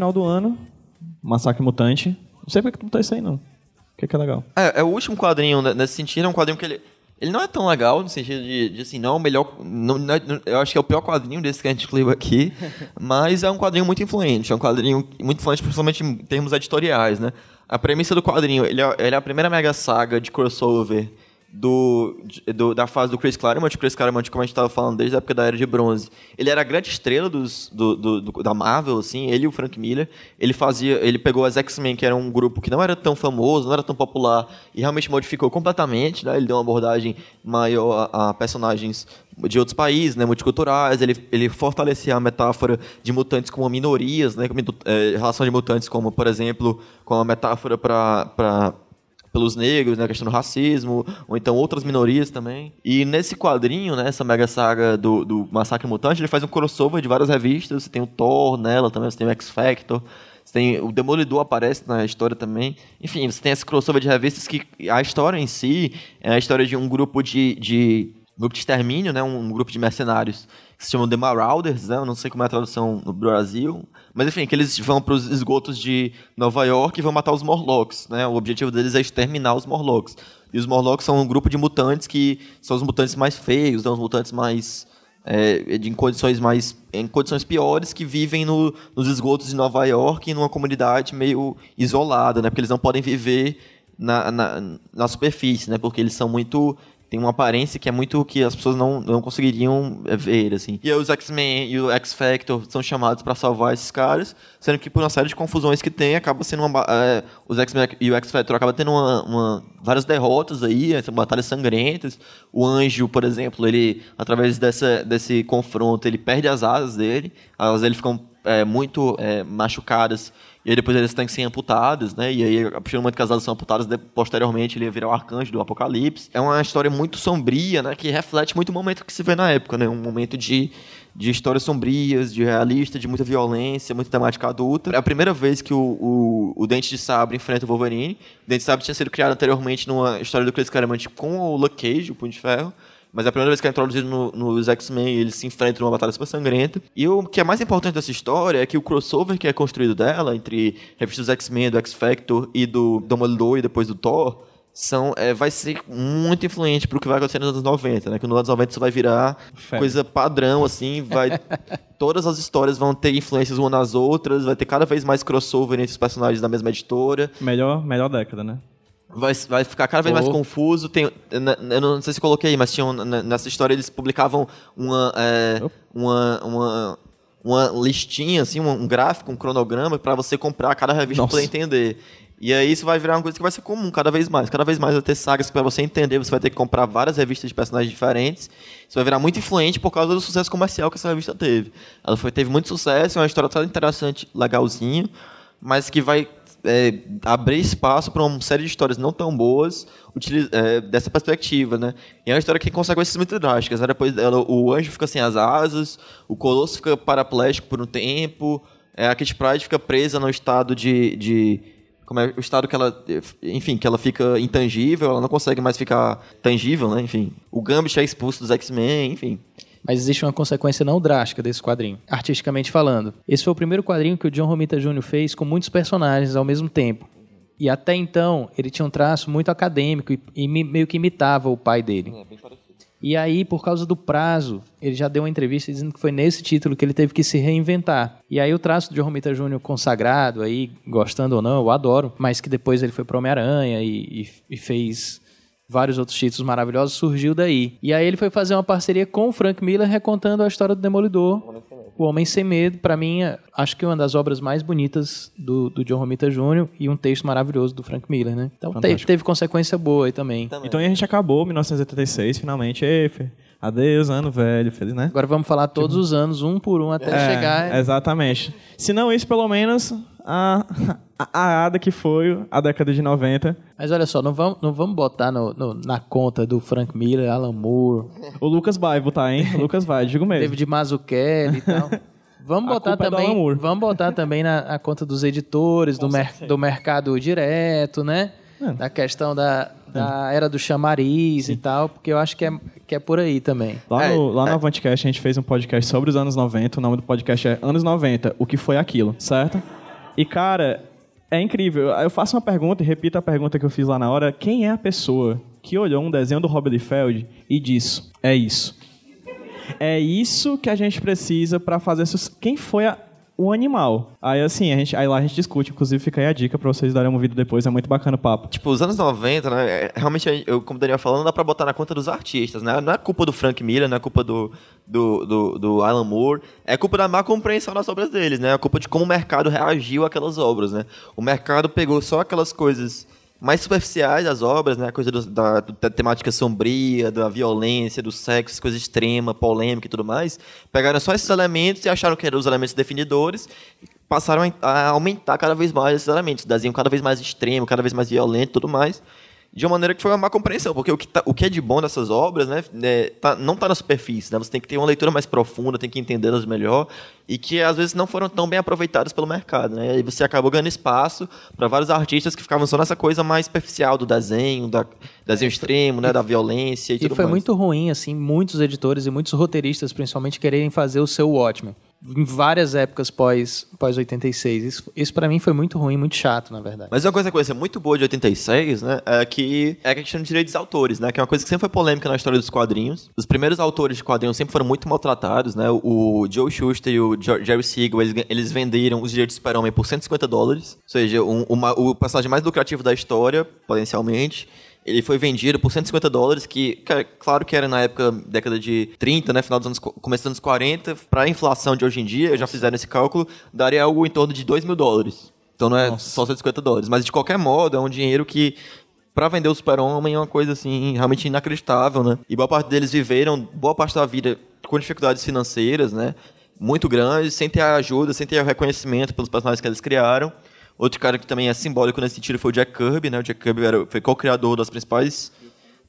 Final do ano, Massacre Mutante. Não sei porque que botou isso aí, não. O que, que é legal? É, é o último quadrinho né, nesse sentido, é um quadrinho que ele. Ele não é tão legal no sentido de, de assim, não, é o melhor. Não, não é- não- eu acho que é o pior quadrinho desse que a gente leu aqui. mas é um quadrinho muito influente. É um quadrinho muito influente, principalmente em termos editoriais, né? A premissa do quadrinho, ele é, ele é a primeira mega saga de crossover do, do- da fase do Chris Claremont. Chris Claremont, como a gente estava falando, desde a época da Era de Bronze. Ele era a grande estrela dos, do, do- do- da Marvel, assim, ele e o Frank Miller. Ele fazia, ele pegou as X-Men, que era um grupo que não era tão famoso, não era tão popular, e realmente modificou completamente, né? Ele deu uma abordagem maior a, a personagens de outros países, né, multiculturais, ele, ele fortalecia a metáfora de mutantes como minorias, né, como, eh, relação de mutantes como, por exemplo, com a metáfora para pelos negros, né, a questão do racismo, ou então outras minorias também. E nesse quadrinho, né, essa mega saga do, do Massacre Mutante, ele faz um crossover de várias revistas, você tem o Thor nela também, você tem o X-Factor, você tem o Demolidor aparece na história também. Enfim, você tem esse crossover de revistas que a história em si é a história de um grupo de, de grupo de extermínio, né, um grupo de mercenários que se chamam The Marauders, né, eu não sei como é a tradução no Brasil, mas enfim, que eles vão para os esgotos de Nova York e vão matar os Morlocks, né, o objetivo deles é exterminar os Morlocks. E os Morlocks são um grupo de mutantes que são os mutantes mais feios, né, os mutantes mais é, de- em condições mais em condições piores que vivem no- nos esgotos de Nova York em uma comunidade meio isolada, né? Porque eles não podem viver na, na, na superfície, né? Porque eles são muito tem uma aparência que é muito que as pessoas não, não conseguiriam é, ver, assim. E os X-Men e o X-Factor são chamados para salvar esses caras, sendo que por uma série de confusões que tem, acaba sendo uma... é, os X-Men e o X-Factor acabam tendo uma, uma- várias derrotas aí, essa batalhas sangrentas. O Anjo, por exemplo, ele, através dessa, desse confronto, ele perde as asas dele, as asas dele ficam é, muito é, machucadas, e aí depois eles têm que ser amputados, né? E aí, a partir do momento que as asas são amputadas, posteriormente ele ia virar o arcanjo do Apocalipse. É uma história muito sombria, né? Que reflete muito o momento que se vê na época, né? Um momento de, de histórias sombrias, de realista, de muita violência, muita temática adulta. É a primeira vez que o, o, o Dente de Sabre enfrenta o Wolverine. O Dente de Sabre tinha sido criado anteriormente numa história do Chris Claremont com o Luke Cage, o Punho de Ferro. Mas é a primeira vez que é introduzido no- nos X-Men, eles se enfrentam numa batalha super sangrenta. E o que é mais importante dessa história é que o crossover que é construído dela, entre revistas do X-Men, do X-Factor e do Demolidor e depois do Thor, são, é, vai ser muito influente pro que vai acontecer nos anos 90, né? Que nos anos 90 isso vai virar Febre. coisa padrão, assim, vai... todas as histórias vão ter influências umas nas outras, vai ter cada vez mais crossover entre os personagens da mesma editora Melhor, melhor década, né? Vai, vai ficar cada vez mais Oh. confuso. Tem, eu não sei se coloquei aí, mas tinham, nessa história eles publicavam uma, é, uma, uma, uma listinha, assim, um, gráfico, um cronograma para você comprar cada revista para entender. E aí isso vai virar uma coisa que vai ser comum cada vez mais. Cada vez mais vai ter sagas para você entender, você vai ter que comprar várias revistas de personagens diferentes. Isso vai virar muito influente por causa do sucesso comercial que essa revista teve. Ela foi, teve muito sucesso, é uma história toda interessante, legalzinha, mas que vai é, abrir espaço para uma série de histórias não tão boas é, dessa perspectiva, né? E é uma história que tem consequências muito drásticas. Né? Depois dela, o anjo fica sem as asas, o colosso fica paraplégico por um tempo, é, a Kitty Pryde fica presa no estado de, de como é o estado que ela, enfim, que ela fica intangível, ela não consegue mais ficar tangível, né? Enfim, o Gambit é expulso dos X-Men, enfim. Mas existe uma consequência não drástica desse quadrinho, artisticamente falando. Esse foi o primeiro quadrinho que o John Romita Jr. fez com muitos personagens ao mesmo tempo. E até então, ele tinha um traço muito acadêmico e, e me- meio que imitava o pai dele. E aí, por causa do prazo, ele já deu uma entrevista dizendo que foi nesse título que ele teve que se reinventar. E aí o traço do John Romita Jr. consagrado, aí, gostando ou não, eu adoro, mas que depois ele foi pro Homem-Aranha e, e- e fez vários outros títulos maravilhosos, surgiu daí. E aí ele foi fazer uma parceria com o Frank Miller recontando a história do Demolidor. O Homem Sem Medo, pra mim, é- acho que é uma das obras mais bonitas do, do John Romita Jr. e um texto maravilhoso do Frank Miller, né? Então te- teve consequência boa aí também. Então a gente acabou 1986, finalmente. Ei, Fê. Adeus, ano velho, feliz, né? Agora vamos falar todos os anos, um por um, até chegar. É, exatamente. Se não isso, pelo menos a, a, a ADA que foi a década de 90. Mas olha só, não vamos, não vamos botar no- no- na conta do Frank Miller, Alan Moore, O Lucas vai botar, hein? O Lucas vai, digo mesmo. David Mazzucchelli e tal. Vamos A botar é também, Moore. vamos botar também na, na conta dos editores, do, mer- do mercado direto, né? É. Da questão da, da era do chamariz e tal, porque eu acho que é, que é por aí também. Lá, É, no, lá no é. Avantcast a gente fez um podcast sobre os anos 90. O nome do podcast é Anos 90, o que foi aquilo, certo? E, cara, é incrível. Eu faço uma pergunta e repito a pergunta que eu fiz lá na hora. Quem é a pessoa que olhou um desenho do Rob Liefeld e disse, é isso. É isso que a gente precisa pra fazer... Quem foi a- o animal? Aí, assim, a gente, aí lá a gente discute. Inclusive, fica aí a dica pra vocês darem um vídeo depois. É muito bacana o papo. Tipo, os anos 90, né? é- Realmente, eu, como o Daniel falando, dá pra botar na conta dos artistas, né? Não é culpa do Frank Miller, não é culpa do, do, do, do Alan Moore. É culpa da má compreensão das obras deles, né? É culpa de como o mercado reagiu àquelas obras, né? O mercado pegou só aquelas coisas mais superficiais das obras, né? A coisa do- da, da temática sombria, da violência, do sexo, coisa extrema, polêmica e tudo mais. Pegaram só esses elementos e acharam que eram os elementos definidores passaram a a aumentar cada vez mais esses elementos, desenho cada vez mais extremo, cada vez mais violento e tudo mais, de uma maneira que foi uma má compreensão, porque o que, tá- o que é de bom nessas obras, né, é, tá- não está na superfície, né, você tem que ter uma leitura mais profunda, tem que entendê-las melhor, e que às vezes não foram tão bem aproveitadas pelo mercado, né, e você acabou ganhando espaço para vários artistas que ficavam só nessa coisa mais superficial do desenho, da desenho extremo, né, da violência e, E tudo foi mais. muito ruim, assim, muitos editores e muitos roteiristas, principalmente, quererem fazer o seu Watchmen. Em várias épocas pós, pós 86. Isso, isso para mim foi muito ruim, muito chato, na verdade. Mas uma coisa que ser muito boa de 86, né, é que é a questão de direitos de autores, né, que é uma coisa que sempre foi polêmica na história dos quadrinhos. Os primeiros autores de quadrinhos sempre foram muito maltratados, né, o Joe Shuster e o Jerry Siegel, eles, eles venderam os direitos do Super-Homem por 150 dólares, ou seja, um- uma- o personagem mais lucrativo da história, potencialmente. Ele foi vendido por 150 dólares, que, cara, claro que era na época, década de 30, né, final dos anos, co- começo dos anos 40, para a inflação de hoje em dia, já fizeram esse cálculo, daria algo em torno de 2 mil dólares. Então não é só 150 dólares. Mas de qualquer modo, é um dinheiro que, pra vender o Super-Homem, é uma coisa assim, realmente inacreditável, né? E boa parte deles viveram boa parte da vida com dificuldades financeiras, né? muito grandes, sem ter a ajuda, sem ter o reconhecimento pelos personagens que eles criaram. Outro cara que também é simbólico nesse sentido foi o Jack Kirby, né? O Jack Kirby era, foi co-criador das principais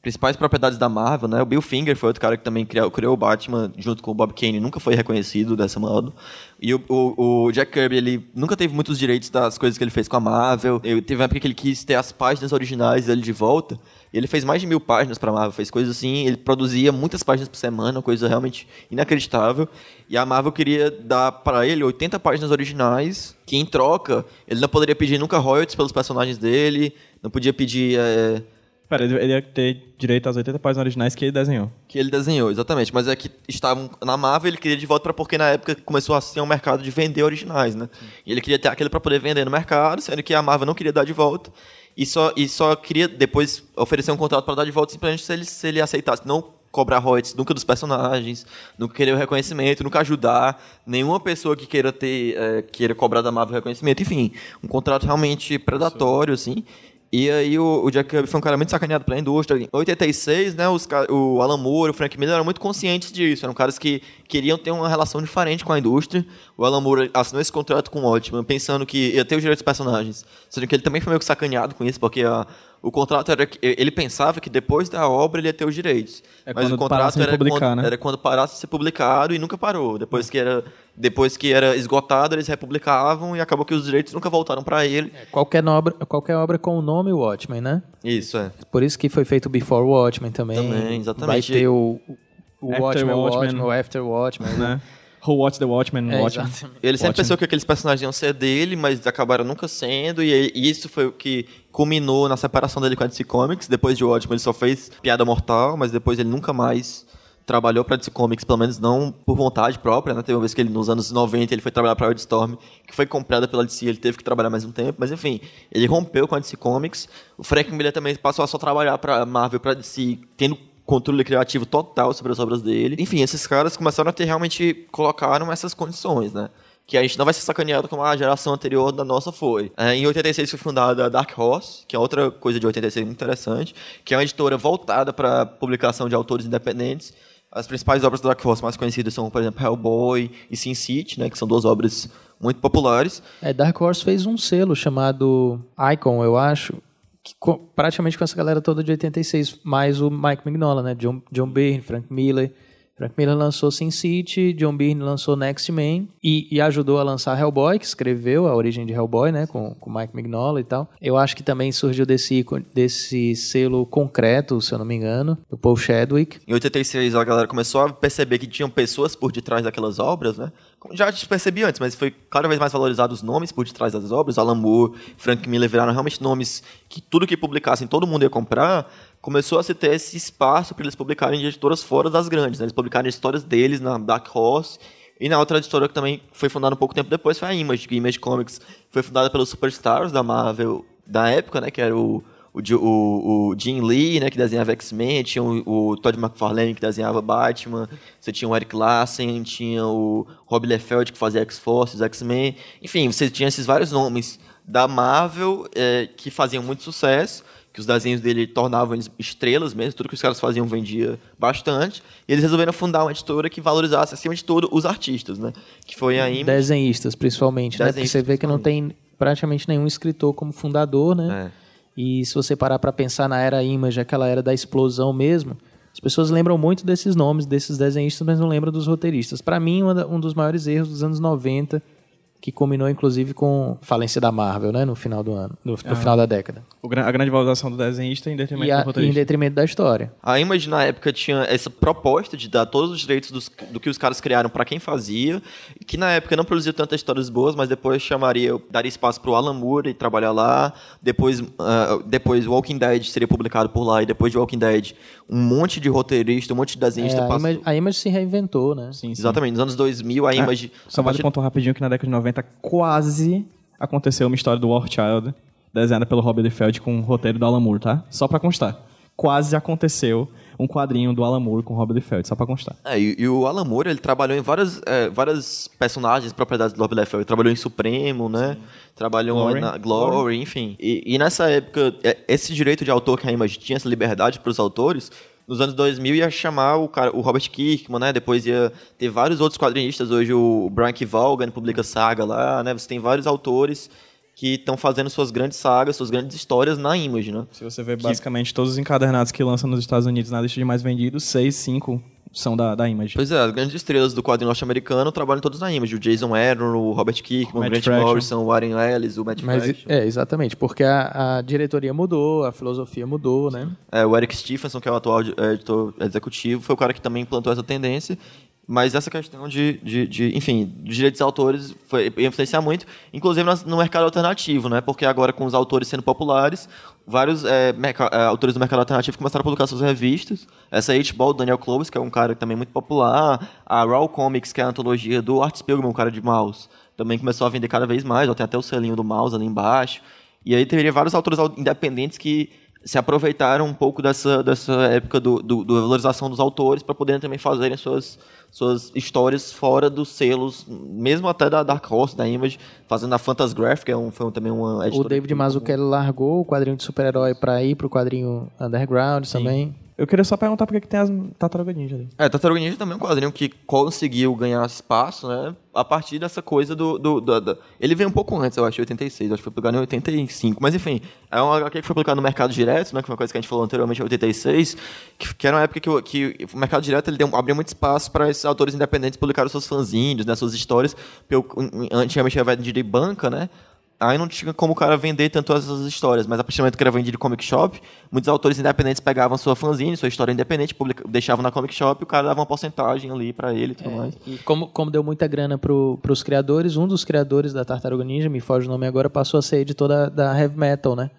principais propriedades da Marvel, né? O Bill Finger foi outro cara que também criou, criou o Batman junto com o Bob Kane, nunca foi reconhecido dessa modo. E o, o, o Jack Kirby, ele nunca teve muitos direitos das coisas que ele fez com a Marvel. Ele teve uma época que ele quis ter as páginas originais dele de volta. Ele fez mais de mil páginas pra Marvel, fez coisas assim, ele produzia muitas páginas por semana, coisa realmente inacreditável. E a Marvel queria dar pra ele 80 páginas originais, que em troca, ele não poderia pedir nunca royalties pelos personagens dele, não podia pedir... é, Pera, ele ele ia ter direito às 80 páginas originais que ele desenhou. Que ele desenhou, exatamente. Mas é que estavam na Marvel, ele queria de volta para porque na época começou a ser um mercado de vender originais, né? E ele queria ter aquele para poder vender no mercado, sendo que a Marvel não queria dar de volta. E só, e só queria depois oferecer um contrato para dar de volta simplesmente se ele, se ele aceitasse. Não cobrar royalties nunca dos personagens, nunca querer o reconhecimento, nunca ajudar nenhuma pessoa que queira ter, é, queira cobrar da Marvel reconhecimento. Enfim, um contrato realmente predatório, assim. E aí o, o Jack Kirby foi um cara muito sacaneado pela indústria. Em 86, né, os, o Alan Moore, o Frank Miller eram muito conscientes disso. Eram caras que queriam ter uma relação diferente com a indústria. O Alan Moore assinou esse contrato com o Watchman, pensando que ia ter os direitos dos personagens. Sendo que ele também foi meio que sacaneado com isso, porque a- o contrato era que ele pensava que depois da obra ele ia ter os direitos. É Mas o contrato era quando, né? era quando parasse de ser publicado e nunca parou. Depois que era depois que era esgotado, eles republicavam e acabou que os direitos nunca voltaram para ele. Qualquer obra, qualquer obra com o nome Watchmen, né? Isso, é. Por isso que foi feito o Before Watchmen também. Também, exatamente. Vai ter o, o After Watchmen, Watchmen. Watchmen, o After Watchmen, né? Who Watch the Watchmen? É, Watchmen. exatamente. Ele sempre Ótimo. pensou que aqueles personagens iam ser dele, mas acabaram nunca sendo, e isso foi o que culminou na separação dele com a DC Comics. Depois de Watchmen, ele só fez Piada Mortal, mas depois ele nunca mais trabalhou pra DC Comics, pelo menos não por vontade própria, né? Teve uma vez que ele, nos anos 90, ele foi trabalhar pra Wildstorm, que foi comprada pela DC, ele teve que trabalhar mais um tempo, mas enfim, ele rompeu com a DC Comics. O Frank Miller também passou a só trabalhar pra Marvel, pra DC, tendo controle criativo total sobre as obras dele. Enfim, esses caras começaram a ter realmente colocaram essas condições, né? Que a gente não vai ser sacaneado como a geração anterior da nossa foi. É, em 86 foi fundada a Dark Horse, que é outra coisa de 86 muito interessante, que é uma editora voltada para publicação de autores independentes. As principais obras da Dark Horse mais conhecidas são, por exemplo, Hellboy e Sin City, né, que são duas obras muito populares. É, Dark Horse fez um selo chamado Icon, eu acho, que co- praticamente com essa galera toda de 86, mais o Mike Mignola, né? John, John Byrne, Frank Miller. Frank Miller lançou Sin City, John Byrne lançou Next Man e, e ajudou a lançar Hellboy, que escreveu a origem de Hellboy, né? Com o Mike Mignola e tal. Eu acho que também surgiu desse, desse selo concreto, se eu não me engano, do Paul Chadwick. Em 86 a galera começou a perceber que tinham pessoas por detrás daquelas obras, né? Já se percebia antes, mas foi cada vez mais valorizado os nomes por detrás das obras. Alan Moore, Frank Miller viraram realmente nomes que tudo que publicassem todo mundo ia comprar. Começou a se ter esse espaço para eles publicarem de editoras fora das grandes. Né? Eles publicarem histórias deles na Dark Horse. E na outra editora que também foi fundada um pouco tempo depois foi a Image, que Image Comics foi fundada pelos superstars da Marvel da época, né? Que era o, o, o, o Jim Lee, né, que desenhava X-Men, tinha o, o Todd McFarlane, que desenhava Batman, você tinha o Eric Larsen, tinha o Rob Liefeld, que fazia X-Force, os X-Men. Enfim, você tinha esses vários nomes da Marvel eh, que faziam muito sucesso, que os desenhos dele tornavam eles estrelas mesmo, tudo que os caras faziam vendia bastante, e eles resolveram fundar uma editora que valorizasse, acima de tudo, os artistas, né? Que foi a Image. Desenhistas, principalmente, né? Porque Desenhistas, você vê que não tem praticamente nenhum escritor como fundador, né? É. E se você parar para pensar na era Image, aquela era da explosão mesmo, as pessoas lembram muito desses nomes, desses desenhistas, mas não lembram dos roteiristas. Para mim, um dos maiores erros dos anos 90, que culminou inclusive com a falência da Marvel, né? No final do ano, no, no final da década. A grande valorização do desenhista em detrimento a- do e em roteirista. detrimento da história. A Image na época tinha essa proposta de dar todos os direitos dos- do que os caras criaram para quem fazia, que na época não produzia tantas histórias boas, mas depois chamaria, daria espaço pro Alan Moore e trabalhar lá. Depois, ah, depois Walking Dead seria publicado por lá e depois de Walking Dead um monte de roteirista, um monte de desenhista É, a, passou. Image, a Image se reinventou, né? Sim, sim. Exatamente, nos anos 2000 a Image Só a vale partir- pontuar rapidinho que na década de 90 quase aconteceu uma história do War Child, desenhada pelo Rob Liefeld com o roteiro do Alan Moore, tá? Só pra constar. Quase aconteceu um quadrinho do Alan Moore com o Rob Liefeld, só pra constar. É, e, e o Alan Moore, ele trabalhou em várias, é, várias personagens, propriedades do Rob Liefeld. Ele trabalhou em Supremo, né? Trabalhou Glory. na Glory, enfim. E, e nessa época, é, esse direito de autor que a Image tinha, essa liberdade para os autores, nos anos 2000 ia chamar o, cara, o Robert Kirkman, né? Depois ia ter vários outros quadrinistas. Hoje o Brian K. Vaughan publica saga lá, né? Você tem vários autores que estão fazendo suas grandes sagas, suas grandes histórias na Image, né? Se você ver basicamente todos os encadernados que lançam nos Estados Unidos na lista de mais vendidos, seis, cinco são da, da Image. Pois é, as grandes estrelas do quadrinho norte-americano trabalham todos na Image. O Jason Aaron, o Robert Kirkman, o Matt Grant Fraction. Morrison, o Warren Ellis, o Matt Mas, Fraction. é, exatamente, porque a, a diretoria mudou, a filosofia mudou, né? É, o Eric Stephenson, que é o atual é, editor executivo, foi o cara que também implantou essa tendência. Mas essa questão de, de, de, enfim, de direitos de autores foi ia influenciar muito, inclusive no mercado alternativo, né? Porque agora com os autores sendo populares, vários é, é, autores do mercado alternativo começaram a publicar suas revistas. Essa H-Ball, Daniel Clovis, que é um cara também muito popular. A Raw Comics, que é a antologia do Art Spiegelman, um cara de mouse, também começou a vender cada vez mais. Ó, tem até o selinho do mouse ali embaixo. E aí teria vários autores au- independentes que se aproveitaram um pouco dessa, dessa época do, do, do valorização dos autores para poderem também fazerem suas, suas histórias fora dos selos, mesmo até da Dark Horse, da Image, fazendo a Fantasgraphic, que é um, foi também uma O editora David que- Mazzucchelli largou o quadrinho de super-herói pra ir pro quadrinho underground também. Eu queria só perguntar por que tem as Tartaruga Ninja ali. É, Tartaruga Ninja também é um quadrinho que conseguiu ganhar espaço, né? A partir dessa coisa do. do, do- da- Ele veio um pouco antes, eu acho, em 86, acho que foi publicado em 85. Mas enfim, é uma HQ que foi publicado no Mercado Direto, né? Que foi uma coisa que a gente falou anteriormente em 86, que, que era uma época que, que o Mercado Direto ele deu, abriu muito espaço para esses autores independentes publicarem seus fanzines, né? Suas histórias. Porque o- antigamente era em banca, né? Aí não tinha como o cara vender tanto essas histórias, mas a partir do momento que era vendido em comic shop, muitos autores independentes pegavam sua fanzine, sua história independente, publica- deixavam na comic shop e o cara dava uma porcentagem ali pra ele e tudo mais. E como, como deu muita grana pro, pros criadores, um dos criadores da Tartaruga Ninja, me foge o nome agora, passou a ser editor da, da Heavy Metal, né?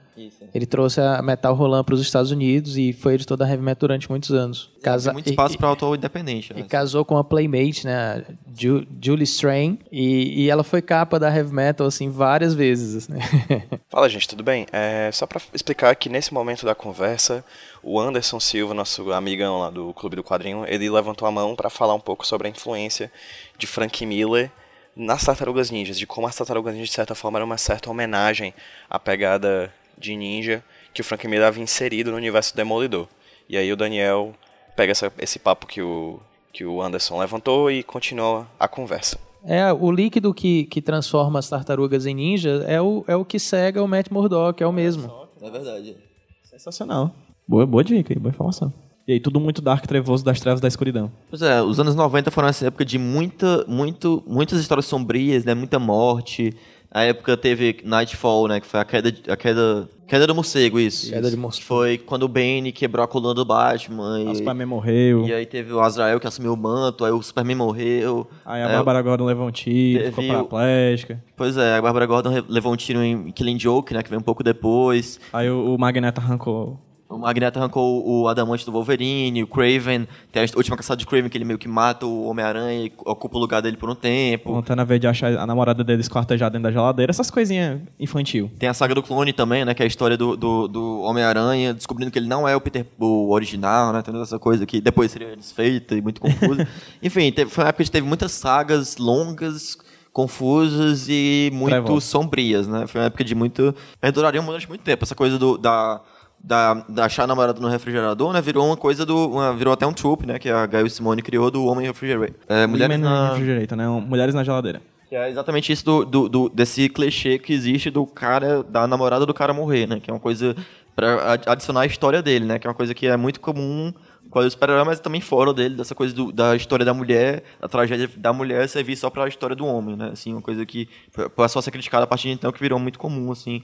Ele trouxe a Metal Roland para os Estados Unidos e foi editor da Heavy Metal durante muitos anos. Casa- Tem muito e- espaço e- para autor independente. E Né? casou com a Playmate, né? Ju- Julie Strain. E, e ela foi capa da Heavy Metal, assim, várias vezes. né? Fala, gente, tudo bem? É, só pra explicar que nesse momento da conversa, o Anderson Silva, nosso amigão lá do Clube do Quadrinho, ele levantou a mão pra falar um pouco sobre a influência de Frank Miller nas Tartarugas Ninjas, de como as Tartarugas Ninjas, de certa forma, era uma certa homenagem à pegada de ninja que o Frank Miller havia inserido no universo Demolidor. E aí o Daniel pega essa- esse papo que o, que o Anderson levantou e continua a conversa. É, o líquido que, que transforma as tartarugas em ninja é o, é o que cega o Matt Murdock, é o mesmo. É verdade. Sensacional. Boa, boa dica aí, boa informação. E aí, tudo muito dark, trevoso das trevas da escuridão. Pois é, os anos 90 foram essa época de muita, muito, muitas histórias sombrias, né? Muita morte. A época teve Nightfall, né? Que foi a queda, a queda, queda do morcego, isso. Queda de morcego. foi quando o Bane quebrou a coluna do Batman. O E, Superman morreu. e aí teve o Azrael que assumiu o manto, aí o Superman morreu. Aí a É, Bárbara Gordon levou um tiro, ficou o- paraplégica. Pois é, a Bárbara Gordon levou um tiro em Killing Joke, né? Que veio um pouco depois. Aí o, o Magneto arrancou. O Magneto arrancou o Adamante do Wolverine, o Craven, tem a última caçada de Craven que ele meio que mata o Homem-Aranha e ocupa o lugar dele por um tempo. O Lanterna Verde acha a namorada dele esquartejada dentro da geladeira. Essas coisinhas infantil. Tem a saga do clone também, né? Que é a história do, do, do Homem-Aranha, descobrindo que ele não é o Peter o original, né? Tem toda essa coisa que depois seria desfeita e muito confusa. Enfim, teve, foi uma época que teve muitas sagas longas, confusas e muito sombrias, né? Foi uma época de muito... Perdurariam durante muito tempo. Essa coisa do, da... Da, da achar a namorada no refrigerador, né? Virou uma coisa do. uma- virou até um trope, né? Que a Gail Simone criou do Homem Refrigerator. É, mulheres Women na, Refrigerator, né? Mulheres na geladeira. que é exatamente isso do, do, do- desse clichê que existe do cara, da namorada do cara morrer, né? Que é uma coisa ad- adicionar a história dele, né? Que é uma coisa que é muito comum com os super mas também fora dele, dessa coisa do- da história da mulher, a tragédia da mulher servir só pra história do homem, né? Assim, uma coisa que passou a ser criticada a partir de então, que virou muito comum, assim.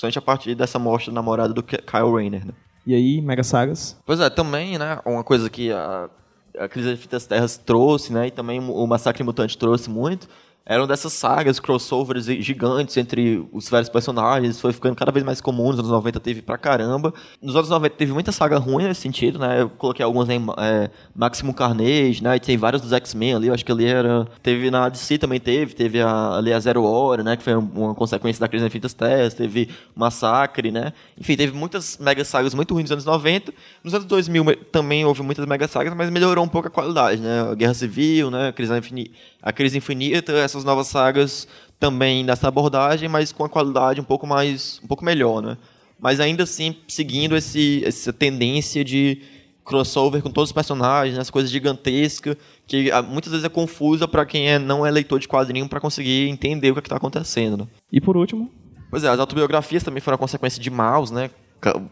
Principalmente a partir dessa morte da namorada do Kyle Rayner, né? E aí, Mega Sagas. Pois é, também, né, uma coisa que a, a Crise das Terras trouxe, né, e também o Massacre Mutante trouxe muito, eram dessas sagas, crossovers gigantes entre os vários personagens, foi ficando cada vez mais comum, nos anos 90 teve pra caramba. Nos anos 90 teve muita saga ruim nesse sentido, né, eu coloquei algumas em é, Maximum Carnage, né, e tem vários dos X-Men ali, eu acho que ali era... Teve na DC também teve, teve a, ali a Zero Hora, né, que foi uma consequência da Crise das Infinitas Terras, teve Massacre, né, enfim, teve muitas mega sagas muito ruins nos anos 90, nos anos 2000 me- também houve muitas mega sagas, mas melhorou um pouco a qualidade, né? A Guerra Civil, né? A Crise, Infini- a Crise Infinita, essas novas sagas também nessa abordagem, mas com a qualidade um pouco mais, um pouco melhor, né? Mas ainda assim seguindo esse, essa tendência de crossover com todos os personagens, essa coisa gigantesca, que ah, muitas vezes é confusa para quem é, não é leitor de quadrinho para conseguir entender o que, é que tá acontecendo. né? E por último, Pois é, as autobiografias também foram a consequência de Maus, né?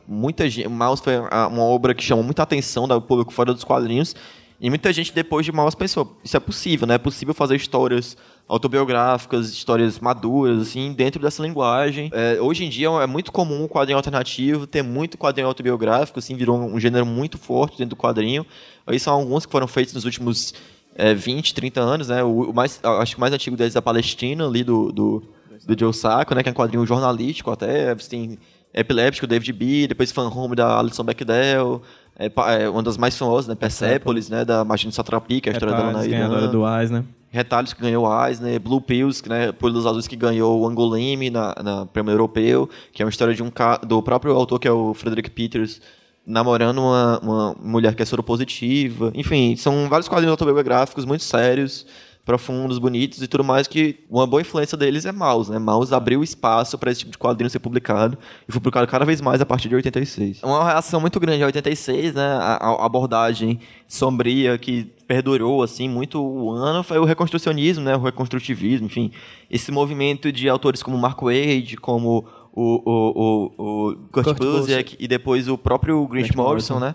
Muita gente, Maus foi uma obra que chamou muita atenção do público fora dos quadrinhos. E muita gente depois de Maus pensou, isso é possível, né? É possível fazer histórias autobiográficas, histórias maduras, assim, dentro dessa linguagem. É, hoje em dia é muito comum o quadrinho alternativo, ter muito quadrinho autobiográfico, assim, virou um gênero muito forte dentro do quadrinho. Aí são alguns que foram feitos nos últimos é, 20, 30 anos, né? O, mais, acho que o mais antigo deles é a Palestina, ali do, do, do Joe Sacco, né? Que é um quadrinho jornalístico até. Você tem Epiléptico, David B., depois Fan Home da Alison Bechdel, é, é uma das mais famosas, né? Persepolis, né? Da Margine Satrapi, que é a história dela na Retalhos, Irã. do Eisner. Retalhos que ganhou o Eisner, Blue Pills, que, né, Pulos Azuis que ganhou o Angoleme na, na Prêmio Europeu, que é uma história de um do próprio autor, que é o Frederick Peters, namorando uma, uma mulher que é soropositiva. Enfim, são vários quadrinhos autobiográficos muito sérios, profundos, bonitos e tudo mais, que uma boa influência deles é Maus, né? Maus abriu espaço para esse tipo de quadrinho ser publicado e foi publicado cada vez mais a partir de 86. Uma reação muito grande a 86, né? A, a abordagem sombria que perdurou assim muito o ano foi o reconstrucionismo, né? O reconstrutivismo, enfim, esse movimento de autores como Mark Wade, como o, o, o, o Kurt, Kurt Busiek e depois o próprio Grant Grant Morrison, Morrison. né?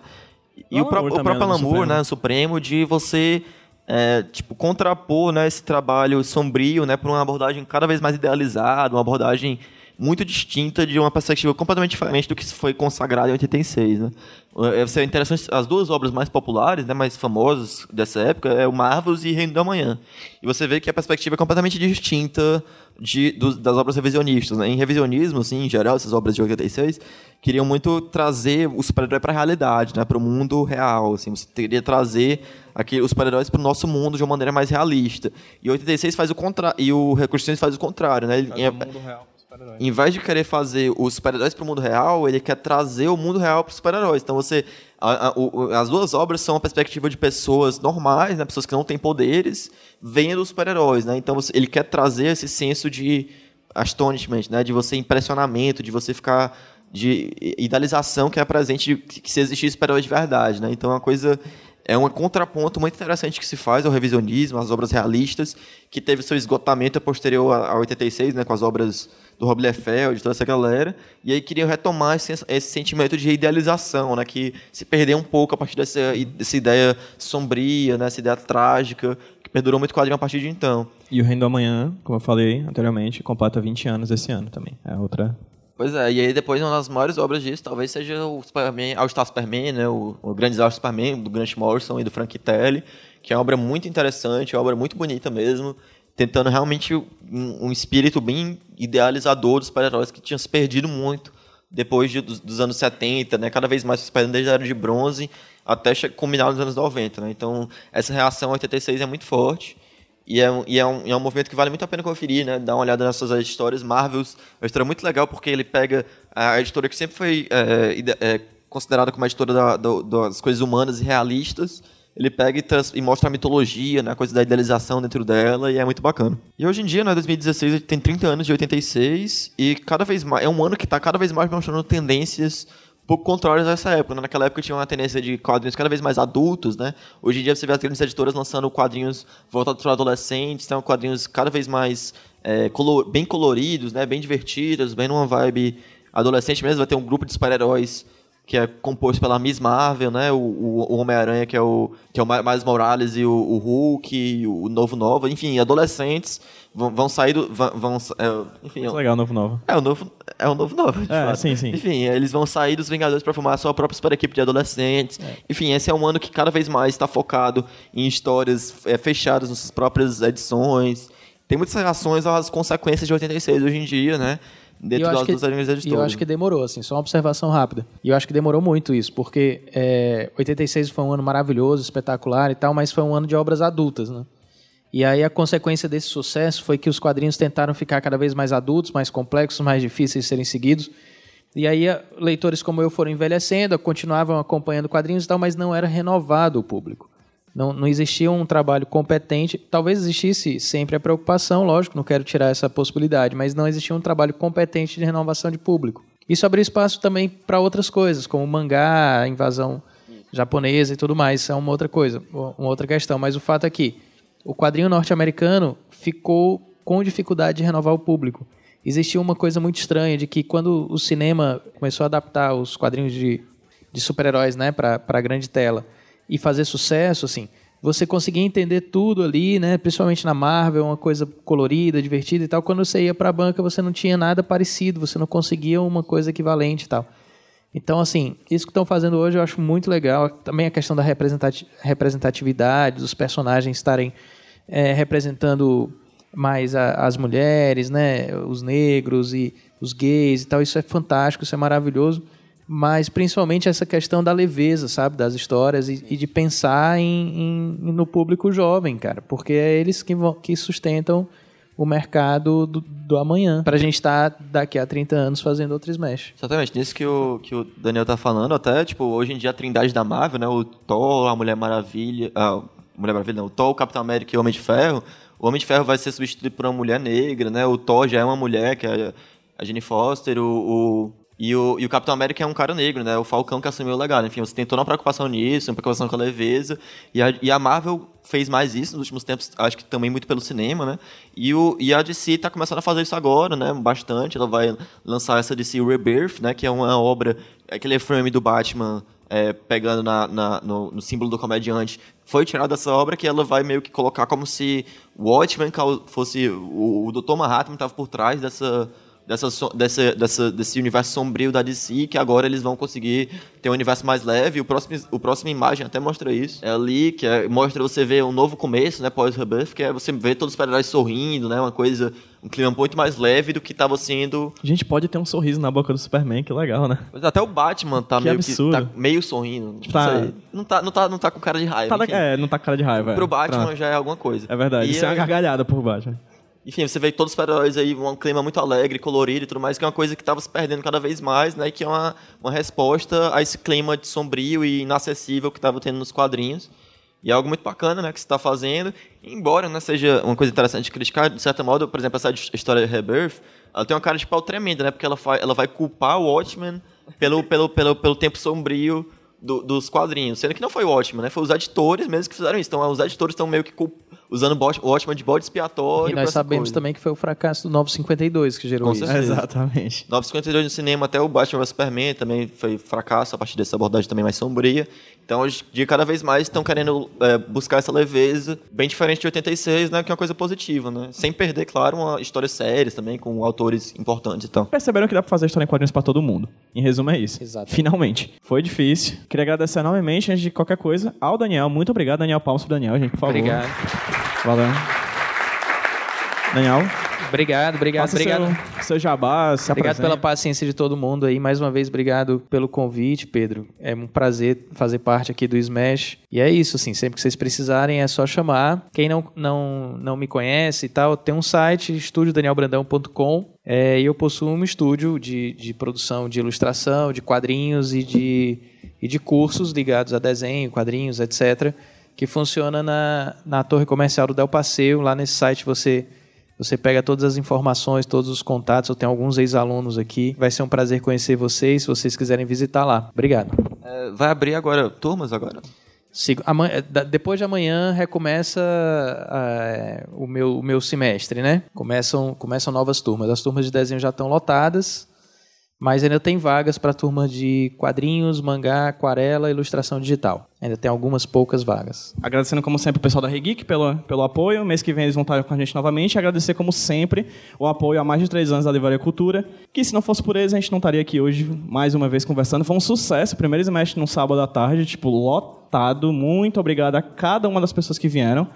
E o, pró- o próprio no Alan Moore, né, Supremo, de você é, tipo contrapor, né, esse trabalho sombrio, né, por uma abordagem cada vez mais idealizada, uma abordagem muito distinta de uma perspectiva completamente diferente do que foi consagrado em 86, né? É, é interessante, as duas obras mais populares, né, mais famosas dessa época é o Marvels e Reino da Manhã. E você vê que a perspectiva é completamente distinta de, dos- das obras revisionistas. Né? Em revisionismo, assim, em geral, essas obras de 86 queriam muito trazer o super-herói para a realidade, né, para o mundo real. Assim, você queria trazer aqui, os super-heróis para o nosso mundo de uma maneira mais realista. E 86 faz o contrário, e o Reconstruções faz o contrário, né? Ele- em vez de querer fazer os super-heróis para o mundo real, ele quer trazer o mundo real para os super-heróis. Então você, a- a- o- as duas obras são uma perspectiva de pessoas normais, né, pessoas que não têm poderes, vendo os super-heróis, né? Então você- ele quer trazer esse senso de astonishment, né, de você impressionamento, de você ficar de idealização que é presente de que se existisse super-heróis de verdade, né? Então é uma coisa é um contraponto muito interessante que se faz ao revisionismo, às obras realistas, que teve seu esgotamento posterior a a 86, né, com as obras do Rob Liefeld, de toda essa galera, e aí queriam retomar esse, esse sentimento de idealização, né, que se perdeu um pouco a partir dessa, dessa ideia sombria, né, essa ideia trágica, que perdurou muito quadrinho a partir de então. E o Reino do Amanhã, como eu falei anteriormente, completa 20 anos esse ano também. É outra. Pois é, e aí depois uma das maiores obras disso talvez seja o Superman, All Star Superman, né, o, o Grande All Superman, do Grant Morrison e do Frank Telly, que é uma obra muito interessante, uma obra muito bonita mesmo, tentando realmente um, um espírito bem idealizador dos super-heróis que tinham se perdido muito depois de- dos, dos anos 70, né, cada vez mais se perdendo desde a Era de Bronze até culminar nos anos 90, né, então essa reação a 86 é muito forte, e é, e é, um, é um movimento que vale muito a pena conferir, né? Dar uma olhada nessas histórias. Marvels é uma história muito legal porque ele pega a editora que sempre foi é, é, considerada como a editora da- do- das coisas humanas e realistas. Ele pega e, e mostra a mitologia, né? a coisa da idealização dentro dela, e é muito bacana. E hoje em dia, né, 2016, tem 30 anos de 86, e cada vez mais. É um ano que está cada vez mais mostrando tendências pouco contrárias a essa época. né? Naquela época tinha uma tendência de quadrinhos cada vez mais adultos, né? Hoje em dia você vê as grandes editoras lançando quadrinhos voltados para adolescentes, são quadrinhos cada vez mais é, colo- bem coloridos, né? Bem divertidos, bem numa vibe adolescente mesmo. Vai ter um grupo de super-heróis que é composto pela Miss Marvel, né? O, o- o Homem-Aranha, que é o que é o Miles Morales e o, o Hulk, o Novo Nova, enfim, adolescentes vão, vão sair do vão, vão é, enfim, Muito legal, novo novo. é o novo, é o novo de É, fato. sim, sim. Enfim, eles vão sair dos Vingadores para formar a sua própria super equipe de adolescentes. Enfim, esse é um ano que cada vez mais está focado em histórias é, fechadas nas suas próprias edições. Tem muitas reações às consequências de 86 hoje em dia, né? Dentro eu das acho que- E editoras. eu acho que demorou, assim, só uma observação rápida. E eu acho que demorou muito isso, porque é, 86 foi um ano maravilhoso, espetacular e tal, mas foi um ano de obras adultas, né? E aí a consequência desse sucesso foi que os quadrinhos tentaram ficar cada vez mais adultos, mais complexos, mais difíceis de serem seguidos. E aí a- leitores como eu foram envelhecendo, continuavam acompanhando quadrinhos e tal, mas não era renovado o público. Não, não existia um trabalho competente. Talvez existisse sempre a preocupação, lógico, não quero tirar essa possibilidade, mas não existia um trabalho competente de renovação de público. Isso abriu espaço também para outras coisas, como mangá, invasão japonesa e tudo mais. Isso é uma outra coisa, uma outra questão. Mas o fato é que o quadrinho norte-americano ficou com dificuldade de renovar o público. Existia uma coisa muito estranha de que quando o cinema começou a adaptar os quadrinhos de, de super-heróis né, para a grande tela e fazer sucesso, assim, você conseguia entender tudo ali, né, principalmente na Marvel, uma coisa colorida, divertida e tal. Quando você ia para a banca, você não tinha nada parecido, você não conseguia uma coisa equivalente e tal. Então, assim, isso que estão fazendo hoje eu acho muito legal. Também a questão da representati- representatividade, dos personagens estarem é, representando mais a- as mulheres, né, os negros e os gays e tal. Isso é fantástico, isso é maravilhoso. Mas principalmente essa questão da leveza, sabe, das histórias e, e de pensar em, em- no público jovem, cara, porque é eles que, vão, que sustentam o mercado do, do amanhã. Pra gente estar daqui a 30 anos fazendo outro Smash. Exatamente, nisso que o, que o Daniel tá falando, até, tipo, hoje em dia a trindade da Marvel, né? O Thor, a Mulher Maravilha. A Mulher Maravilha, não, o Thor, o Capitão América e o Homem de Ferro. O Homem de Ferro vai ser substituído por uma mulher negra, né? O Thor já é uma mulher, que é a Jenny Foster, o. o- e, o, e o Capitão América é um cara negro, né? O Falcão que assumiu o legado. Enfim, você tem toda uma preocupação nisso, uma preocupação com a leveza. E a, e a Marvel fez mais isso nos últimos tempos, acho que também muito pelo cinema, né? E, o, e a DC tá começando a fazer isso agora, né? Bastante. Ela vai lançar essa DC Rebirth, né? Que é uma obra, aquele frame do Batman é, pegando na, na- no, no símbolo do comediante, foi tirado dessa obra que ela vai meio que colocar como se o Watchmen fosse o, o Dr. Manhattan estava por trás dessa dessa, dessa, dessa, desse universo sombrio da DC, que agora eles vão conseguir ter um universo mais leve. O próximo, o próximo imagem até mostra isso. É ali, que é- mostra você ver um novo começo, né, pós-Rebirth, que é você ver todos os super-heróis sorrindo, né, uma coisa, um clima muito mais leve do que estava sendo A gente pode ter um sorriso na boca do Superman, que legal, né? mas até o Batman tá Que meio absurdo. que tá meio sorrindo. Tipo, Tá. não tá, não tá, não tá com cara de raiva. Tá é, não tá com cara de raiva. é. Pro Batman Pronto. já é alguma coisa. É verdade. E Isso é uma gargalhada por Batman. Enfim, você vê todos os super-heróis aí, um clima muito alegre, colorido e tudo mais, que é uma coisa que estava se perdendo cada vez mais, né? Que é uma, uma resposta a esse clima de sombrio e inacessível que estava tendo nos quadrinhos. E é algo muito bacana, né, que você está fazendo. Embora né, seja uma coisa interessante de criticar, de certo modo, por exemplo, essa his- história de Rebirth, ela tem uma cara de pau tremenda, né? Porque ela, ela vai culpar o Watchmen pelo, pelo, pelo, pelo tempo sombrio do- dos quadrinhos. Sendo que não foi o Watchmen, né? Foi os editores mesmo que fizeram isso. Então, os editores estão meio que culp- usando o Bot- o Watchmen de bode expiatório. E nós sabemos coisa. também que foi o fracasso do Novo 52 que gerou Com isso. certeza. Exatamente. 952 no cinema, até o Batman vs Superman também foi fracasso a partir dessa abordagem também mais sombria. Então, hoje em dia, cada vez mais estão querendo é, buscar essa leveza, bem diferente de 86, né? Que é uma coisa positiva, né? Sem perder, claro, uma histórias sérias também, com autores importantes e tal. Perceberam que dá pra fazer história em quadrinhos pra todo mundo. Em resumo, é isso. Exato. Finalmente. Foi difícil. Queria agradecer enormemente, antes de qualquer coisa, ao Daniel. Muito obrigado, Daniel. Palmas pro Daniel, gente, por favor. Obrigado. Valeu. Daniel, Obrigado, obrigado, faça obrigado. Seu, seu jabá, se Obrigado pela paciência de todo mundo aí. Mais uma vez, obrigado pelo convite, Pedro. É um prazer fazer parte aqui do Smash. E é isso, assim, sempre que vocês precisarem é só chamar. Quem não, não, não me conhece e tal, tem um site, estudiodanielbrandão.com. É, e eu possuo um estúdio de, de produção de ilustração, de quadrinhos e de, e de cursos ligados a desenho, quadrinhos, etc., que funciona na, na torre comercial do Del Passeio. Lá nesse site você você pega todas as informações, todos os contatos. Eu tenho alguns ex-alunos aqui. Vai ser um prazer conhecer vocês, se vocês quiserem visitar lá. Obrigado. É, vai abrir agora turmas agora? Sigo- amanhã- da- depois de amanhã recomeça ah, o, meu, o meu semestre, né? Começam, começam novas turmas. As turmas de desenho já estão lotadas, mas ainda tem vagas para a turma de quadrinhos, mangá, aquarela, ilustração digital. Ainda tem algumas poucas vagas. Agradecendo, como sempre, o pessoal da Regeek pelo, pelo apoio. Mês que vem eles vão estar com a gente novamente. Agradecer, como sempre, o apoio há mais de três anos da Livraria Cultura. Que se não fosse por eles, a gente não estaria aqui hoje, mais uma vez, conversando. Foi um sucesso. Primeiro semestre num sábado à tarde, tipo, lotado. Muito obrigado a cada uma das pessoas que vieram.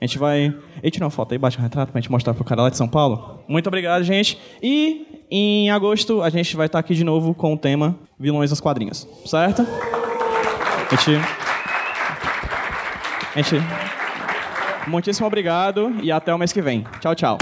A gente vai. Ei, tira uma foto aí, bate um retrato pra gente mostrar pro cara lá de São Paulo. Muito obrigado, gente. E em agosto a gente vai estar aqui de novo com o tema Vilões nos Quadrinhos. Certo? A gente. A gente. Muitíssimo obrigado e até o mês que vem. Tchau, tchau.